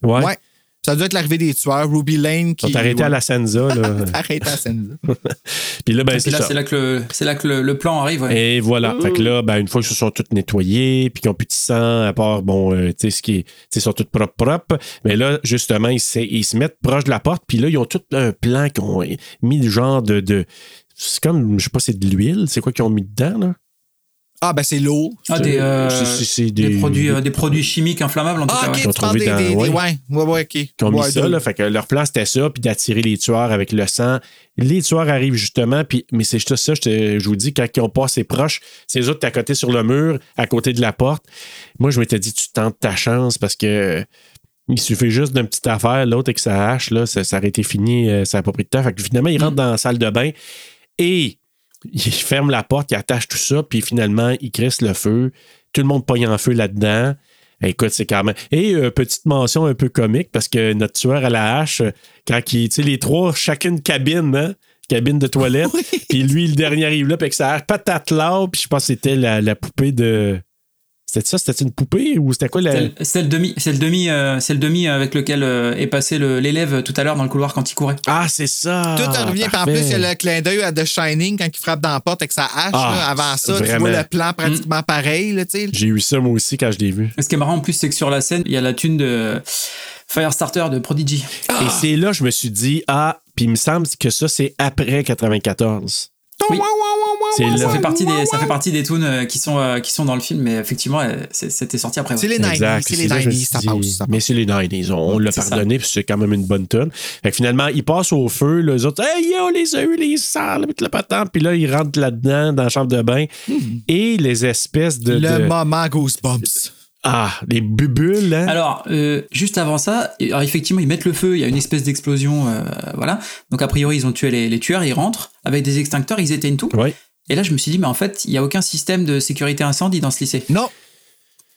Ouais. Ouais. Ça a dû être l'arrivée des tueurs. Ruby Lane qui. Ils sont arrêtés à la Senza. Là. Arrêté à la scène. Puis là, ben, c'est là, ça. c'est là que le, c'est là que le, le plan arrive. ouais. Et voilà. Fait que là, ben, une fois qu'ils se sont tous nettoyés, puis qu'ils n'ont plus de sang, à part, bon, euh, tu sais, ce qui est. Tu sais, ils sont tous propres, propres. Mais là, justement, ils, se- ils se mettent proche de la porte, puis là, ils ont tout un plan qu'ils ont mis le genre de. de c'est comme, je sais pas, c'est de l'huile. C'est quoi qu'ils ont mis dedans, là? Ah, ben c'est l'eau. Ah, des, euh, C'est- c'est- c'est des, des- produits, euh, des produits chimiques inflammables en tout Ah, cas. ok, ouais. Qu'ils ont tu parles des. trouvé des- dans- des- ouais. ouais, ouais, ouais, ok. qui ont mis Ouais, ça, de- là. Fait que leur plan, c'était ça, puis d'attirer les tueurs avec le sang. Les tueurs arrivent justement, puis, mais c'est juste ça, je, te- je vous dis, quand ils ont pas assez proche, c'est eux autres à côté sur le mur, à côté de la porte. Moi, je m'étais dit, tu tentes ta chance parce que il suffit juste d'une petite affaire, l'autre avec sa hache, là, ça, ça aurait été fini, euh, ça n'a pas pris de temps. Fait que finalement, ils rentrent dans la salle de bain et ils ferment la porte, ils attachent tout ça, puis finalement, ils crissent le feu. Tout le monde pogne en feu là-dedans. Écoute, c'est quand même. Et euh, petite mention un peu comique parce que notre tueur à la hache, euh, quand il, tu sais, les trois, chacune cabine, hein, cabine de toilette, puis lui, le dernier arrive là, puis avec sa hache, patate là, puis je pense que c'était la, la poupée de. C'était ça? C'était une poupée ou c'était quoi la. C'est le- demi, c'est le demi, euh, c'est le demi avec lequel euh, est passé l'élève tout à l'heure dans le couloir quand il courait. Ah, c'est ça! Tout en revient. Puis en plus, il y a le clin d'œil à The Shining quand il frappe dans la porte avec sa hache. Ah, là. Avant ça, tu vraiment. vois le plan pratiquement pareil. Là, tu sais. J'ai eu ça moi aussi quand je l'ai vu. Ce qui est marrant en plus, c'est que sur la scène, il y a la thune de Firestarter de Prodigy. Et c'est là que je me suis dit, ah, puis il me semble que ça, c'est après 94. Oui. C'est Ça fait partie des, ça fait partie des tunes euh, qui sont, euh, qui sont dans le film, mais effectivement, euh, c'était sorti après. C'est les 90s, Exact. c'est les là que je me 90s, suis ça dit, passe. Mais c'est les 90s. On, on l'a pardonné, puis c'est quand même une bonne tonne. Fait que finalement, ils passent au feu, les autres, hey yo, les a eu, les sales, le patent. Puis là, ils rentrent là-dedans, dans la chambre de bain. Et les espèces de. Le moment Goosebumps. Ah, les bubules, hein? Alors, euh, juste avant ça, alors effectivement, ils mettent le feu, il y a une espèce d'explosion, euh, voilà. Donc, a priori, ils ont tué les, les tueurs, ils rentrent avec des extincteurs, ils éteignent tout. Oui. Et là, je me suis dit, mais en fait, il n'y a aucun système de sécurité incendie dans ce lycée. Non.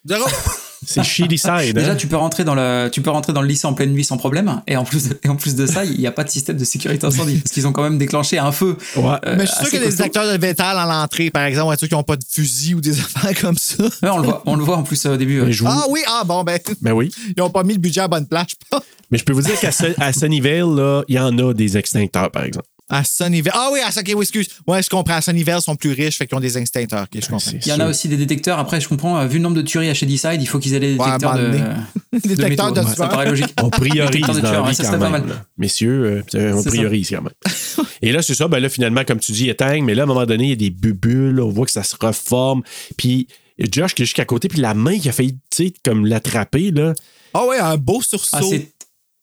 Zéro. C'est shitty side, Déjà, hein? tu peux rentrer dans le, tu peux rentrer dans le lycée en pleine nuit sans problème. Et en plus, de, et en plus de ça, il n'y a pas de système de sécurité incendie parce qu'ils ont quand même déclenché un feu. Ouais. euh, Mais je suis sûr qu'il y a des acteurs de métal à l'entrée, par exemple, ceux qui n'ont pas de fusil ou des affaires comme ça. Ouais, on le voit, on le voit en plus euh, au début. Ouais. Ah oui, ah bon, ben, Ben oui. ils n'ont pas mis le budget à bonne place, je pense. Mais je peux vous dire qu'à Sunnyvale, là, il y en a des extincteurs, par exemple. À Sunnyvale. Ah oui, à ok, oui, excuse. Ouais, je comprends. À Sunnyvale, ils sont plus riches, fait qu'ils ont des extincteurs. Je comprends. Il y en a aussi des détecteurs. Après, je comprends, euh, vu le nombre de tueries à Shadyside, il faut qu'ils aient des Ouais, détecteurs de. Détecteurs métaux. de Ouais, Ça paraît logique. On priorise dans tueurs, ça quand pas même. mal. Messieurs, euh, on C'est ça. priorise quand même. Et là, c'est ça. Ben là, finalement, comme tu dis, ils éteignent. Mais là, à un moment donné, il y a des bubules. On voit que ça se reforme. Puis Josh qui est jusqu'à côté. Puis la main qui a failli, tu sais, comme l'attraper, là. Ah ouais, un beau sursaut. Ah,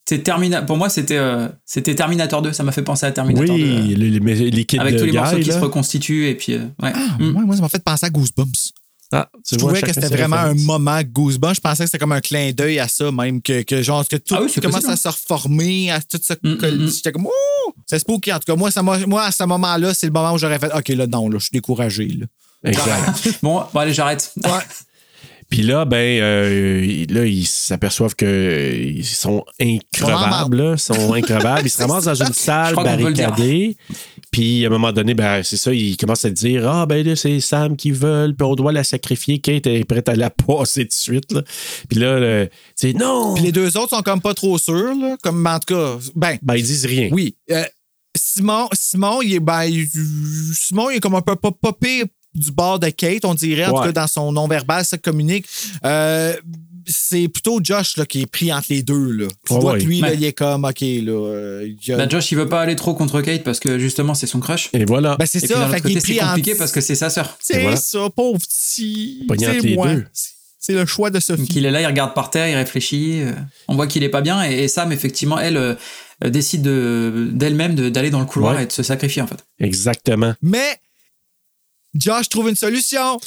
c'est c'est Termina- Pour moi, c'était euh, c'était Terminator 2. Ça m'a fait penser à Terminator 2. euh, Oui, le- le- l'équipe Avec tous les morceaux qui là. se reconstituent et puis euh, ouais. Ah, Mm. moi, ça m'a fait penser à Goosebumps. Ah, Je trouvais que c'était vraiment un moment Goosebumps. Je pensais que c'était comme un clin d'œil à ça, même, que, que genre, que tout Ah oui, commence possible, à se reformer, à tout ça. Mm, mm. J'étais comme, oh! C'est spooky. En tout cas, moi, ça m'a- moi à ce moment-là, c'est le moment où j'aurais fait, OK, là, non, là, je suis découragé. Là. Exact. Bon, bon, allez, j'arrête. Ouais. Puis là, ben, euh, là, ils s'aperçoivent qu'ils sont increvables, là, ils sont increvables. Ils se ramassent dans une salle barricadée. Puis à un moment donné, ben, c'est ça, ils commencent à dire Ah, ben là, c'est Sam qui veulent, puis on doit la sacrifier. Kate est prête à la passer de suite. Là. Puis là, c'est non. Puis les deux autres sont comme pas trop sûrs, là. Comme, en tout cas, ben, Ben, ils disent rien. oui. Euh, Simon, Simon, il est, ben, il- Simon, il est comme un peu pas, pas pire du bord de Kate, on dirait, en Ouais. tout cas, dans son non-verbal, ça communique. Euh, c'est plutôt Josh là, qui est pris entre les deux. Là. Tu vois que lui, là, Ouais. il est comme, OK, là. euh, il a- Bah, Josh, il veut pas aller trop contre Kate parce que justement, c'est son crush. Et voilà. Ben, c'est Et puis ça, d'un fait côté, est c'est pris compliqué parce que c'est sa sœur. C'est voilà. ça, pauvre petit. Pogné entre C'est les moi. deux. C'est le choix de Sophie. Donc il est là, il regarde par terre, il réfléchit. euh, on voit qu'il est pas bien et, et Sam, effectivement, elle euh, décide de- d'elle-même de- d'aller dans le couloir Ouais. et de se sacrifier en fait. Exactement. Mais Josh trouve une solution.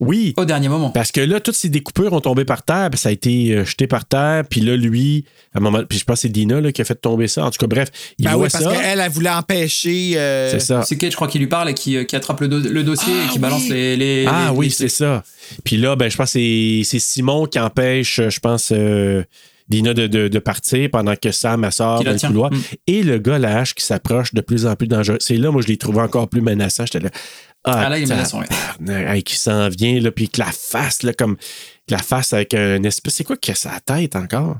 Oui. Au dernier moment. Parce que là, toutes ces découpures ont tombé par terre, puis ça a été euh, jeté par terre, puis là, lui, à un moment, puis je pense que c'est Dina là, qui a fait tomber ça. En tout cas, bref, il Ben voit oui, parce ça. qu'elle, elle voulait empêcher. euh, C'est ça. C'est Kate, je crois, qui lui parle et qui, euh, qui attrape le, do- le dossier Ah et qui balance les, les- Ah les- oui, les- c'est ça. Puis là, ben, je pense que c'est- c'est Simon qui empêche, je pense, euh, Dina de, de- de partir pendant que Sam sort dans le couloir. Mm. Et le gars, la hache, qui s'approche de plus en plus dangereux. C'est là, moi, je l'ai trouvé encore plus menaçant. J'étais là. Ah, là, il ça- menaçant, ouais. Hey, qui s'en vient, là, puis que la face, là, comme. que La face avec un espèce. C'est quoi qui a sa tête encore?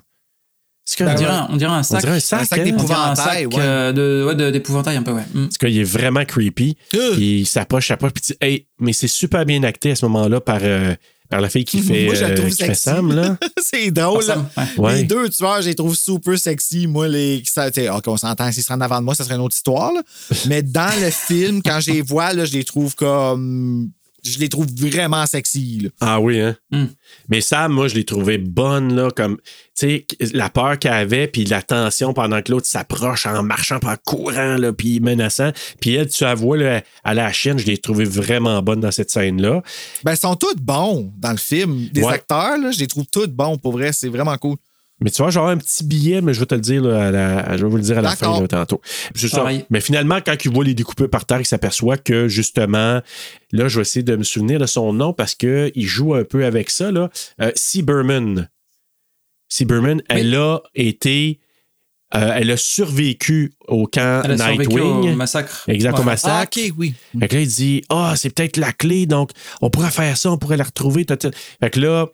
On dirait, un, on dirait un sac. dirait un sac, sac hein? On dirait un d'épouvantail, sac ouais. euh, de, ouais, de- d'épouvantail un peu, ouais. Mm. En tout cas, il est vraiment creepy. Euh. Puis il s'approche, s'approche. Puis tu- hey, mais c'est super bien acté à ce moment-là par, euh, par la fille qui fait, Moi, je la euh, trouve qui fait sexy. Sam. Là. c'est drôle. Là. ouais. Les deux tueurs, je les trouve super sexy. Moi, les. ça, OK, on s'entend, s'ils se rendent avant de moi, ça serait une autre histoire. là. Mais dans le film, quand je les vois, là, je les trouve comme. Je les trouve vraiment sexy. là. Ah oui, hein? Hmm. Mais Sam, moi, je l'ai trouvé bonne, là, comme, tu sais, la peur qu'elle avait, puis la tension pendant que l'autre s'approche en marchant, puis en courant, là, puis menaçant. Puis elle, tu la vois, là, à la chienne, je l'ai trouvé vraiment bonne dans cette scène-là. Ben, ils sont tous bons dans le film. Des Ouais. acteurs, là, je les trouve tous bons, pour vrai. C'est vraiment cool. Mais tu vois, genre un petit billet, mais je vais te le dire, là, à la- je vais vous le dire à la fin, là, tantôt. Ça. Mais finalement, quand il voit les découpés par terre, il s'aperçoit que, justement, là, je vais essayer de me souvenir de son nom parce qu'il joue un peu avec ça, là. Euh, C. Berman. C. Berman, elle a été euh, elle a survécu au camp Elle a survécu Nightwing. au massacre. Exact, au massacre. Ah, ok, oui. Fait que là, il dit Ah, c'est peut-être la clé, donc on pourrait faire ça, on pourrait la retrouver. Fait que là,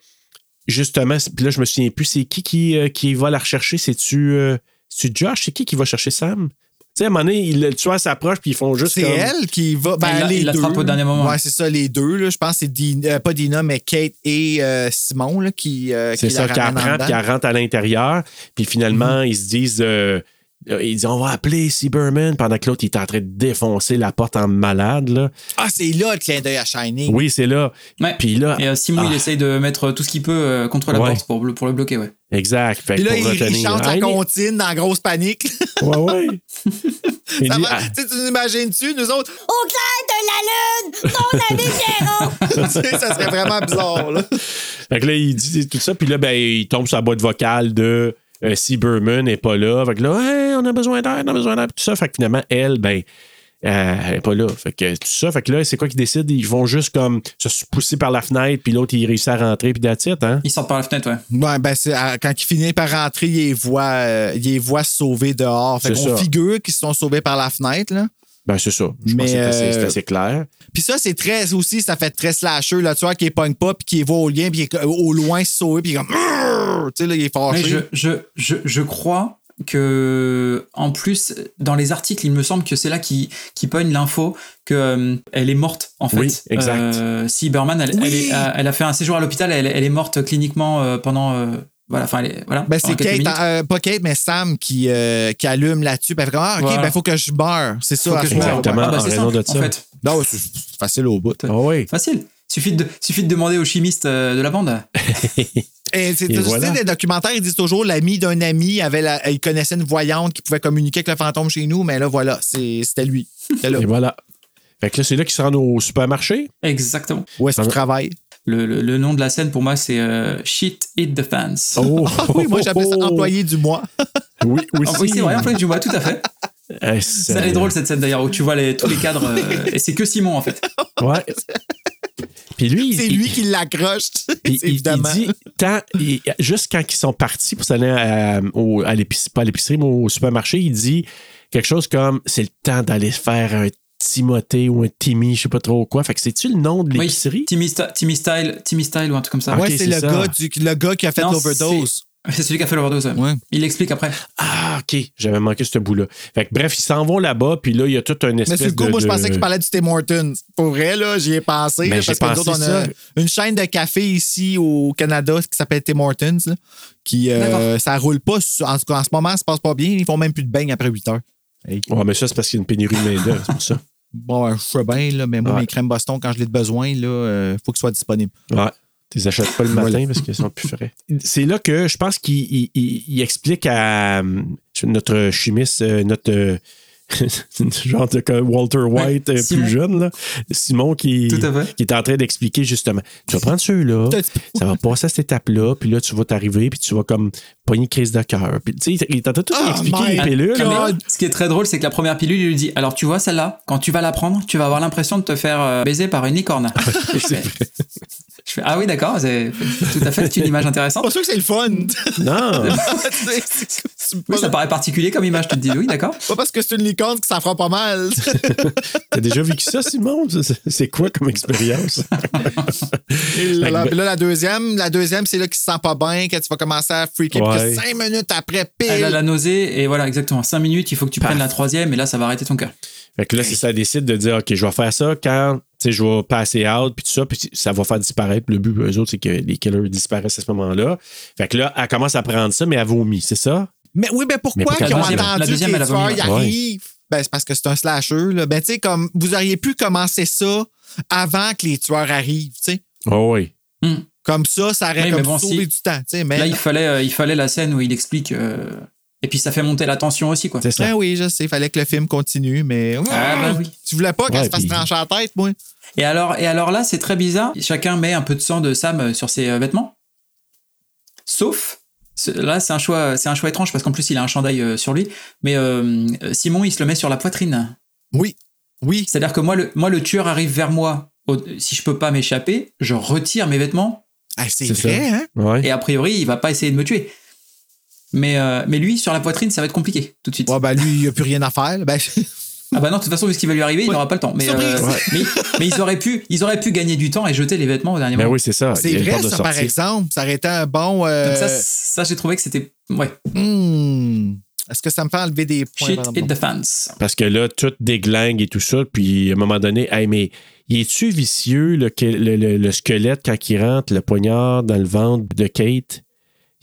justement, puis là, je me souviens plus, c'est qui qui, euh, qui va la rechercher C'est-tu euh, c'est-tu Josh? C'est qui qui va chercher Sam? Tu sais, à un moment donné, il, le tueur s'approche, puis ils font juste C'est comme. elle qui va. Ben, Il la- les il deux. l'attrape au dernier moment. Ouais, c'est ça, les deux. Là. Je pense que c'est Dina- euh, pas Dina, mais Kate et euh, Simon là, qui. euh, C'est qui ça la qu'elle ramènent en prend, dedans. puis elle rentre à l'intérieur. Puis finalement, ils se disent. Euh, euh, ils disent, on va appeler Cyberman pendant que l'autre il est en train de défoncer la porte en malade. Là. Ah, c'est là le clin d'œil à Shining. Oui, c'est là. Ouais. Puis là, Et euh, Simon, il Ah. essaye de mettre tout ce qu'il peut euh, contre la Ouais. porte pour, le- pour le bloquer, ouais. exact. Fait Puis là, pour il, il chante la Hey, comptine dans la grosse panique. Ouais, ouais. Il Ça dit, va- ah, tu sais, tu nous imagines-tu, nous autres? Au clair de la lune, mon ami Pierrot! Tu sais, ça serait vraiment bizarre. Là. Fait que là, il dit tout ça, puis là, ben, il tombe sur la boîte vocale de euh, Cyberman n'est pas là. Fait que là, Hey, on a besoin d'aide, on a besoin d'aide, tout ça. Fait que finalement, elle, ben, euh, elle n'est pas là. Fait que tout ça, fait que là, c'est quoi qu'ils décident? Ils vont juste comme se pousser par la fenêtre, puis l'autre, il réussit à rentrer, puis that's it, hein? Il sort par la fenêtre, ouais. Ouais, ben, quand il finit par rentrer, il les voit, euh, il les voit se sauver dehors. Fait C'est qu'on ça. figure qu'ils se sont sauvés par la fenêtre. Là. Ben, c'est ça. Je Mais, pense que c'est assez, euh, c'est assez clair. Puis ça, c'est très aussi, ça fait très slasher, là, tu vois, qui est pogne pas, puis qui voit au lien, puis est au loin se sauver, puis comme. Tu sais, là, il est Mais fâché. je, je, je, je crois que, en plus, dans les articles, il me semble que c'est là qui, qui pogne l'info qu'elle est morte, en fait. Oui, exact. Euh, Cyberman, elle, Oui. elle, est- euh, elle a fait un séjour à l'hôpital, elle, elle est morte cliniquement euh, pendant. Voilà, enfin, voilà. Ben, c'est Kate, euh, pas Kate, mais Sam qui, euh, qui allume là-dessus. Ben, elle fait comme, ah, OK, Voilà. ben, faut que je meure. C'est ça, que je. Exactement, Ah, bah, en c'est raison simple, de ça. En fait. Non, c'est facile au bout. Ah oui. Facile. Suffit de, suffit de demander aux chimistes euh, de la bande. Et c'est Et tu sais, voilà. les documentaires, ils disent toujours l'ami d'un ami avait la- il connaissait une voyante qui pouvait communiquer avec le fantôme chez nous, mais là, voilà, c'est- c'était lui. Là. Et voilà. Fait que là, c'est là qu'ils se rendent au supermarché. Exactement. Où est-ce qu'il travaille? Le, le- le nom de la scène pour moi, c'est euh, Shit Hit the Fans. Oh! Ah oui, moi, j'appelle ça employé du mois. Oui, aussi. Ah oui, c'est vrai, employé du mois, tout à fait. Eh, Ça, elle est drôle cette scène d'ailleurs, où tu vois les, tous les cadres, euh, et c'est que Simon en fait. Ouais. Puis lui, C'est il- lui qui l'accroche, Puis il, il évidemment. dit, tant, il- juste quand ils sont partis pour s'aller à, au- à l'épicerie, pas à l'épicerie, mais au supermarché, il dit quelque chose comme c'est le temps d'aller faire un Timothée ou un Timmy, je sais pas trop quoi. Fait que c'est-tu le nom de Oui, l'épicerie? Timmy, Sta- Timmy Style, Timmy Style ou un truc comme ça. Ah, ouais, ok, c'est le gars, du, le gars qui a fait l'overdose. C'est celui qui a fait l'overdose. ouais. Ouais. Il l'explique après. Ah, OK. J'avais manqué ce bout-là. Fait que bref, ils s'en vont là-bas, puis là, il y a tout un Mais espèce sur le coup, de... moi, je de- pensais qu'il parlait du Tim Hortons. Pour vrai, là, j'y ai pensé. Ben, là, j'ai parce que nous pensé autres, on a ça. une chaîne de café ici au Canada qui s'appelle Tim Hortons, là, qui, euh, ça roule pas. En tout cas, en ce moment, ça se passe pas bien. Ils font même plus de beignes après 8 heures. Hey. Ouais, mais ça, c'est parce qu'il y a une pénurie de main-d'œuvre, c'est pour ça. Bon, je sais bien, là, mais moi, Ouais. mes crèmes Boston, quand je l'ai de besoin, il faut qu'ils soient disponibles. Ouais. Tu les achètes pas le matin parce qu'ils sont plus frais. C'est là que je pense qu'il il- il- il explique à euh, notre chimiste, euh, notre euh, genre de Walter White Ouais, euh, plus jeune, là. Simon qui, Tout à fait. qui est en train d'expliquer justement. Tu vas prendre ceux-là, ça va passer à cette étape-là, puis là, tu vas t'arriver, puis tu vas comme pogner une crise de cœur. Puis tu sais, il est en train de tout Oh expliquer les pilules. Ce qui est très drôle, c'est que la première pilule, il lui dit Alors, tu vois celle-là, quand tu vas la prendre, tu vas avoir l'impression de te faire euh, baiser par une licorne. je, fais, je fais, Ah oui, d'accord, c'est tout à fait c'est une image intéressante. Pas sûr que c'est le fun. Non! C'est- c'est- c'est Oui, ça paraît particulier comme image, tu te dis Oui, d'accord. pas parce que c'est une licorne que ça fera pas mal. T'as déjà vécu ça, Simon? C'est- C'est quoi comme expérience? Là, la deuxième, la deuxième, c'est là qu'il se sent pas bien, que tu vas commencer à freaker. Ouais. Cinq minutes après, pile. Elle a la nausée, et voilà, exactement. Cinq minutes, il faut que tu prennes la troisième, et là, ça va arrêter ton cœur. Fait que là, c'est ça, elle décide de dire, OK, je vais faire ça quand, tu sais, je vais passer out, puis tout ça, puis ça va faire disparaître. Le but, eux autres, c'est que les killers disparaissent à ce moment-là. Fait que là, elle commence à prendre ça, mais elle vomit, c'est ça? Mais oui, mais pourquoi qu'ils ont la deuxième? entendu La deuxième, que les tueurs y ouais. arrivent? Ben, c'est parce que c'est un slasher, là. Ben, tu sais, comme, vous auriez pu commencer ça avant que les tueurs arrivent, tu sais. Oh oui. Hmm. Comme ça, ça aurait Oui, comme mais bon, sauvé si- du temps. Mais Là, il fallait, euh, il fallait la scène où il explique. euh, Et puis, ça fait monter la tension aussi, quoi. C'est ça. Ben oui, je sais, il fallait que le film continue, mais. Ah, bah oui. Tu voulais pas qu'elle Ouais, se fasse puis- trancher la tête, moi? Et alors, et alors là, c'est très bizarre. Chacun met un peu de sang de Sam euh, sur ses vêtements. Sauf, là, c'est un choix, c'est un choix étrange parce qu'en plus, il a un chandail sur lui. Mais euh, Simon, il se le met sur la poitrine. Oui. Oui. C'est-à-dire que moi, le, moi, le tueur arrive vers moi. Si je peux pas m'échapper, je retire mes vêtements Ah, c'est vrai, ça. hein? Ouais. et a priori, il va pas essayer de me tuer. Mais, euh, mais lui, sur la poitrine, ça va être compliqué tout de suite. Ouais, ben lui, il n'y a plus rien à faire. Ben, Ah bah non, de toute façon, vu ce qui va lui arriver, il n'aura pas le temps. Mais, euh, mais, mais ils, auraient pu, ils auraient pu gagner du temps et jeter les vêtements au dernier Ben moment. oui, c'est ça. C'est vrai, ça, par exemple. Ça aurait été un bon. euh, Donc ça, ça j'ai trouvé que c'était. Ouais. hmm, Est-ce que ça me fait enlever des points? Shit hit the fans. Parce que là, tout déglingue et tout ça. Puis à un moment donné, hey, mais il est-tu vicieux, le, le, le- le squelette, quand il rentre le poignard dans le ventre de Kate?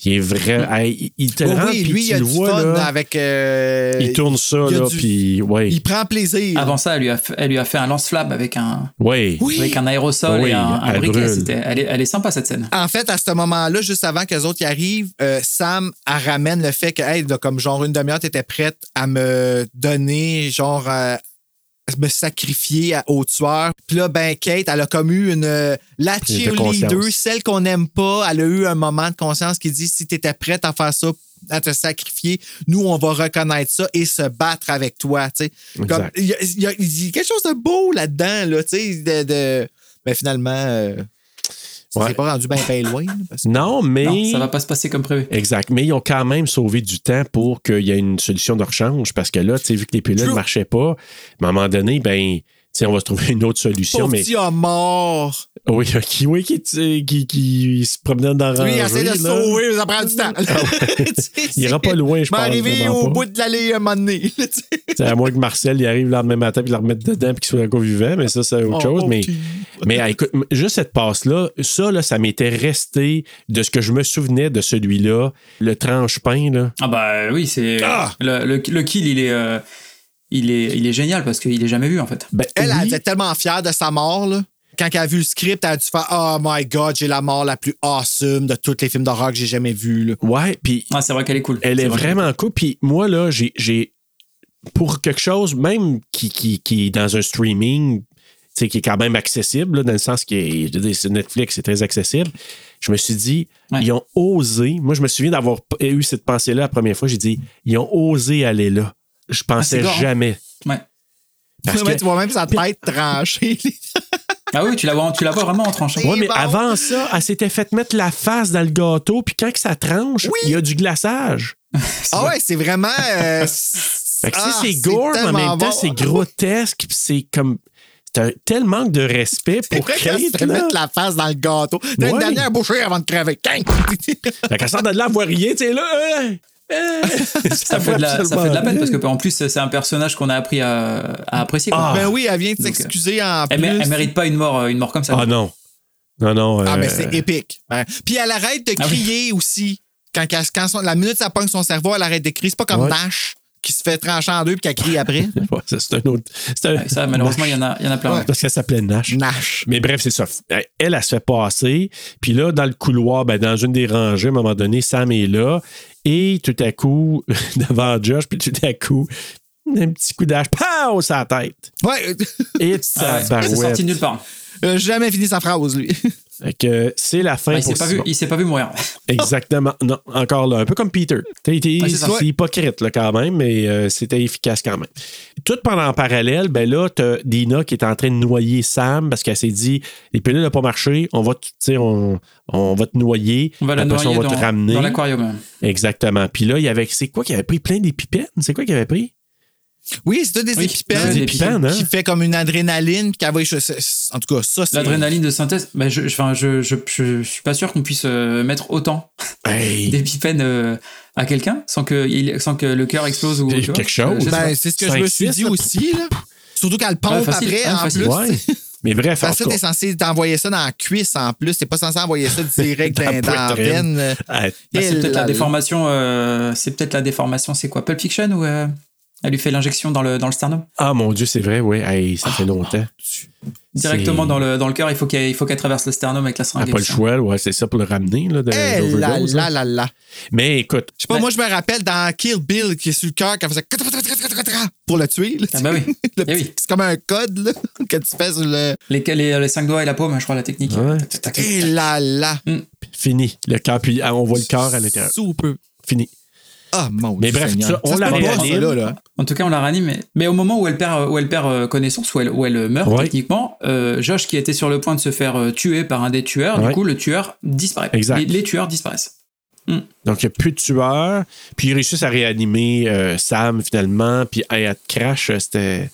Il est vrai. hey, il- te Oh rentre, oui, puis lui, tu il a le du vois, fun là. avec. euh, il tourne ça, il là, du- puis ouais. Il prend plaisir. Avant ça, elle lui a fait, elle lui a fait un lance-flamme avec un, Ouais. Oui. avec un aérosol Oui, et un, un elle briquet. Elle est, elle est sympa cette scène. En fait, à ce moment-là, juste avant que les autres y arrivent, euh, Sam elle ramène le fait que, hey, là, comme genre une demi-heure, t'étais prête à me donner, genre, euh, me sacrifier à- au tueur. Puis là, ben, Kate, elle a comme eu une. euh, la cheerleader, celle qu'on n'aime pas, elle a eu un moment de conscience qui dit si t'étais prête à faire ça, à te sacrifier, nous, on va reconnaître ça et se battre avec toi, tu. Il y, y y a quelque chose de beau là-dedans, là, tu sais, de, de- Ben, finalement, euh, Ouais. s'est pas rendu bien bien loin. là, parce que- Non, mais. Non, ça va pas se passer comme prévu. Exact. Mais ils ont quand même sauvé du temps pour qu'il y ait une solution de rechange. Parce que là, tu sais, vu que les pilules ne marchaient pas, à un moment donné, ben. tu sais, on va se trouver une autre solution, Pauvre mais. petit mort. Oui, qui, oui, qui, qui, qui se promenait dans la Lui, il rangée, essaie de se là. sauver, mais ça prend du temps. Il ira pas loin, je pense, arriver au pas. bout de l'allée un moment donné. à moins que Marcel il arrive le lendemain matin puis le remette dedans puis qu'il soit encore vivant, mais ça, c'est autre Oh, chose. Mais, mais ah, écoute, juste cette passe-là, ça, là, ça m'était resté de ce que je me souvenais de celui-là, le tranche-pain, là. Ah bah oui, c'est Ah! le, le, le kill, il est, euh, il est, il est génial parce qu'il est jamais vu en fait. Ben, Elle, elle oui, était tellement fière de sa mort. Là. Quand elle a vu le script, elle a dû faire Oh my God, j'ai la mort la plus awesome de tous les films d'horreur que j'ai jamais vus. là. ouais, puis Ah, c'est vrai qu'elle est cool. elle est vrai. vraiment cool. Puis moi, là, j'ai, j'ai pour quelque chose, même qui, qui, qui est dans un streaming, tu sais, qui est quand même accessible, là, dans le sens que Netflix, c'est très accessible. Je me suis dit, Ouais. ils ont osé. Moi, je me souviens d'avoir eu cette pensée-là la première fois. J'ai dit, ils ont osé aller là. Je pensais gore, hein? jamais. Ouais. Parce que- Tu vois même sa tête tranchée. Ah oui, tu la vois, tu la vois vraiment en tranchant. Ouais, mais bon. avant ça, elle s'était fait mettre la face dans le gâteau, puis quand que ça tranche, il y a du glaçage. ah ouais, c'est vraiment. euh, Fait que, tu sais, ah, c'est gore, mais en même temps, bon. c'est grotesque, puis c'est comme. C'est un tel manque de respect pour fait là. mettre la face dans le gâteau. T'as une dernière bouchée avant de crever. Fait qu'elle sort de là, elle voit rien, tu sais, là. Euh, euh, Ça fait, de la, ça fait de la peine parce que en plus c'est un personnage qu'on a appris à, à apprécier. quoi. Ah. Ben oui, elle vient de s'excuser en Elle, plus. mé- elle mérite pas une mort, euh, une mort comme ça. Ah non. Non, non. Ah, euh, mais c'est épique. Ben, Puis elle arrête de Ah oui. crier aussi. Quand, quand- quand son- la minute ça pogne son cerveau, elle arrête de crier. C'est pas comme Ouais. Nash qui se fait trancher en deux puis qu'elle crie après. ouais, ça, c'est un autre. c'est un- Ouais, ça, malheureusement, il y en a, il y en a plein. Ouais. Parce qu'elle s'appelait Nash. Nash. Mais bref, c'est ça. Elle, elle se fait passer. Puis là, dans le couloir, ben, dans une des rangées, à un moment donné, Sam est là. Et tout à coup, devant Josh, puis tout à coup, un petit coup d'âge, pow, sa tête. Ouais, Et Ah ouais, c'est sorti de nulle part. euh, jamais fini sa phrase, lui. Que c'est la fin il s'est pour pas vu, Simon. il s'est pas vu mourir. Exactement. Non, encore là, un peu comme Peter. Ouais, c'est hypocrite là, quand même, mais euh, c'était efficace quand même. Tout pendant en parallèle, ben là, t'as Dina qui est en train de noyer Sam parce qu'elle s'est dit les pilules n'ont pas marché, on va, on, on va te noyer. On va la noyer on va dans, te ramener. dans l'aquarium. Exactement. Puis là, il y avait, c'est quoi qu'il avait pris? Plein d'épipènes? C'est quoi qu'il avait pris? Oui, c'est des Oui, épipènes des épipènes, hein? qui fait comme une adrénaline. Puis en tout cas, ça, c'est. L'adrénaline de synthèse, ben je, je, je, je, suis pas sûr qu'on puisse euh, mettre autant Hey. d'épipènes euh, à quelqu'un sans que, il- sans que le cœur explose ou Quelque vois. chose. Ben, c'est ce que je me suis dit aussi, là. Surtout qu'elle pompe Ouais, facile, après, ouais, en facile. plus. Ouais. Mais bref, en Parce que tout t'es censé t'envoyer ça dans la cuisse en plus. T'es pas censé envoyer ça direct Dans la dans, la veine. euh, Ben, Et c'est peut-être la là. déformation. euh, c'est peut-être la déformation. C'est quoi, Pulp Fiction ou euh, elle lui fait l'injection dans le dans le sternum ah mon Dieu, c'est vrai, oui. Hey, ça Ah, fait longtemps. directement dans le dans le cœur. Il faut qu'elle qu'elle traverse le sternum avec la Ah, seringue. et pas le choix, ouais, c'est ça pour le ramener là, de Eh là l'overdose, là là. là là. Mais écoute, Je sais pas, Ben- moi, je me rappelle dans Kill Bill qui est sur le cœur, quand faisait pour le tuer. là, Ah bah oui. Le Eh petit- oui. C'est comme un code là, que tu fais sur le. Les, les, les cinq doigts et la paume, je crois la technique. Ouais. Tac. Eh là là. fini. Le cœur, puis ah, on voit le cœur à l'intérieur. Super. Fini. Ah, mon Mais Dieu bref, ça, on la là, là. En tout cas, on la réanime. Mais, mais au moment où elle perd, où elle perd euh, connaissance, où elle, où elle meurt Ouais. techniquement, euh, Josh, qui était sur le point de se faire euh, tuer par un des tueurs, Ouais. du coup, le tueur disparaît. Exact. Les, les tueurs disparaissent. Mm. Donc, il n'y a plus de tueurs. Puis, ils réussissent à réanimer euh, Sam, finalement. Puis, Hayat Crash, c'était.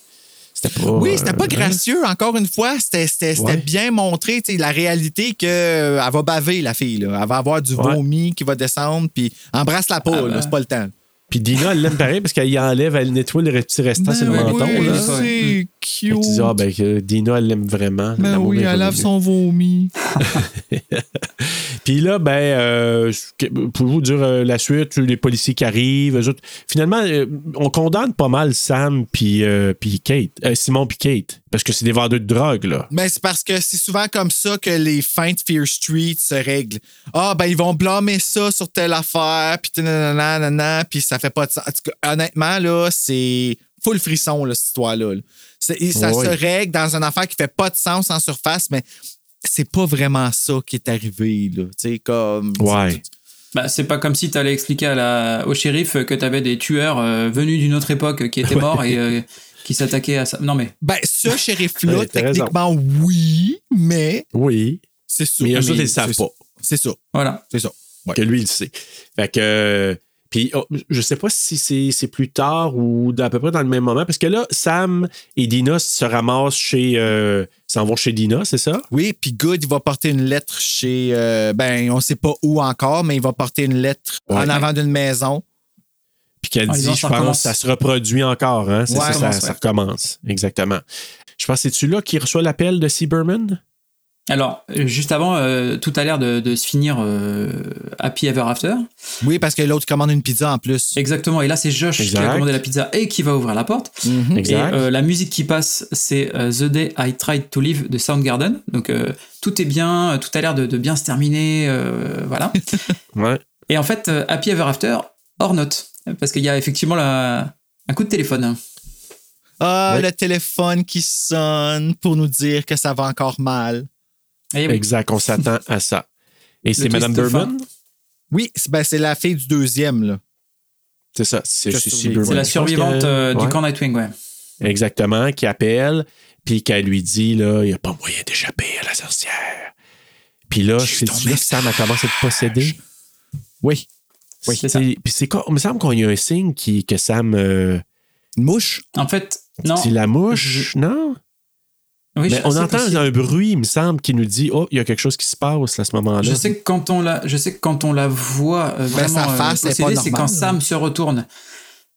Pas. Oui, c'était pas euh, gracieux, encore une fois. C'était Ouais. bien montré, la réalité qu'elle va baver, la fille. Là. Elle va avoir du Ouais. vomi qui va descendre, puis embrasse-la pas, Ah, là, ben. c'est pas le temps. Puis Dina, elle l'aime pareil parce qu'elle y enlève, elle nettoie les petits restants sur le Ben menton. oui, cute. tu dis, ah, ben, que Dina, elle l'aime vraiment. Ben oui, elle lave son vomi. Puis là, ben, euh, pour vous dire euh, la suite, les policiers qui arrivent, eux autres. Finalement, euh, on condamne pas mal Sam puis euh, puis Kate, euh, Simon puis Kate, parce que c'est des vendeurs de drogue là. Mais c'est parce que c'est souvent comme ça que les fins de Fear Street se règlent. Ah, ben, ils vont blâmer ça sur telle affaire, puis nanana, nanana, puis ça fait pas de sens. En tout cas, honnêtement, là, c'est full frisson, là, cette histoire-là. là. Ça Oui. se règle dans une affaire qui fait pas de sens en surface, mais c'est pas vraiment ça qui est arrivé, là. Tu sais, comme. Ouais. Bah, c'est pas comme si tu allais expliquer à la, au shérif que tu avais des tueurs euh, venus d'une autre époque qui étaient morts et euh, qui s'attaquaient à ça. Non, mais. Ben, ce shérif-là, Ouais, t'as raison. techniquement, oui, mais Oui. c'est sûr. Mais eux autres, ils le savent pas. C'est ça. Voilà. C'est ça. Ouais. Que lui, il le sait. Fait que. Puis, oh, je sais pas si c'est c'est plus tard ou à peu près dans le même moment, parce que là, Sam et Dina se ramassent chez. Euh, s'en vont chez Dina, c'est ça? Oui, puis Good, il va porter une lettre chez. euh, ben, on sait pas où encore, mais il va porter une lettre Ouais. en avant d'une maison. Puis qu'elle En dit, je pense, recommence. ça se reproduit encore, hein? C'est Ouais, ça, ça ça, recommence, ça ouais. recommence. Exactement. Je pense que c'est-tu là qui reçoit l'appel de Seaberman? Alors, euh, juste avant, euh, tout a l'air de, de se finir euh, Happy Ever After. Oui, parce que l'autre commande une pizza en plus. Exactement. Et là, c'est Josh qui a commandé la pizza et qui va ouvrir la porte. Mhm. Exact. Et euh, la musique qui passe, c'est euh, The Day I Tried to Live de Soundgarden. Donc euh, tout est bien, tout a l'air de, de bien se terminer, euh, voilà. Ouais. Et en fait, euh, Happy Ever After, hors note, parce qu'il y a effectivement la- un coup de téléphone. Ah, Ouais. le téléphone qui sonne pour nous dire que ça va encore mal. Oui. Exact, on s'attend à ça. Et c'est Madame Berman? Oui, c'est ben, c'est la fille du deuxième, là. C'est ça, c'est c'est la survivante euh, du ouais. camp Nightwing, ouais. Exactement, qui appelle, puis qu'elle lui dit, là, il n'y a pas moyen d'échapper à la sorcière. Puis là, c'est là que Sam a commencé à être possédé. Oui. Oui, c'est ça. Puis c'est quoi? Il me semble qu'il y a un signe qui, que Sam. euh, Une mouche? En fait, non. c'est la mouche, non? Oui, Mais on c'est entend possible. un bruit, il me semble, qui nous dit Oh, il y a quelque chose qui se passe à ce moment-là. Je sais que quand on la, je sais que quand on la voit euh, vraiment sa euh, face est possédée, pas c'est normale. quand Sam se retourne.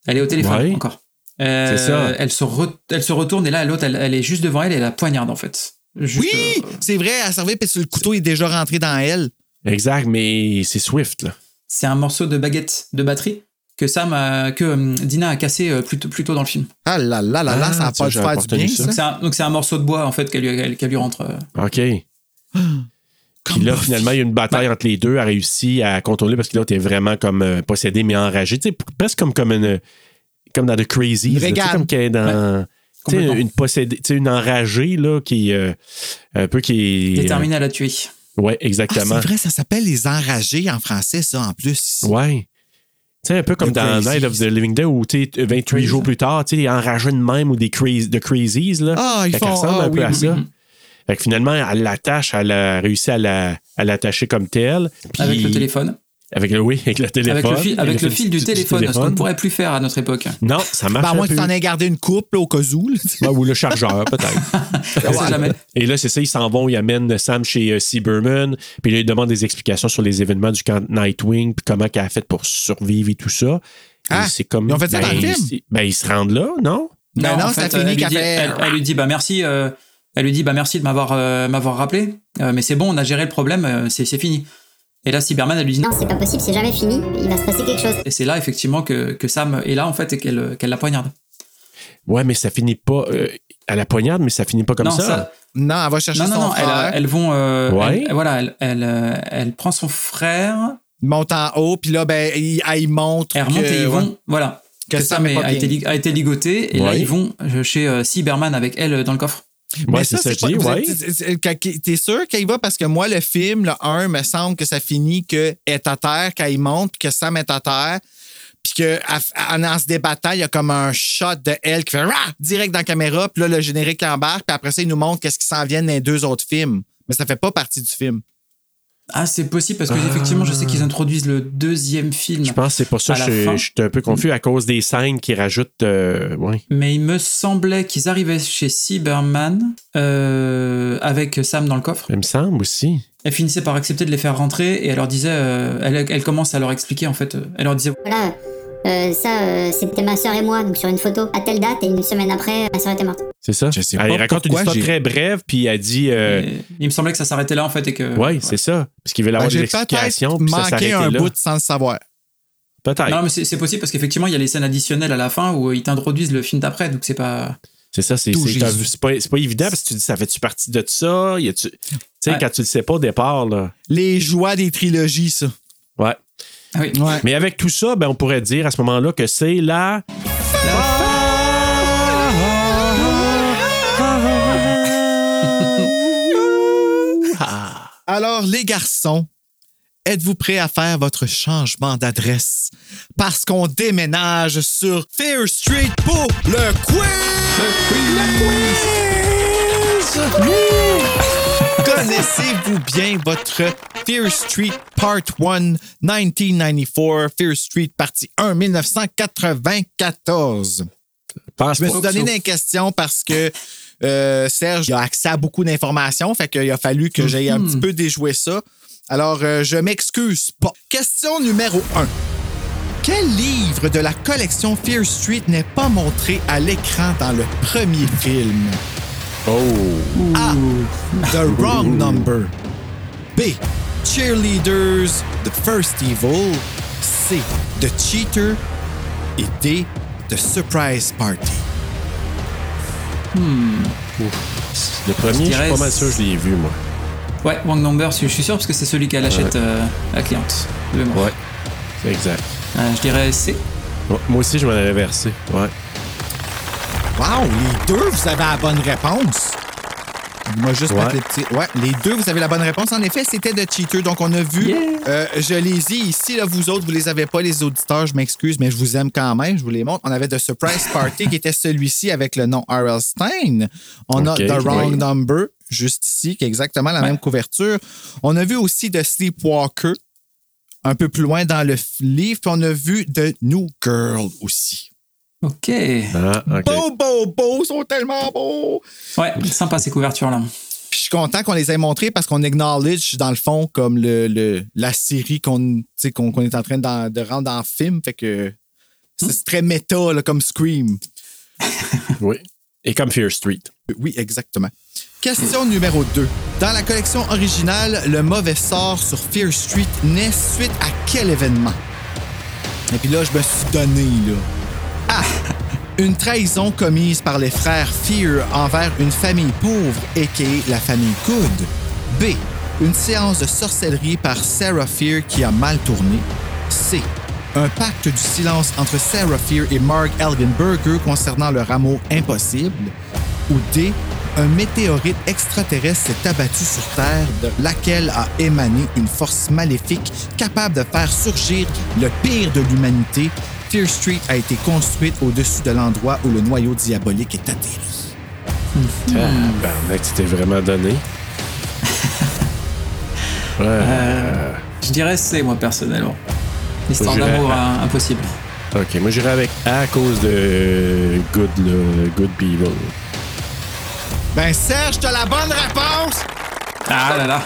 Elle est au téléphone Ouais. encore. Euh, C'est ça. Elle se, re- elle se retourne et là l'autre, elle, elle est juste devant elle et elle la poignarde en fait. Juste, Oui, euh, c'est vrai, elle servait, puis le couteau est déjà rentré dans elle. Exact, mais c'est Swift, là. c'est un morceau de baguette de batterie? Que Sam, a- que euh, Dina a cassé euh, plus, tôt- plus tôt dans le film. Ah là là là là, Ah, ça n'a tiens, pas j'avais faire du bien, ça? ça. Donc c'est un, morceau de bois en fait qu'elle lui, qu'elle- qu'elle lui rentre. euh. OK. Puis là, finalement, il y a une bataille entre les deux. Elle a réussi à contrôler parce que l'autre est vraiment comme euh, possédé, mais enragé. Tu sais, presque comme, comme, une, comme dans The Crazy. Comme qu'elle est dans. Tu sais, complètement. une possédée, tu sais, une enragée, là, qui euh, un peu qui. Déterminée à la tuer. Ouais, Ah, exactement. c'est vrai, ça s'appelle les enragés en français, ça, en plus. ouais. Tu sais, un peu comme The dans Crazies. Night of the Living Dead où, tu sais, 28 jours plus tard, tu sais, enragés de même ou des crazy, de Crazies, là. Ah, ils Fait qu'elle font. ressemble Ah, un peu oui, à oui, ça. Fait que finalement, elle l'attache, elle a réussi à la- à l'attacher comme telle. Puis- Avec le téléphone. Avec le, oui, avec le téléphone. Avec le fil, avec le fil du téléphone, ce qu'on ne pourrait plus faire à notre époque. Non, ça marche Ben, à moins que tu en aies gardé une couple au cas où. ou le chargeur, peut-être. Et là, c'est ça, ils s'en vont, ils amènent Sam chez euh, Seaberman, puis là, ils demandent des explications sur les événements du camp Nightwing, puis comment elle a fait pour survivre et tout ça. Et Ah, c'est comme. ils ont fait ça dans le film? Ben, ils se rendent là, non? Ben non, en ça fait, finit elle lui dit- fait- Elle, elle lui dit bah merci, euh, elle lui dit bah merci de m'avoir euh, m'avoir rappelé, euh, mais c'est bon, on a géré le problème, euh, c'est c'est fini. Et là, Cyberman, elle lui dit Non, c'est pas possible, c'est jamais fini. Il va se passer quelque chose. Et c'est là effectivement que, que Sam est là en fait et qu'elle qu'elle la poignarde. Ouais, mais ça finit pas. euh, à la poignarde, mais ça finit pas comme non, ça. ça- Non, elle va chercher non, non, son non, elle, frère. elles vont. euh, Ouais. elle- voilà, elle, elle, euh, elle prend son frère, Il monte en haut, puis là, ben, il, elle, il montre. elle remonte que- et ils ouais. vont. Voilà. Que Que, Sam est a, été, a été ligoté et là ils vont chez euh, Cyberman avec elle dans le coffre. Ouais, Mais c'est ça, c'est pas- ouais. T'es sûr qu'il va? Parce que moi, le film, le 1, me semble que ça finit qu'elle est à terre quand il monte, puis que Sam est à terre. Puis qu'en en se débattant, il y a comme un shot de elle qui fait Rah! direct dans la caméra. Puis là, le générique embarque. Puis après ça, il nous montre qu'est-ce qui s'en vient dans les deux autres films. Mais ça fait pas partie du film. Ah, c'est possible parce que effectivement, je sais qu'ils introduisent le deuxième film. Je pense que c'est pour ça que je, suis un peu confus à cause des scènes qui rajoutent. euh, ouais. Mais il me semblait qu'ils arrivaient chez Cyberman euh, avec Sam dans le coffre. Il me semble aussi. Elle finissait par accepter de les faire rentrer et elle leur disait, euh, elle, elle commence à leur expliquer en fait. euh, Elle leur disait, Voilà, euh, ça, euh, c'était ma soeur et moi, donc sur une photo, à telle date, et une semaine après, ma soeur était morte. C'est ça? Je sais elle pas raconte une histoire très brève, puis elle dit. euh, il me semblait que ça s'arrêtait là en fait et que. ouais, c'est ça. Parce qu'il veut avoir Ben, des J'ai peut-être explications, puis ça s'arrêtait un là. bout sans le savoir. Peut-être. Non, mais c'est possible parce qu'effectivement, il y a les scènes additionnelles à la fin où ils t'introduisent le film d'après, donc c'est pas. C'est ça, c'est pas, évident parce que tu dis ça fait-tu partie de ça? Y Tu sais, Ouais. quand tu le sais pas au départ, là. Les joies des trilogies, ça. Ouais. Ah oui. Ouais. Mais avec tout ça, ben, on pourrait dire à ce moment-là que c'est la. Alors, les garçons, êtes-vous prêts à faire votre changement d'adresse? Parce qu'on déménage sur Fear Street pour le quiz! Le quiz! Connaissez-vous bien votre Fear Street Part 1 1994, Fear Street partie 1 1994? Pense Je me suis donné une question parce que euh, Serge a accès à beaucoup d'informations, fait qu'il a fallu que j'aille un petit peu déjouer ça. Alors, euh, je m'excuse pas. Question numéro 1. Quel livre de la collection Fear Street n'est pas montré à l'écran dans le premier film? Oh! A. The Wrong Number. B. Cheerleaders, The First Evil. C. The Cheater. Et D. The Surprise Party. Le premier, je suis dirais pas mal sûr que je l'ai vu, moi. Ouais, Wrong Number, je suis sûr parce que c'est celui qu'elle achète euh, à la cliente. Ouais. C'est exact. Euh, je dirais C. Ouais, Moi aussi, je m'en avais versé. Ouais. Wow, les deux, vous avez la bonne réponse. Moi, juste Ouais. les petits. Ouais, les deux, vous avez la bonne réponse. En effet, c'était The Cheater. Donc, on a vu. Yeah. euh, je les ai ici, là, vous autres, vous les avez pas, les auditeurs. Je m'excuse, mais je vous aime quand même. Je vous les montre. On avait The Surprise Party qui était celui-ci avec le nom R.L. Stein. On a The Wrong oui. Number, juste ici, qui est exactement la même couverture. On a vu aussi The Sleepwalker, un peu plus loin dans le livre. Puis on a vu The New Girl aussi. Ok. Ah, OK. Beau, beau, beau, ils sont tellement beaux. Ouais, sympa ces couvertures-là. Puis je suis content qu'on les ait montrés parce qu'on acknowledge, dans le fond, comme le, le- la série qu'on tu sais, qu'on qu'on est en train d'en- de rendre en film. Fait que c'est c'est très méta, là, comme Scream. Oui. Et comme Fear Street. Oui, exactement. Question numéro 2. Dans la collection originale, le mauvais sort sur Fear Street naît suite à quel événement? Et puis là, je me suis donné, là. A. Une trahison commise par les frères Fear envers une famille pauvre, a.k.a. la famille Good. B. Une séance de sorcellerie par Sarah Fear qui a mal tourné. C. Un pacte du silence entre Sarah Fear et Mark Elgenberger concernant leur amour impossible. Ou D. Un météorite extraterrestre s'est abattu sur Terre, de laquelle a émané une force maléfique capable de faire surgir le pire de l'humanité. Fear Street a été construite au-dessus de l'endroit où le noyau diabolique est atterri. Tabarnak, tu t'es vraiment donné. Ouais. Je dirais C, moi, personnellement. Dirais d'amour hein, impossible. OK, moi, j'irai avec A à cause de Good, Good People. Ben Serge, t'as la bonne réponse! Ah là là.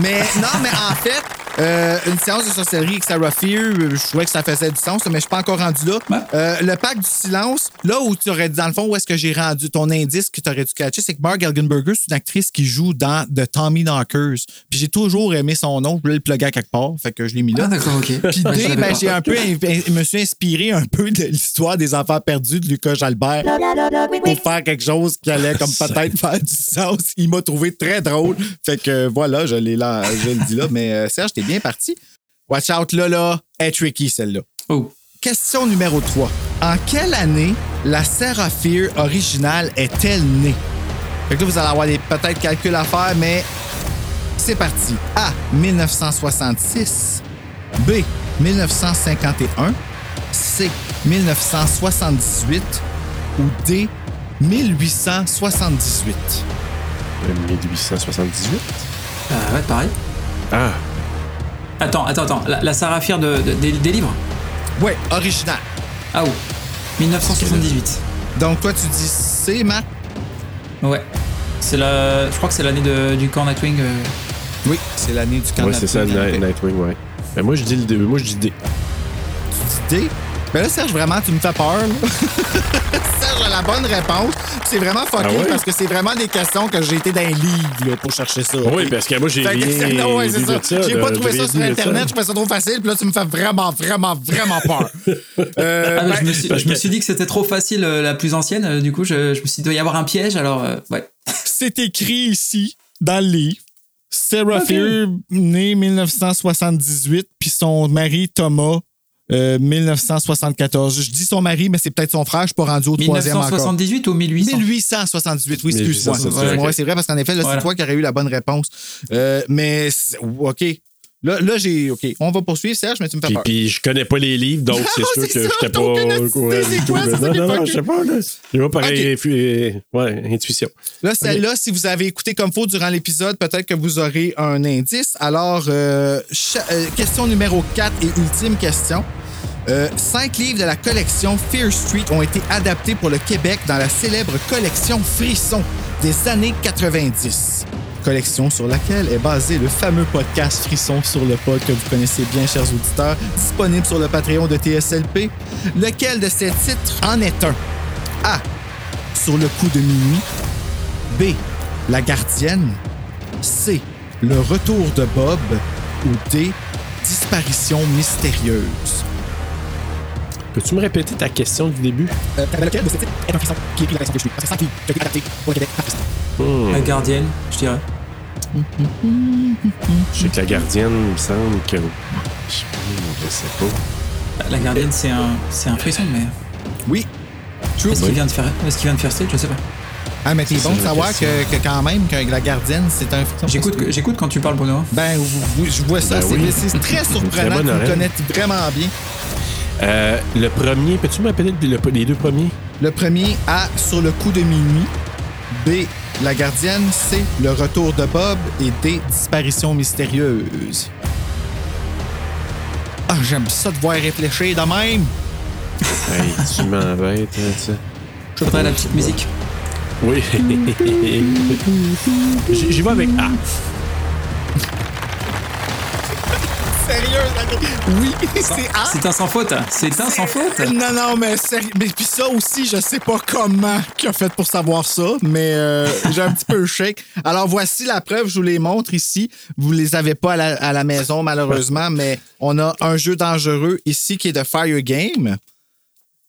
Mais non, mais en fait, euh, une séance de sorcellerie avec Sarah Fear, euh, je trouvais que ça faisait du sens, mais je suis pas encore rendu là. Ouais. Euh, le pacte du silence, là où tu aurais dit, dans le fond, où est-ce que j'ai rendu ton indice que tu aurais dû catcher, c'est que Mark Elgenberger, c'est une actrice qui joue dans The Tommy Knockers. Puis j'ai toujours aimé son nom, je voulais le plugger à quelque part, fait que je l'ai mis là. Ah d'accord, ok. Puis je D, ben, j'ai un peu, in- me suis inspiré un peu de l'histoire des enfants perdus de Lucas Jalbert pour faire quelque chose qui allait comme peut-être faire du sens. Il m'a trouvé très drôle. Fait que voilà, je l'ai là, je le dis là. Mais euh, Serge, t'es bien parti. Watch out là, là. Elle est tricky, celle-là. Oh. Question numéro 3. En quelle année la Sarah Fear originale est-elle née? Fait que là, vous allez avoir des peut-être calculs à faire, mais c'est parti. A. 1966. B. 1951. C. 1978. Ou D. 1878. Euh, 1878. Euh, ouais, pareil. Ah, Attends, attends, attends. La, la Sarah Fier de, de- des, des livres Ouais, original. Ah oui. 1978. Donc, toi, tu dis C, Matt? Ouais. C'est la. Je crois que c'est l'année de- du camp Nightwing. euh. Oui, c'est l'année du camp ouais, c'est ça, Nightwing, en Night- effet. Nightwing, ouais. Ben, moi, je dis le D. Moi, je dis D. Tu dis D? Ben là, Serge, vraiment, tu me fais peur. là. Serge a la bonne réponse. C'est vraiment fucké Ah ouais? parce que c'est vraiment des questions que j'ai été dans un livre là, pour chercher ça. Oui, parce que moi, j'ai rien ouais, c'est ça. J'ai pas trouvé ça sur Internet, ça. je trouvais ça trop facile, puis là, tu me fais vraiment, vraiment, vraiment peur. Euh, Ah, mais ben, je, me suis, je me suis dit que c'était trop facile, euh, la plus ancienne. euh, du coup, je, je me suis dit, il doit y avoir un piège. Alors, euh, ouais. c'est écrit ici, dans le livre. Sarah Ok. Fear, née 1978, puis son mari Thomas, euh, 1974. Je dis son mari, mais c'est peut-être son frère, je suis pas rendu au troisième encore. 1978 ou 1800 1878, oui, excuse-moi. 1878, Ouais, c'est vrai, parce qu'en effet, là, c'est Voilà. toi qui aurais eu la bonne réponse. Euh, mais, OK. Là, là j'ai. OK. On va poursuivre, Serge, mais tu me fais Puis, peur. puis je connais pas les livres, donc c'est sûr que j'étais t'as pas au courant du tout. Non, non, je sais pas, là. J'ai pas pareil, infu- ouais, intuition. Là, celle-là, si vous avez écouté comme faut durant l'épisode, peut-être que vous aurez un indice. Alors, euh, euh, question numéro 4 et ultime question. Euh, cinq livres de la collection Fear Street ont été adaptés pour le Québec dans la célèbre collection Frisson des années 90. Collection sur laquelle est basé le fameux podcast Frisson sur le pod que vous connaissez bien, chers auditeurs, disponible sur le Patreon de TSLP. Lequel de ces titres en est un? A. Sur le coup de minuit. B. La gardienne. C. Le retour de Bob. Ou D. Disparition mystérieuse. Peux-tu me répéter ta question du début? Euh, lequel de ces titres est un frisson qui écrit la version Fear Street? C'est 5 livres qui Québec par Frisson. Hmm. La gardienne, je dirais. Je sais que la gardienne, il me semble que. Je je sais pas. La gardienne, c'est un, c'est un frisson, mais. Oui. True. Est-ce qu'il vient de faire, est-ce qu'il vient de faire Je sais pas. Ah, mais t'es C'est bon de savoir que, que quand même, que la gardienne, c'est un frisson. J'écoute, j'écoute quand tu parles, Bruno. Ben, je vois ça. Ben c'est oui. c'est très surprenant. Tu me connais vraiment bien. Euh, le premier, peux-tu me le- les deux premiers? Le premier, A. Sur le coup de minuit. B. La gardienne. C. Le retour de Bob. Et D. Disparition mystérieuse. Ah, j'aime ça de voir réfléchir de même. Hey, tu m'embêtes, hein, ça. Je voudrais la petite musique. Oui. J'y j'y vais avec A. Sérieux, la- oui, c'est A. C'est un sans faute. C'est un sans faute. Non, non, mais sérieux. Mais puis ça aussi, je sais pas comment qu'il a fait pour savoir ça, mais euh, j'ai un petit peu le shake. Alors voici la preuve, je vous les montre ici. Vous les avez pas à la, à la maison, malheureusement, mais on a un jeu dangereux ici qui est de Fire Game,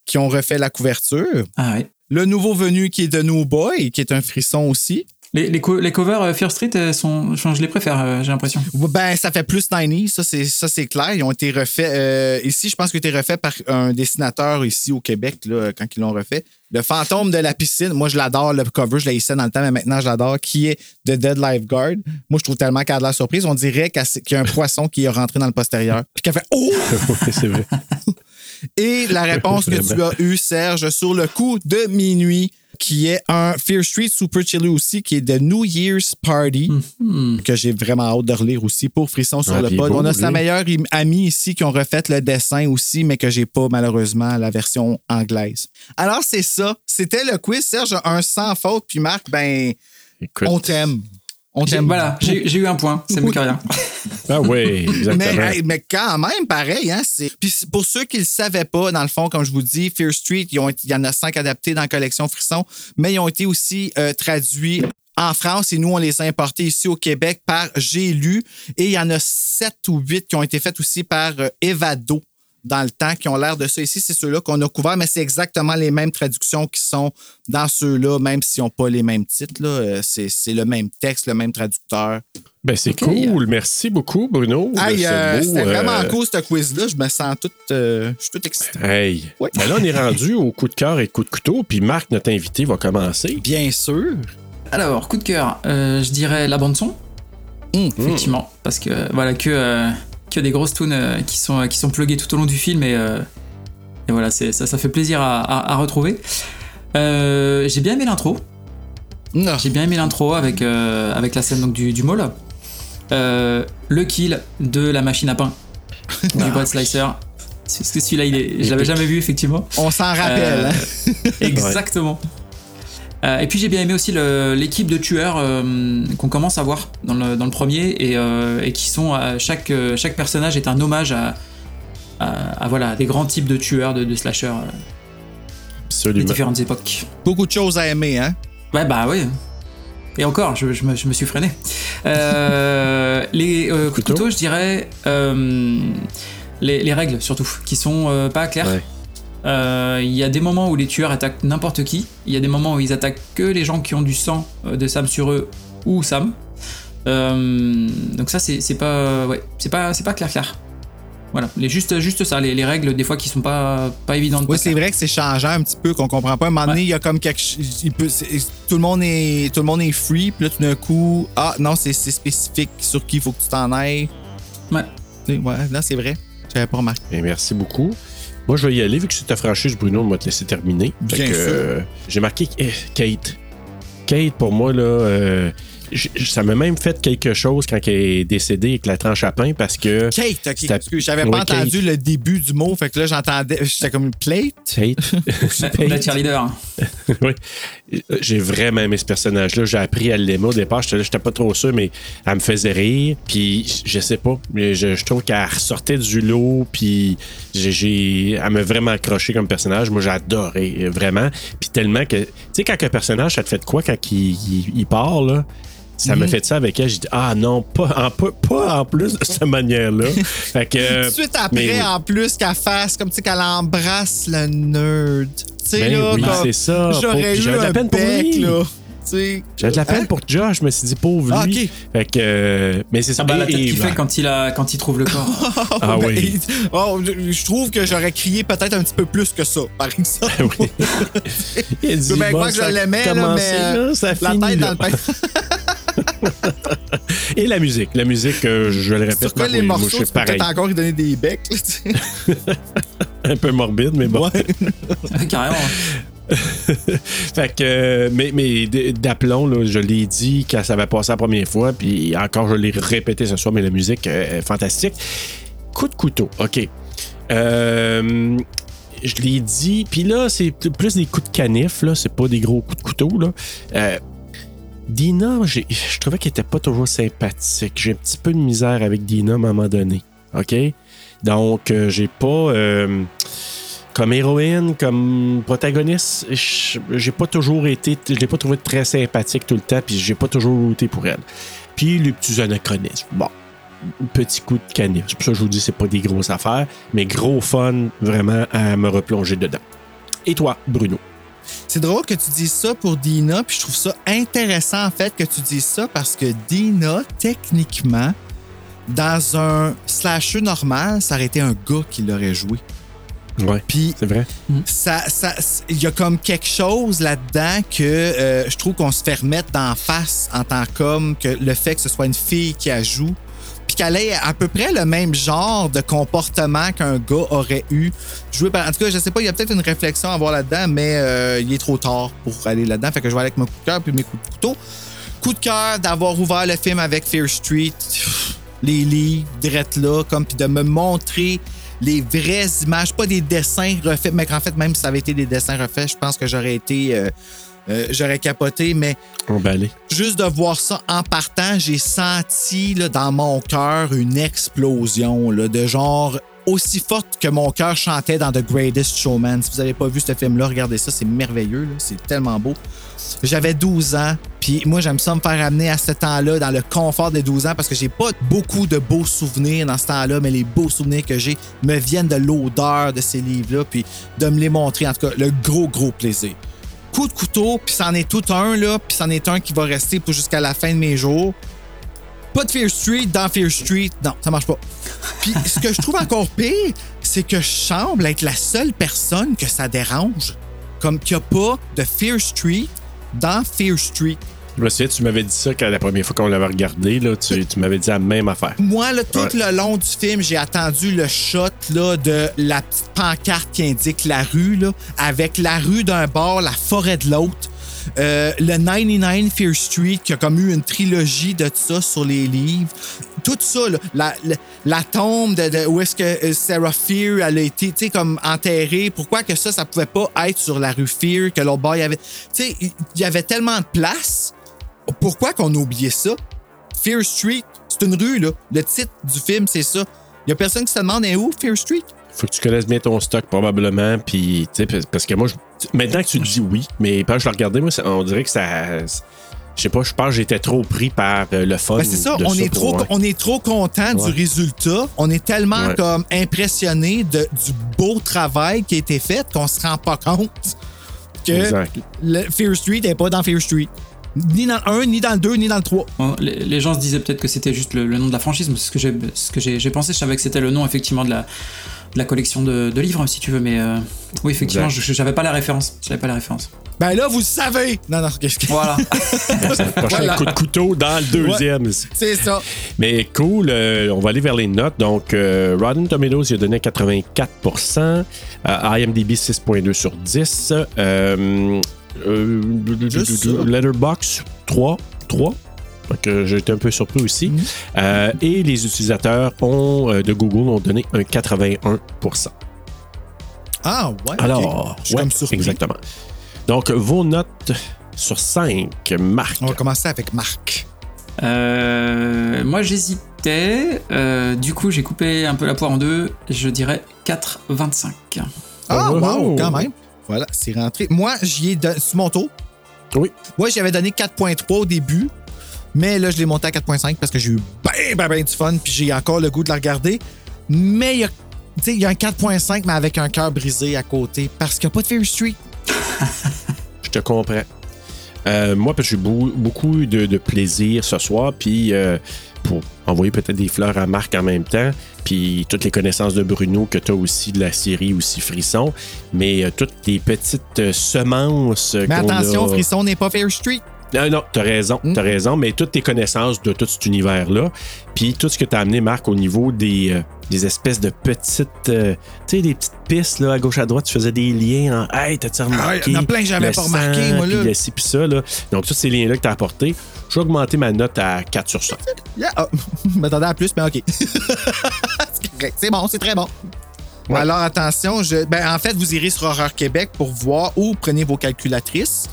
qui ont refait la couverture. Ah oui. Le nouveau venu qui est de New Boy, qui est un frisson aussi. Les, les, co- les covers euh, Fear Street euh, sont, enfin, je les préfère, euh, j'ai l'impression. Ben, ça fait plus 90, ça c'est clair. Ils ont été refaits euh, ici, je pense qu'ils ont été refaits par un dessinateur ici au Québec là, quand ils l'ont refait. Le fantôme de la piscine, moi je l'adore le cover, je l'haïssais dans le temps, mais maintenant je l'adore, qui est de Dead Lifeguard. Moi je trouve tellement qu'elle a de la surprise, on dirait qu'il y a un poisson qui est rentré dans le postérieur, puis qu'elle fait oh. C'est vrai. Et la réponse que tu as eue, Serge, sur le coup de minuit, qui est un Fear Street Super Chilly aussi, qui est de New Year's Party, que j'ai vraiment hâte de relire aussi pour Frisson sur Ah, le pod. On a sa meilleure amie ici qui ont refait le dessin aussi, mais que j'ai pas malheureusement la version anglaise. Alors, c'est ça. C'était le quiz, Serge, un sans faute. Puis Marc, ben, Écoute. on t'aime. On t'aime. Voilà, j'ai eu un point, c'est mieux que rien. Ah oui, exactement. Mais, quand même, pareil, hein, c'est. Puis pour ceux qui ne le savaient pas, dans le fond, comme je vous dis, Fear Street, ils ont été- il y en a cinq adaptés dans la collection Frisson, mais ils ont été aussi euh, traduits en France et nous, on les a importés ici au Québec par J'ai lu. Et il y en a sept ou huit qui ont été faits aussi par euh, Evado dans le temps, qui ont l'air de ça ici. C'est ceux-là qu'on a couverts, mais c'est exactement les mêmes traductions qui sont dans ceux-là, même s'ils n'ont pas les mêmes titres. là. Euh, C'est c'est le même texte, le même traducteur. Ben, c'est cool. Merci beaucoup, Bruno. Hey, ce euh, beau, c'était vraiment euh, cool, ce quiz-là. Je me sens tout. euh, je suis tout excité. Hey. Ouais. Ben là, on est rendu au coup de cœur et coup de couteau, puis Marc, notre invité, va commencer. Bien sûr. Alors, coup de cœur, euh, je dirais la bande-son. Hum. Effectivement, parce que voilà, que, euh, que des grosses tunes euh, qui, sont, qui sont pluguées tout au long du film et, euh, et voilà, c'est- ça, ça fait plaisir à, à- à retrouver. Euh, J'ai bien aimé l'intro. Non. J'ai bien aimé l'intro avec, euh, avec la scène donc, du, du mall. Euh, le kill de la machine à pain du Ah, Bud Slicer. Parce que celui-là, il est... je l'avais jamais vu, effectivement. On s'en rappelle. Euh, exactement. Euh, et puis j'ai bien aimé aussi l'équipe de tueurs euh, qu'on commence à voir dans le, dans le premier et, euh, et qui sont à chaque chaque personnage est un hommage à, à, à, voilà des grands types de tueurs de, de slashers euh, de Absolument. différentes époques. Beaucoup de choses à aimer, hein? Ouais bah oui. Et encore, je, je me, je me suis freiné. Euh, les euh, coups de couteau, je dirais euh, les, les règles surtout qui sont euh, pas claires. Ouais. Euh, Il y a des moments où les tueurs attaquent n'importe qui. Il y a des moments où ils attaquent que les gens qui ont du sang euh, de Sam sur eux ou Sam. Euh, donc ça c'est pas ouais c'est pas c'est pas clair clair. Voilà, les juste juste ça, les, les règles des fois qui sont pas pas évidentes. Oui, c'est vrai que c'est changeant un petit peu, qu'on comprend pas. À un moment donné, il y a comme quelque chose. il peut- c'est- Tout le monde est tout le monde est free, puis là, tout d'un coup, ah non, c'est spécifique sur qui il faut que tu t'en ailles. Ouais. Ouais, là, c'est vrai. J'avais pas remarqué. Bien, merci beaucoup. Moi, je vais y aller vu que c'est ta franchise, Bruno, on va te laisser terminer. Bien que, sûr. euh, J'ai marqué eh, Kate. Kate, pour moi, là, euh, ça m'a même fait quelque chose quand elle est décédée avec la tranche à pain parce que. Kate, ok. Excuse, j'avais Ouais, pas Kate. entendu le début du mot, fait que là, j'entendais. J'étais comme une plate? Kate. La cheerleader. oui. J'ai vraiment aimé ce personnage-là. J'ai appris à l'aimer au départ. J'étais là, j'étais pas trop sûr, mais elle me faisait rire. Puis je sais pas, mais je, je trouve qu'elle ressortait du lot. Puis j'ai, j'ai- elle m'a vraiment accroché comme personnage. Moi, j'ai adoré, euh, vraiment. Puis tellement que, tu sais, quand un personnage, ça te fait de quoi quand il, il- il part, là? Ça m'a fait ça avec elle. J'ai dit, ah non, pas en, pas, pas en plus de cette manière-là. fait que. Tout de suite après, mais en plus, qu'elle fasse comme tu sais, qu'elle embrasse le nerd. Tu sais, Ben là, oui, c'est ça. J'aurais eu de la un peine pour bec, lui. là. J'avais de la peine Hein? pour Josh. Je me suis dit, pauvre Ah, lui. ok. Fait que. euh, mais c'est ça. Ah bah la tête qu'il fait quand il a quand il trouve le corps. Ah Ben, oui. il- oh, je trouve que j'aurais crié peut-être un petit peu plus que ça, par exemple. oui. Il dit, bien bon, croire que ça je l'aimais, mais là, ça la finit, tête là. dans le pain. Et la musique. La musique, euh, je le répète, Sur quoi moi, les morceaux, je tu suis peux pareil. peut-être encore y donner des becs. là, tu sais. Un peu morbide, mais bon. Carrément. fait que, euh, mais, mais d'aplomb, là, je l'ai dit quand ça va passer la première fois, puis encore je l'ai répété ce soir, mais la musique euh, est fantastique. Coup de couteau, OK. Euh, je l'ai dit, puis là, c'est pl- plus des coups de canif, là, c'est pas des gros coups de couteau, là. Dina, je trouvais qu'elle était pas toujours sympathique. J'ai un petit peu de misère avec Dina à un moment donné, OK? Donc, euh, j'ai pas... euh, comme héroïne, comme protagoniste, j'ai pas toujours été, je l'ai pas trouvé très sympathique tout le temps, puis j'ai pas toujours routé pour elle. Puis les petits anachronismes, bon, petit coup de canif. C'est pour ça je vous dis, c'est pas des grosses affaires, mais gros fun vraiment à me replonger dedans. Et toi, Bruno? C'est drôle que tu dises ça pour Dina, puis je trouve ça intéressant en fait que tu dises ça parce que Dina, techniquement, dans un slasher normal, ça aurait été un gars qui l'aurait joué. Ouais, Puis c'est vrai. ça, ça, il y a comme quelque chose là-dedans que euh, je trouve qu'on se fait remettre d'en face en tant qu'homme, que le fait que ce soit une fille qui la joue, qu'elle ait à peu près le même genre de comportement qu'un gars aurait eu. Joué en tout cas, je sais pas, il y a peut-être une réflexion à avoir là-dedans, mais euh, il est trop tard pour aller là-dedans. Fait que je vais aller avec mon coup de cœur puis mes coups de couteau. Coup de cœur d'avoir ouvert le film avec Fear Street, les livres, direct là, comme puis de me montrer les vraies images, pas des dessins refaits, mais qu'en fait, même si ça avait été des dessins refaits, je pense que j'aurais été. euh, euh, j'aurais capoté, mais Emballé. juste de voir ça en partant, j'ai senti là, dans mon cœur une explosion là, de genre aussi forte que mon cœur chantait dans The Greatest Showman. Si vous n'avez pas vu ce film-là, regardez ça, c'est merveilleux, c'est tellement beau. J'avais 12 ans, puis moi j'aime ça me faire amener à ce temps-là dans le confort des 12 ans parce que j'ai pas beaucoup de beaux souvenirs dans ce temps-là, mais les beaux souvenirs que j'ai me viennent de l'odeur de ces livres-là, puis de me les montrer, en tout cas, le gros, gros plaisir coup de couteau, puis c'en est tout un, là, puis c'en est un qui va rester pour jusqu'à la fin de mes jours. Pas de Fear Street dans Fear Street. Non, ça marche pas. Puis ce que je trouve encore pire, c'est que je semble être la seule personne que ça dérange. Comme qu'il n'y a pas de Fear Street dans Fear Street. Je me souviens, tu m'avais dit ça quand la première fois qu'on l'avait regardé, là, tu, tu m'avais dit la même affaire. Moi, là, tout Ouais. le long du film, j'ai attendu le shot là, de la petite pancarte qui indique la rue, là, avec la rue d'un bord, la forêt de l'autre. Euh, le 99 Fear Street, qui a comme eu une trilogie de ça sur les livres. Tout ça, là, la, la, la tombe de, de- où est-ce que euh, Sarah Fear elle a été, comme enterrée. Pourquoi que ça, ça pouvait pas être sur la rue Fear, que l'autre boy avait. Tu sais, il il y avait tellement de place. Pourquoi qu'on a oublié ça? Fear Street, c'est une rue, là. Le titre du film, c'est ça. Il y a personne qui se demande est où Fear Street? Faut que tu connaisses bien ton stock, probablement. Puis, tu sais, parce- que moi, je- maintenant que tu le dis oui, mais quand je l'ai regardé, moi, on dirait que ça. Je sais pas, je pense que j'étais trop pris par euh, le fun. Ben, c'est ça, de on est, trop, on est trop content Ouais. du résultat. On est tellement Ouais. comme impressionné du beau travail qui a été fait qu'on se rend pas compte que le Fear Street n'est pas dans Fear Street. Ni dans le 1, ni dans le 2, ni dans le 3. Bon, les, les gens se disaient peut-être que c'était juste le, le nom de la franchise, mais c'est ce que j'ai ce que j'ai j'ai pensé. Je savais que c'était le nom effectivement de la, de la collection de, de livres, si tu veux, mais euh, oui, effectivement, je j'avais pas la référence. J'avais pas la référence. Ben là, vous savez. Non, non, qu'est-ce que. Voilà. Prochain Voilà. coup de couteau dans le deuxième. C'est ça. Mais cool, euh, on va aller vers les notes. Donc, euh, Rotten Tomatoes, il a donné 84% euh, IMDb 6.2 sur 10. Euh. Letterboxd 3. 3. Donc, euh, j'ai été un peu surpris aussi. Mm-hmm. Euh, et les utilisateurs ont, euh, de Google ont donné un 81% Ah, ouais. Alors, je suis ouais, comme surpris. exactement. Donc, vos notes sur 5, Marc. On va commencer avec Marc. Euh, moi, j'hésitais. Euh, du coup, j'ai coupé un peu la poire en deux. Je dirais 4,25. Ah, Oh, wow, oh. quand même. Voilà, c'est rentré. Moi, j'y ai donné. C'est mon tour. Oui. Moi, j'avais donné 4.3 au début, mais là, je l'ai monté à 4.5 parce que j'ai eu ben, ben, ben du fun, puis j'ai encore le goût de la regarder. Mais il y a, tu sais, il y a un 4.5, mais avec un cœur brisé à côté parce qu'il n'y a pas de Fear Street. Je te comprends. Euh, moi, parce que j'ai beau- beaucoup de, de plaisir ce soir, puis euh, pour envoyer peut-être des fleurs à Marc en même temps, puis toutes les connaissances de Bruno que tu as aussi de la série aussi Frisson, mais euh, toutes les petites euh, semences. Mais attention, a- Frisson n'est pas Fear Street. Non, non, t'as raison, t'as raison, mais toutes tes connaissances de tout cet univers-là, puis tout ce que t'as amené, Marc, au niveau des, euh, des espèces de petites, euh, tu sais, des petites pistes, là, à gauche, à droite, tu faisais des liens en, hey, t'as-tu remarqué? il y en a plein que j'avais pas remarqué, moi, là. Puis ci, puis ça, là. Donc, tous ces liens-là que t'as apportés, je vais augmenter ma note à 4 sur 5. Yeah. Ah, je m'attendais à plus, mais OK. c'est bon, c'est très bon. Ouais. Alors, attention, je, ben, en fait, vous irez sur Horreur Québec pour voir ou prenez vos calculatrices.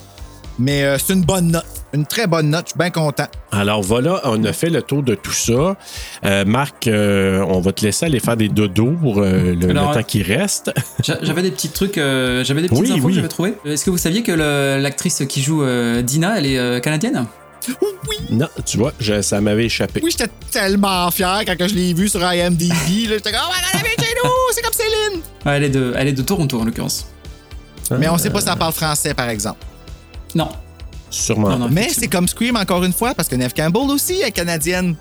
Mais euh, c'est une bonne note. Une très bonne note. Je suis bien content. Alors voilà, on a fait le tour de tout ça. Euh, Marc, euh, on va te laisser aller faire des dodos pour euh, le, temps qui reste. J'a- J'avais des petits trucs, euh, j'avais des petites Oui, infos oui. que j'avais trouvées. Est-ce que vous saviez que l'actrice qui joue euh, Dina, elle est euh, canadienne? Non, tu vois, je- ça m'avait échappé. Oui, j'étais tellement fier quand je l'ai vu sur IMDb. J'étais comme, oh, elle est chez nous, c'est comme Céline. Ouais, elle, est de, elle est de Toronto en l'occurrence. Mais on sait pas si elle parle français, par exemple. Non. Sûrement. Non, non. Mais c'est comme Scream, encore une fois, parce que Neve Campbell aussi est canadienne.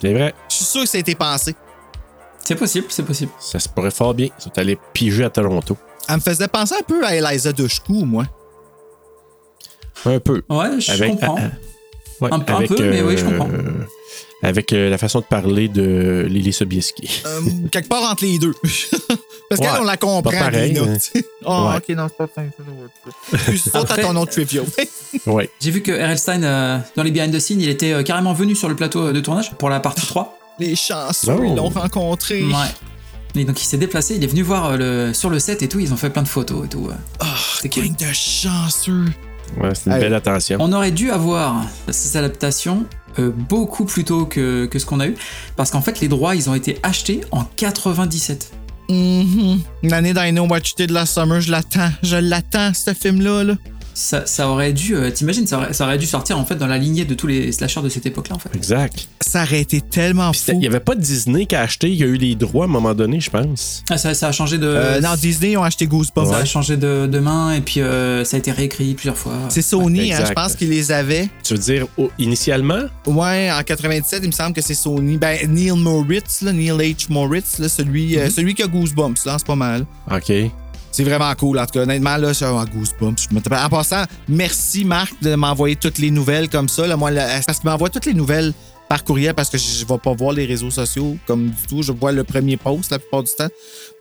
C'est vrai. Je suis sûr que ça a été pensé. C'est possible, c'est possible. Ça se pourrait fort bien. Ils sont allés piger à Toronto. Elle me faisait penser un peu à Eliza Dushku, moi. Un peu. Ouais, je comprends. euh, ouais, Un peu- un peu, mais oui, je comprends. Avec euh, la façon de parler de Lily Sobieski. Euh, quelque part entre les deux. Parce qu'elle, Ouais, on la comprend, pas pareil, Lina, mais-. Oh, Ouais. ok, non, c'est pas à Après- ton autre trivia. ouais. J'ai vu que R.L. Stein, euh, dans les behind the scenes, il était euh, carrément venu sur le plateau de tournage pour la partie 3. Les chanceux, Oh. ils l'ont rencontré. Ouais. Et donc il s'est déplacé, il est venu voir euh, le, sur le set et tout, ils ont fait plein de photos et tout. Oh, C'était gang de chanceux. Ouais, c'est une belle attention. On aurait dû avoir ces adaptations euh, beaucoup plus tôt que, que ce qu'on a eu, parce qu'en fait les droits ils ont été achetés en 97. Mhm. L'année d'I Know What You Did Last Summer, je l'attends. Je l'attends, ce film-là. Là. Ça, ça aurait dû, euh, t'imagines, ça aurait, ça aurait dû sortir en fait dans la lignée de tous les slashers de cette époque-là en fait. Exact. Ça aurait été tellement fou. Il n'y avait pas Disney qui a acheté, il y a eu les droits à un moment donné, je pense. Ah, ça, ça a changé de. Euh, non, Disney, ils ont acheté Goosebumps. ça a changé de, de main et puis euh, ça a été réécrit plusieurs fois. C'est Sony, hein, je pense qu'ils les avaient. Tu veux dire, oh, initialement? Ouais, en 97, il me semble que c'est Sony. Ben, Neil Moritz, là, Neil H. Moritz, là, celui, euh, celui qui a Goosebumps, là, c'est pas mal. OK. C'est vraiment cool, en tout cas. Honnêtement, là. Je me tape- En passant, merci, Marc, de m'envoyer toutes les nouvelles comme ça. Là, moi, là, parce m'envoie toutes les nouvelles par courriel parce que je ne vais pas voir les réseaux sociaux comme du tout. Je vois le premier post la plupart du temps.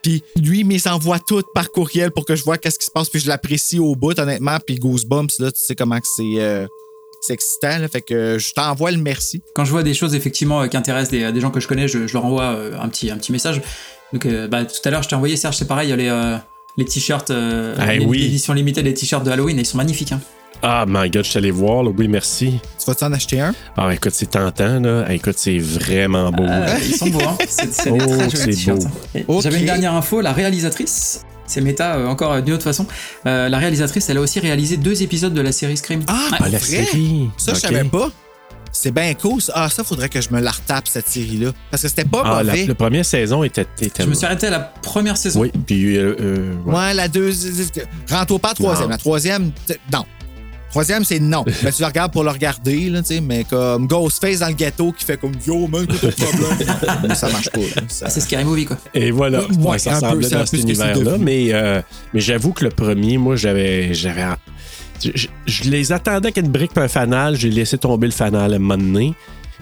Puis lui, il s'envoie toutes par courriel pour que je vois qu'est-ce qui se passe. Puis je l'apprécie au bout, honnêtement. Puis Goosebumps, là, tu sais comment c'est. euh, c'est excitant, fait que je t'envoie le merci. Quand je vois des choses effectivement euh, qui intéressent des, des gens que je connais, je, leur envoie euh, un, petit, un petit message. Donc euh, bah, tout à l'heure, je t'ai envoyé, Serge, c'est pareil, les, euh, les t-shirts, euh, Ah, oui. l'édition limitée des t-shirts de Halloween, ils sont magnifiques. Hein. Ah, my God, je suis allé voir. là. Oui, merci. Tu vas-tu en acheter un? Ah, écoute, c'est tentant, là. Ah, écoute, c'est vraiment beau. Euh, ils sont beaux, hein. c'est Oh, beau. Ok. J'avais une dernière info, la réalisatrice, c'est méta euh, encore euh, d'une autre façon. Euh, la réalisatrice, elle a aussi réalisé deux épisodes de la série Scream. Ah. Ah, la vrai? série. Ça, je Ok. savais pas. C'est bien cool. Ah, ça, faudrait que je me la retape, cette série-là. Parce que c'était pas Ah, la, mauvais. la première saison était. était Je me suis arrêté à la première saison. Oui, puis. euh, euh, ouais. Ouais, la deuxième. Rentre pas à troisième. Non. La troisième, non. Troisième, c'est non. Mais tu le regardes pour le regarder, là, tu sais, mais comme Ghostface dans le ghetto qui fait comme Yo, man, t'as de problème? Mais ça marche pas. Ça- Ah, c'est Scary Movie, quoi. Et voilà, Ouais, Ouais, ça ressemblait c'est un dans peu cet univers-là. Mais, euh, mais j'avoue que le premier, moi, j'avais. j'avais je, les attendais qu'une brique puis un fanal. J'ai laissé tomber le fanal à un moment donné.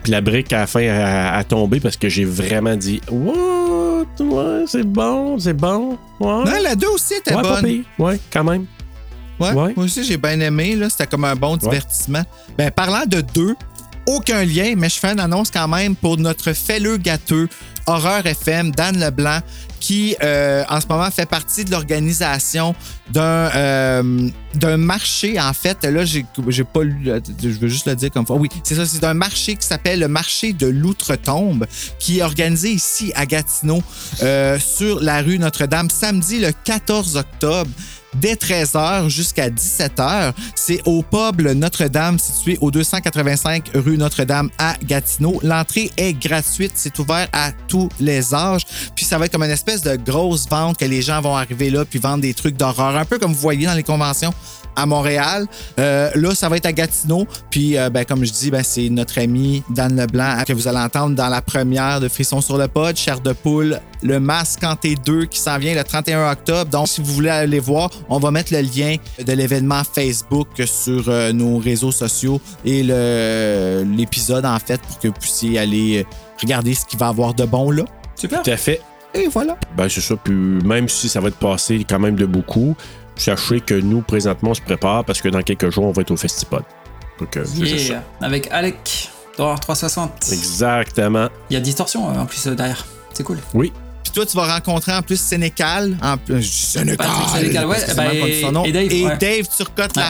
Puis la brique, à la fin, a, a tombé parce que j'ai vraiment dit What? Ouais, c'est bon, c'est bon. Ouais. Non, la 2 aussi était ouais, bonne. Ouais, quand même. Ouais, Ouais. Moi aussi, j'ai bien aimé. là. C'était comme un bon divertissement. Ben, parlant de deux, aucun lien, mais je fais une annonce quand même pour notre fêleux gâteux Horreur FM, Dan Leblanc, qui euh, en ce moment fait partie de l'organisation d'un euh, d'un marché. En fait, là, j'ai pas lu, le- je veux juste le dire comme ça. Oui, c'est ça, c'est un marché qui s'appelle le marché de l'Outre-Tombe, qui est organisé ici à Gatineau, euh, sur la rue Notre-Dame, samedi le 14 octobre dès 13h jusqu'à 17h. C'est au pub Notre-Dame situé au 285 rue Notre-Dame à Gatineau. L'entrée est gratuite, c'est ouvert à tous les âges. Puis ça va être comme une espèce de grosse vente que les gens vont arriver là puis vendre des trucs d'horreur, un peu comme vous voyez dans les conventions à Montréal. Euh, là, ça va être à Gatineau. Puis, euh, ben, comme je dis, ben, c'est notre ami Dan Leblanc que vous allez entendre dans la première de Frisson sur le pod, Chair de poule, le masque en T2 qui s'en vient le 31 octobre. Donc, si vous voulez aller voir, on va mettre le lien de l'événement Facebook sur euh, nos réseaux sociaux et l'épisode, en fait, pour que vous puissiez aller regarder ce qu'il va y avoir de bon là. Super. Tout à fait. Et voilà. Ben, c'est ça. Puis même si ça va être passé quand même de beaucoup, sachez que nous, présentement, on se prépare parce que dans quelques jours, on va être au Festipod. Donc, euh, Yeah. ça. Avec Alec d'Horror 360. Exactement. Il y a Distorsion euh, en plus euh, derrière. C'est cool. Oui. Puis toi, tu vas rencontrer en plus Sénécal. En plus, Sénécal. Ouais, bah, même pas et- son nom. et Dave, ouais. Dave Turcotte Ouais.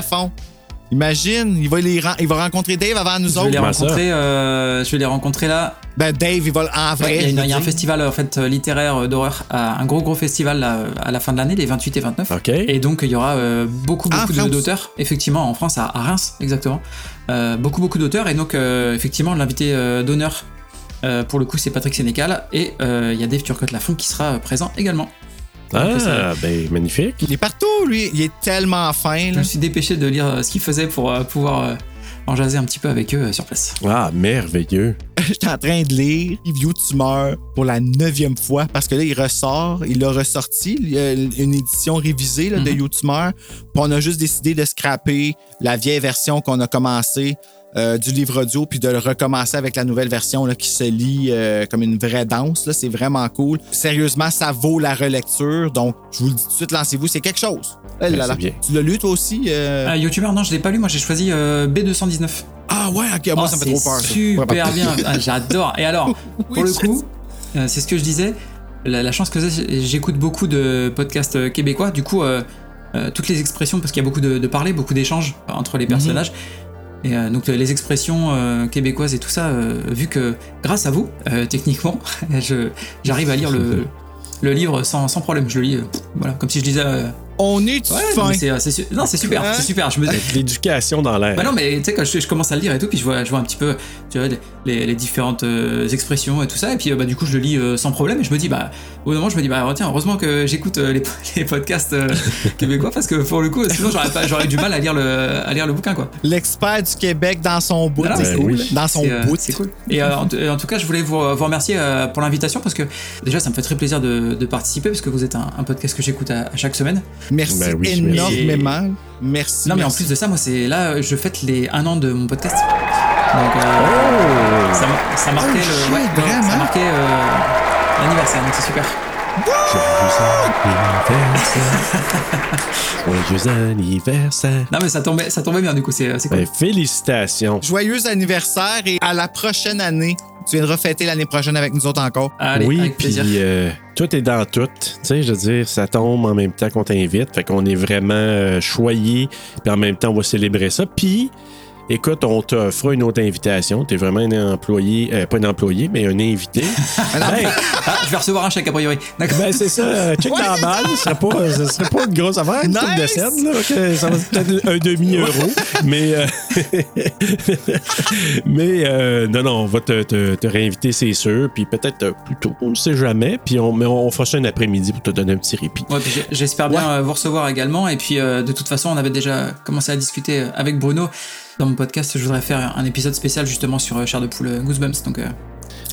Imagine, il va, les il va rencontrer Dave avant nous Je vais autres. les Comment ça? rencontrer, euh, je vais les rencontrer là. Ben, Dave, il va en vrai. Ouais, il y a, je une- veux il y a un festival en fait euh, littéraire euh, d'horreur, un gros gros festival là, à la fin de l'année, les 28 et 29. OK. Et donc il y aura euh, beaucoup beaucoup d'auteurs, effectivement en France à, à Reims exactement, Euh, beaucoup beaucoup d'auteurs et donc euh, effectivement l'invité euh, d'honneur euh, pour le coup c'est Patrick Sénécal et euh, il y a Dave Turcotte Lafont qui sera présent également. Ça- Ah, ben, magnifique. Il est partout, lui. Il est tellement fin. je me suis dépêché de lire euh, ce qu'il faisait pour euh, pouvoir euh, en jaser un petit peu avec eux euh, sur place. Ah, merveilleux. J'étais en train de lire Review Tumeur pour la neuvième fois parce que là, il ressort, il a ressorti il y a une édition révisée là, de Mhm. YouTuber. Puis on a juste décidé de scraper la vieille version qu'on a commencé euh, du livre audio puis de le recommencer avec la nouvelle version là, qui se lit euh, comme une vraie danse. là. C'est vraiment cool. Sérieusement, ça vaut la relecture. Donc, je vous le dis tout de suite, lancez-vous. C'est quelque chose. Eh là là. Tu l'as lu toi aussi? euh? Ah, YouTuber, non, je l'ai pas lu, moi j'ai choisi euh, B219. Ah ouais, ok, moi Oh, ça me fait trop c'est peur. Super bien, Ah, j'adore. Et alors, pour le coup, euh, c'est ce que je disais, la, la chance que j'ai, j'écoute beaucoup de podcasts euh, québécois, du coup, euh, euh, toutes les expressions, parce qu'il y a beaucoup de, de parler, beaucoup d'échanges entre les personnages. Et euh, donc les expressions euh, québécoises et tout ça, euh, vu que grâce à vous, euh, techniquement, j'arrive à lire le, le livre sans, sans problème. Je le lis, euh, voilà, comme si je disais. On est ouais, fin? non, mais c'est, euh, non, c'est super, Hein? c'est super. Je me, l'éducation dans l'air. bah non, mais tu sais, quand je, je commence à le lire et tout, puis je vois, je vois un petit peu tu vois, les, différentes euh, expressions et tout ça, et puis euh, bah, du coup, je le lis euh, sans problème, et je me dis, bah, au moment, je me dis, bah, tiens, heureusement que j'écoute euh, les, les podcasts euh, québécois, parce que pour le coup, sinon, j'aurais, du mal à lire, le, à lire le bouquin, quoi. L'expert du Québec dans son bout. Non, non, c'est cool. oui. Dans son euh, bout. c'est cool. Et euh, en, en tout cas, je voulais vous, vous remercier euh, pour l'invitation, parce que déjà, ça me fait très plaisir de, de participer, parce que vous êtes un, un podcast que j'écoute à, à chaque semaine. Merci Ben oui, énormément. Merci. Non, mais en plus de ça, moi, c'est là, je fête les un an de mon podcast. Donc, euh, ça me ça marquait Oh, le. ouais, ça marquait euh, l'anniversaire, donc c'est super. Joyeux anniversaire. Non, mais ça tombait, ça tombait bien, du coup, c'est c'est cool. Ben, félicitations. Joyeux anniversaire et à la prochaine année. Tu viendras fêter l'année prochaine avec nous autres encore. Allez, oui, puis euh, tout est dans tout. Tu sais, je veux dire, ça tombe en même temps qu'on t'invite. Fait qu'on est vraiment euh, choyé. Puis en même temps, on va célébrer ça. Puis, écoute, on te fera une autre invitation. T'es vraiment un employé, euh, pas un employé, mais un invité. Hey, Ah, je vais recevoir un chèque a priori. D'accord. ben c'est ça, euh, check dans balle. Ce serait pas, ce serait pas une grosse affaire, une coupe de Nice! scène, là. ça va être peut-être un demi-euro. mais, euh, mais euh, non, non, on va te, te- te réinviter, c'est sûr. Puis peut-être plus tôt, on ne sait jamais. Puis on, mais on fera ça un après-midi pour te donner un petit répit. Ouais, j'espère bien vous recevoir également. Et puis, de toute façon, on avait déjà commencé à discuter avec Bruno. Dans mon podcast, je voudrais faire un épisode spécial justement sur euh, Chair de Poule euh, Goosebumps. Donc, euh,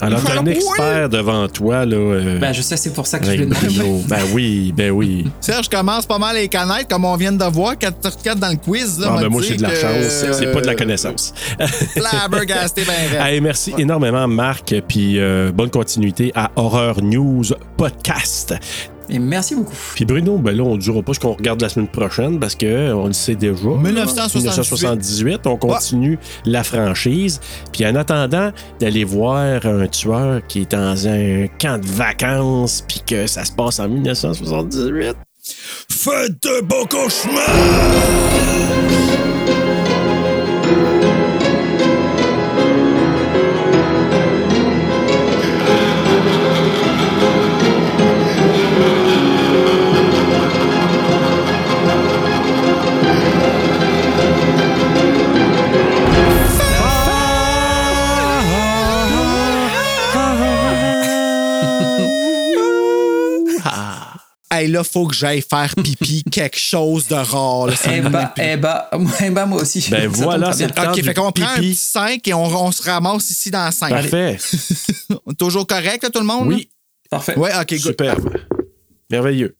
Alors, t'as un expert devant toi, là. euh, bah, je sais, c'est pour ça que je l'ai demandé. Ben oui, ben oui. Serge commence pas mal à les connaître, comme on vient de voir, 4 dans le quiz. Là, Ah, ben moi, j'ai de la chance. C'est pas de la euh, connaissance. Flabbergasté, ben. Hey, merci énormément, Marc. Puis euh, bonne continuité à Horror News Podcast. Et merci beaucoup. Puis Bruno, ben là, on ne durera pas ce qu'on regarde la semaine prochaine parce que on le sait déjà. 1978. 1978, on continue la franchise. Puis en attendant d'aller voir un tueur qui est dans un camp de vacances puis que ça se passe en 1978. Faites de beaux cauchemars! Hey, là, faut que j'aille faire pipi quelque chose de rare. là, ça Eh bah, eh bah, eh bah, moi aussi. Ben voilà, c'est bien. le temps OK, du fait qu'on prend un pipi. petit 5 et on, on se ramasse ici dans 5. Parfait. Toujours correct, là, tout le monde? Oui, Parfait. Ouais, OK, good. superbe. Merveilleux.